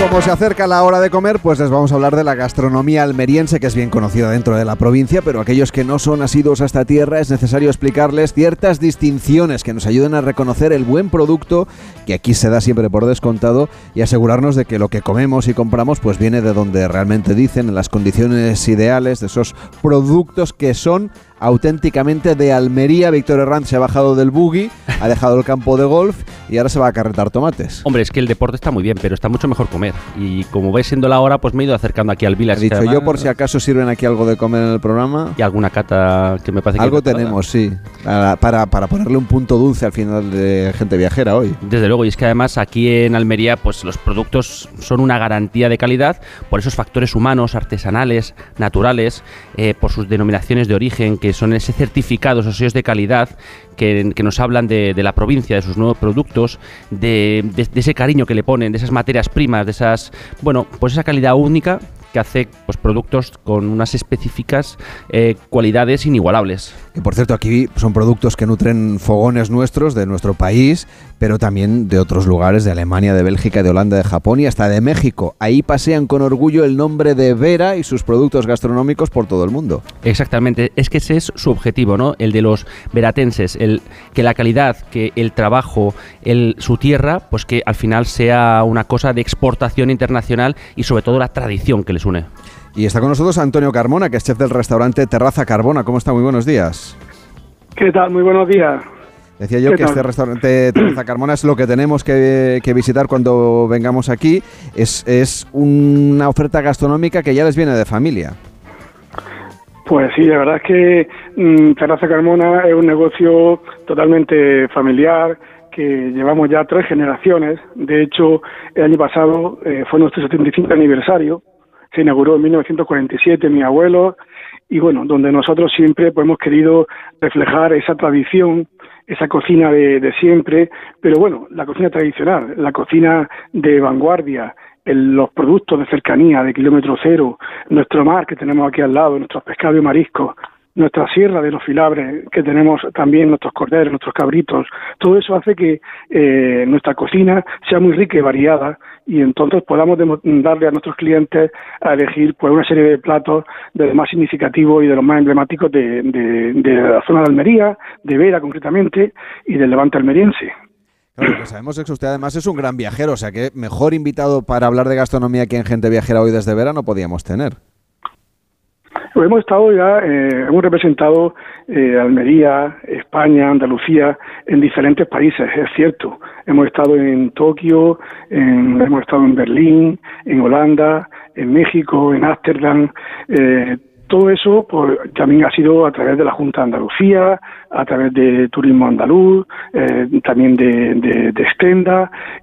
Como se acerca la hora de comer, pues les vamos a hablar de la gastronomía almeriense, que es bien conocida dentro de la provincia, pero aquellos que no son asiduos a esta tierra es necesario explicarles ciertas distinciones que nos ayuden a reconocer el buen producto que aquí se da siempre por descontado y asegurarnos de que lo que comemos y compramos pues viene de donde realmente dicen, en las condiciones ideales de esos productos que son auténticamente de Almería. Víctor Herranz se ha bajado del buggy, ha dejado el campo de golf y ahora se va a carretar tomates. Hombre, es que el deporte está muy bien, pero está mucho mejor comer. Y como vais siendo la hora, pues me he ido acercando aquí al Village. He dicho yo por si acaso sirven aquí algo de comer en el programa. Y alguna cata que me parece que... Algo tenemos, sí. Para, para, para, ponerle un punto dulce al final de gente viajera hoy. Desde luego, y es que además aquí en Almería, pues los productos son una garantía de calidad por esos factores humanos, artesanales, naturales, eh, por sus denominaciones de origen, que son ese certificado, esos sellos de calidad que, que nos hablan de, la provincia, de sus nuevos productos, de, ese cariño que le ponen, de esas materias primas, de esas, bueno, pues esa calidad única que hace pues, productos con unas específicas eh, cualidades inigualables. Y por cierto, aquí son productos que nutren fogones nuestros, de nuestro país, pero también de otros lugares, de Alemania, de Bélgica, de Holanda, de Japón y hasta de México. Ahí pasean con orgullo el nombre de Vera y sus productos gastronómicos por todo el mundo. Exactamente, es que ese es su objetivo, ¿no? El de los veratenses, el que la calidad, que el trabajo, el, su tierra, pues que al final sea una cosa de exportación internacional y sobre todo la tradición que les une. Y está con nosotros Antonio Carmona, que es chef del restaurante Terraza Carbona. ¿Cómo está? Muy buenos días. ¿Qué tal? Muy buenos días. Decía yo que tal? este restaurante [CLEARS THROAT] Terraza Carmona es lo que tenemos que, que visitar cuando vengamos aquí. Es, es, una oferta gastronómica que ya les viene de familia. Pues sí, la verdad es que mmm, Terraza Carmona es un negocio totalmente familiar, que llevamos ya tres generaciones. De hecho, el año pasado eh, fue nuestro 75 aniversario. Se inauguró en 1947 mi abuelo y bueno, donde nosotros siempre pues, hemos querido reflejar esa tradición, esa cocina de, de siempre, pero bueno, la cocina tradicional, la cocina de vanguardia, el- los productos de cercanía, de kilómetro cero, nuestro mar que tenemos aquí al lado, nuestros pescados y mariscos, nuestra sierra de los filabres que tenemos también, nuestros corderos, nuestros cabritos, todo eso hace que eh, nuestra cocina sea muy rica y variada y entonces podamos darle a nuestros clientes a elegir pues una serie de platos de los más significativos y de los más emblemáticos de, de- de la zona de Almería, de Vera concretamente y del Levante almeriense. Claro, lo que sabemos es que usted además es un gran viajero, o sea que mejor invitado para hablar de gastronomía que en Gente Viajera hoy desde Vera no podíamos tener. Pues hemos estado ya, eh, hemos representado eh, Almería, España, Andalucía en diferentes países, es cierto. Hemos estado en Tokio, en- hemos estado en Berlín, en Holanda, en México, en Ámsterdam. eh, todo eso pues, también ha sido a través de la Junta de Andalucía, a través de Turismo Andaluz, eh, también de, de, de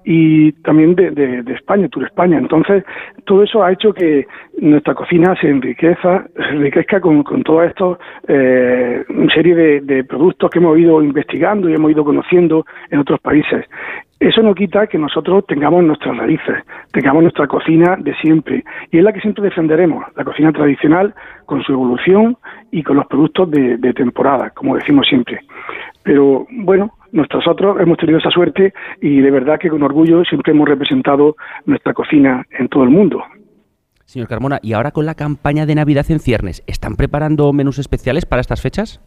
y también de, de- España, Tour España. Entonces, todo eso ha hecho que nuestra cocina se enriqueza, se enriquezca con, con toda esta eh, serie de productos que hemos ido investigando y hemos ido conociendo en otros países. Eso no quita que nosotros tengamos nuestras raíces, tengamos nuestra cocina de siempre, y es la que siempre defenderemos, la cocina tradicional con su evolución y con los productos de, de temporada, como decimos siempre. Pero bueno, nosotros hemos tenido esa suerte y de verdad que con orgullo siempre hemos representado nuestra cocina en todo el mundo. Señor Carmona, y ahora con la campaña de Navidad en ciernes, ¿están preparando menús especiales para estas fechas?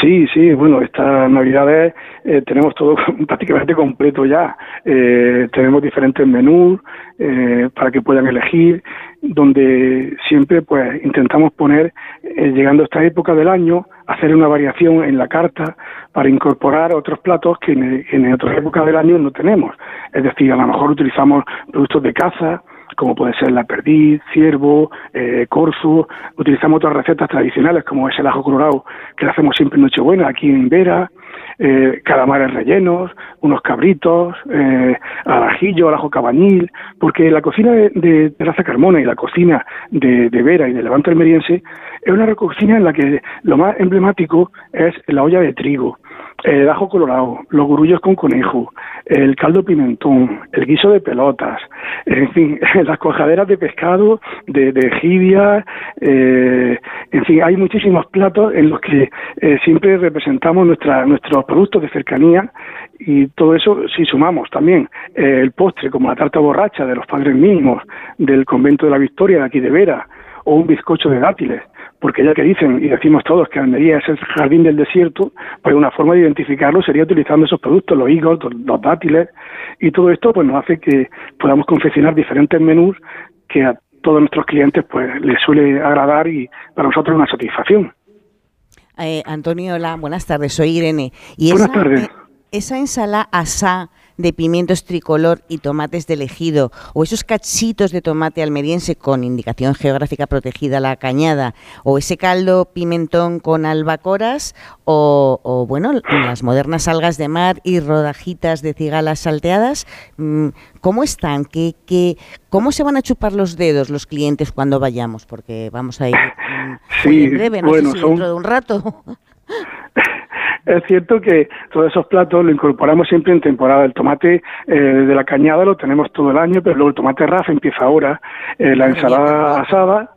Sí, sí, bueno, estas navidades eh, tenemos todo [LAUGHS] prácticamente completo ya. Eh, tenemos diferentes menús eh, para que puedan elegir, donde siempre pues intentamos poner, eh, llegando a esta época del año, hacer una variación en la carta para incorporar otros platos que en, en otras épocas del año no tenemos. Es decir, a lo mejor utilizamos productos de caza, como puede ser la perdiz, ciervo, eh, corzo. Utilizamos otras recetas tradicionales, como es el ajo colorado, que hacemos siempre en Nochebuena, aquí en Vera, eh, calamares rellenos, unos cabritos, eh, al ajillo, al ajo cabañil, porque la cocina de, de Terraza Carmona y la cocina de, de Vera y de Levante Almeriense es una cocina en la que lo más emblemático es la olla de trigo, el ajo colorado, los gurullos con conejo, el caldo pimentón, el guiso de pelotas, en fin, [LAUGHS] las cojaderas de pescado, de, de jibia, eh, en fin, hay muchísimos platos en los que eh, siempre representamos nuestra, nuestros productos de cercanía y todo eso si sumamos también eh, el postre como la tarta borracha de los padres mismos del convento de la Victoria de aquí de Vera o un bizcocho de dátiles porque ya que dicen y decimos todos que Almería es el jardín del desierto, pues una forma de identificarlo sería utilizando esos productos, los higos, los, dátiles, y todo esto pues nos hace que podamos confeccionar diferentes menús que a todos nuestros clientes pues les suele agradar y para nosotros es una satisfacción. Eh, Antonio, hola, buenas tardes, soy Irene. Y Buenas esa, tardes. eh, esa ensalada asá de pimientos tricolor y tomates del ejido, o esos cachitos de tomate almeriense con indicación geográfica protegida la cañada, o ese caldo pimentón con albacoras, o, o, bueno, las modernas algas de mar y rodajitas de cigalas salteadas, mm, ¿cómo están? ¿Qué, qué, ¿Cómo se van a chupar los dedos los clientes cuando vayamos? Porque vamos a ir mm, Sí, en breve, no bueno, sé si son- dentro de un rato. [LAUGHS] Es cierto que todos esos platos lo incorporamos siempre en temporada. El tomate eh, de la cañada lo tenemos todo el año, pero luego el tomate rafa empieza ahora. Eh, la ensalada asada,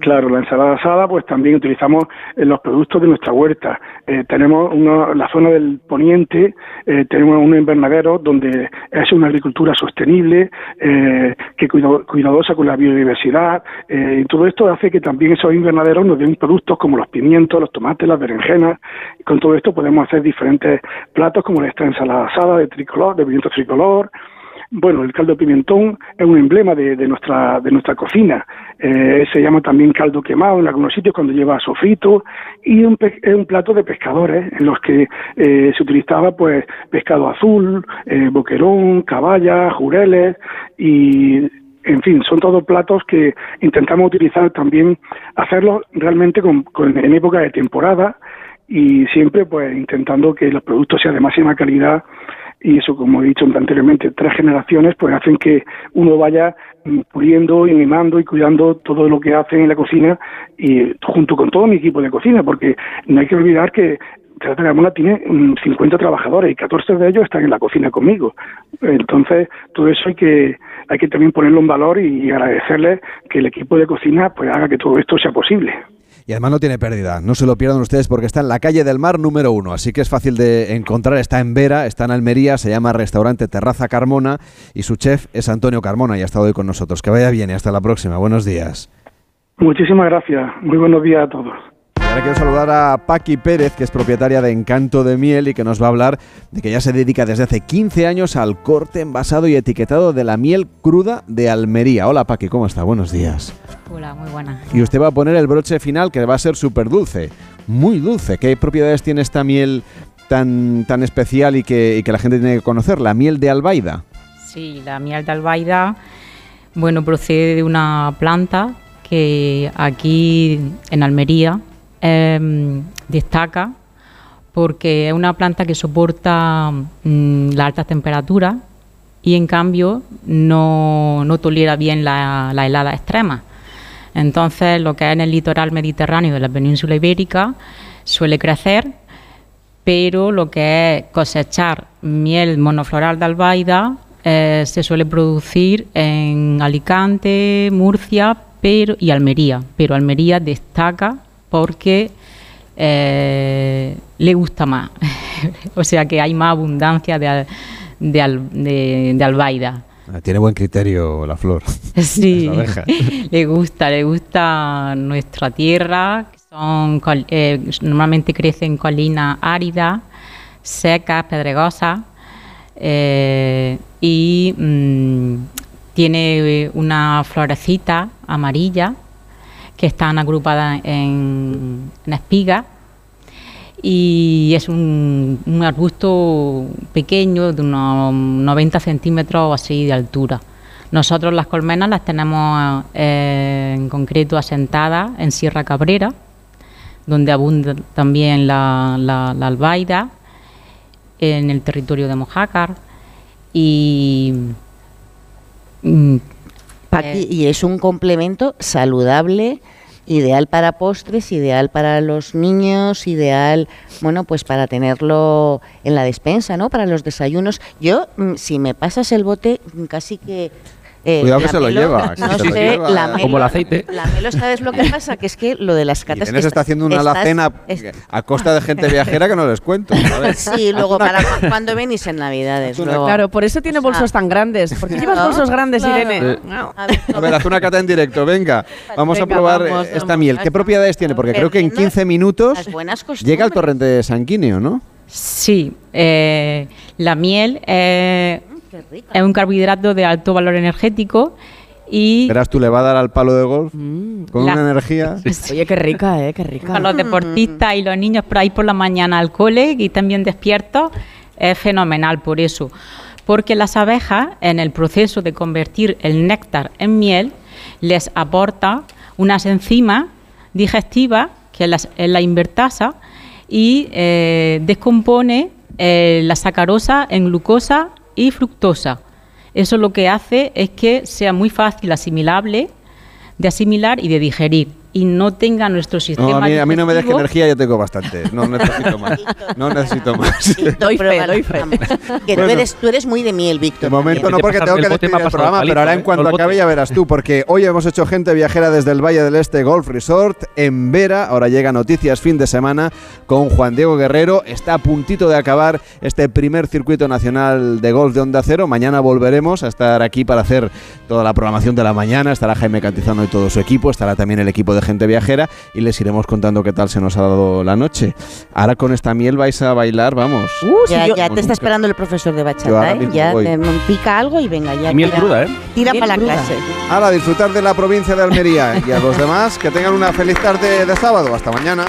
claro, la ensalada asada, pues también utilizamos eh, los productos de nuestra huerta. Eh, tenemos uno, la zona del poniente, eh, tenemos un invernadero donde es una agricultura sostenible, eh, que cuidadosa con la biodiversidad, eh, y todo esto hace que también esos invernaderos nos den productos como los pimientos, los tomates, las berenjenas, y con todo esto podemos hacer diferentes platos como esta ensalada asada de tricolor, de pimiento tricolor, bueno, el caldo pimentón es un emblema de, de nuestra de nuestra cocina. Eh, se llama también caldo quemado en algunos sitios cuando lleva sofrito y un un plato de pescadores en los que eh, se utilizaba pues pescado azul, eh, boquerón, caballa, jureles y en fin, son todos platos que intentamos utilizar también, hacerlos realmente con, con- en época de temporada y siempre pues intentando que los productos sean de máxima calidad. Y eso, como he dicho anteriormente, tres generaciones pues hacen que uno vaya puliendo y mimando y cuidando todo lo que hacen en la cocina y junto con todo mi equipo de cocina, porque no hay que olvidar que Terraza Carmona tiene mm, 50 trabajadores y 14 de ellos están en la cocina conmigo. Entonces, todo eso hay que hay que también ponerlo en valor y agradecerles que el equipo de cocina pues haga que todo esto sea posible. Y además no tiene pérdida, no se lo pierdan ustedes porque está en la calle del Mar número uno, así que es fácil de encontrar, está en Vera, está en Almería, se llama Restaurante Terraza Carmona y su chef es Antonio Carmona y ha estado hoy con nosotros. Que vaya bien y hasta la próxima, buenos días. Muchísimas gracias, muy buenos días a todos. Ahora quiero saludar a Paqui Pérez, que es propietaria de Encanto de Miel y que nos va a hablar de que ya se dedica desde hace 15 años al corte, envasado y etiquetado de la miel cruda de Almería. Hola Paqui, ¿cómo está? Buenos días. Hola, muy buena. Y usted va a poner el broche final que va a ser súper dulce, muy dulce. ¿Qué propiedades tiene esta miel tan, tan especial y que, y que la gente tiene que conocer? La miel de albaida. Sí, la miel de albaida, bueno, procede de una planta que aquí en Almería em, destaca porque es una planta que soporta mm, la alta temperatura y en cambio no, no tolera bien la, la helada extrema. Entonces, lo que es en el litoral mediterráneo de la península ibérica suele crecer, pero lo que es cosechar miel monofloral de albaida eh, se suele producir en Alicante, Murcia y Almería. Pero Almería destaca porque eh, le gusta más. [LAUGHS] o sea que hay más abundancia de, de, al- de- de albaida. Ah, Tiene buen criterio la flor. [LAUGHS] [LAUGHS] Sí, La abeja. le gusta, le gusta nuestra tierra. que Son, eh, normalmente crecen en colinas áridas, secas, pedregosas. eh, y mm, tiene una florecita amarilla que están agrupadas en, en espigas y es un, un arbusto pequeño de unos 90 centímetros o así de altura. Nosotros las colmenas las tenemos eh, en concreto asentadas en Sierra Cabrera, donde abunda también la, la, la albaida, en el territorio de Mojácar y... Paqui, y es un complemento saludable, ideal para postres, ideal para los niños, ideal, bueno, pues para tenerlo en la despensa, ¿no? Para los desayunos. Yo, mm, si me pasas el bote, casi que... eh, Cuidado que se lo lleva, No sé, lleva. la melo- Como el aceite. La melo, ¿sabes lo que pasa? Que es que lo de las catas... Inés que está haciendo una estás- alacena es- a costa de gente viajera que no les cuento. ¿sabes? Sí, luego para cu- cuando venís en Navidades. luego. Claro, por eso tiene bolsos tan grandes. ¿Por qué llevas bolsos grandes, claro. Irene? Eh, A ver, haz una cata en directo, venga. Vamos a probar vamos, eh, esta vamos. miel. ¿Qué propiedades tiene? Porque creo que en 15 minutos llega al torrente sanguíneo, ¿no? Sí, eh, la miel eh, es un carbohidrato de alto valor energético y Verás, tú le va a dar al palo de golf Mm. con La- una energía. [LAUGHS] Oye, qué rica, ¿eh? Qué rica. para los deportistas y los niños por ahí por la mañana al cole y también despiertos es fenomenal por eso. Porque las abejas, en el proceso de convertir el néctar en miel, les aporta unas enzimas digestivas, que es la, es la invertasa, y eh, descompone eh, la sacarosa en glucosa y fructosa. Eso lo que hace es que sea muy fácil asimilable, de asimilar y de digerir, y no tenga nuestro sistema No, a, mí, a mí no me digestivo- energía, ya tengo bastante. No necesito más. No necesito más. [LAUGHS] [LAUGHS] Doy fe, doy fe. [LAUGHS] Que tú, eres, tú eres muy de miel, Víctor. De momento no, porque tengo que despedir el pasado programa, palito, pero ahora en ¿eh? cuanto el bote. acabe ya verás tú, porque hoy hemos hecho gente viajera desde el Valle del Este Golf Resort en Vera. Ahora llega Noticias fin de semana con Juan Diego Guerrero. Está a puntito de acabar este primer circuito nacional de golf de Onda Cero. Mañana volveremos a estar aquí para hacer toda la programación de la mañana. Estará Jaime Cantizano y todo su equipo. Estará también el equipo de gente viajera y les iremos contando qué tal se nos ha dado la noche. Ahora con esta miel vais a bailar, vamos. ya, yo- ya te está esperando el profesor de bachata, ¿eh? Ya voy. te pica algo y venga, ya. Y miel tira- cruda, ¿eh? Tira para la cruda. clase. Ahora disfrutar de la provincia de Almería y a los demás que tengan una feliz tarde de sábado. Hasta mañana.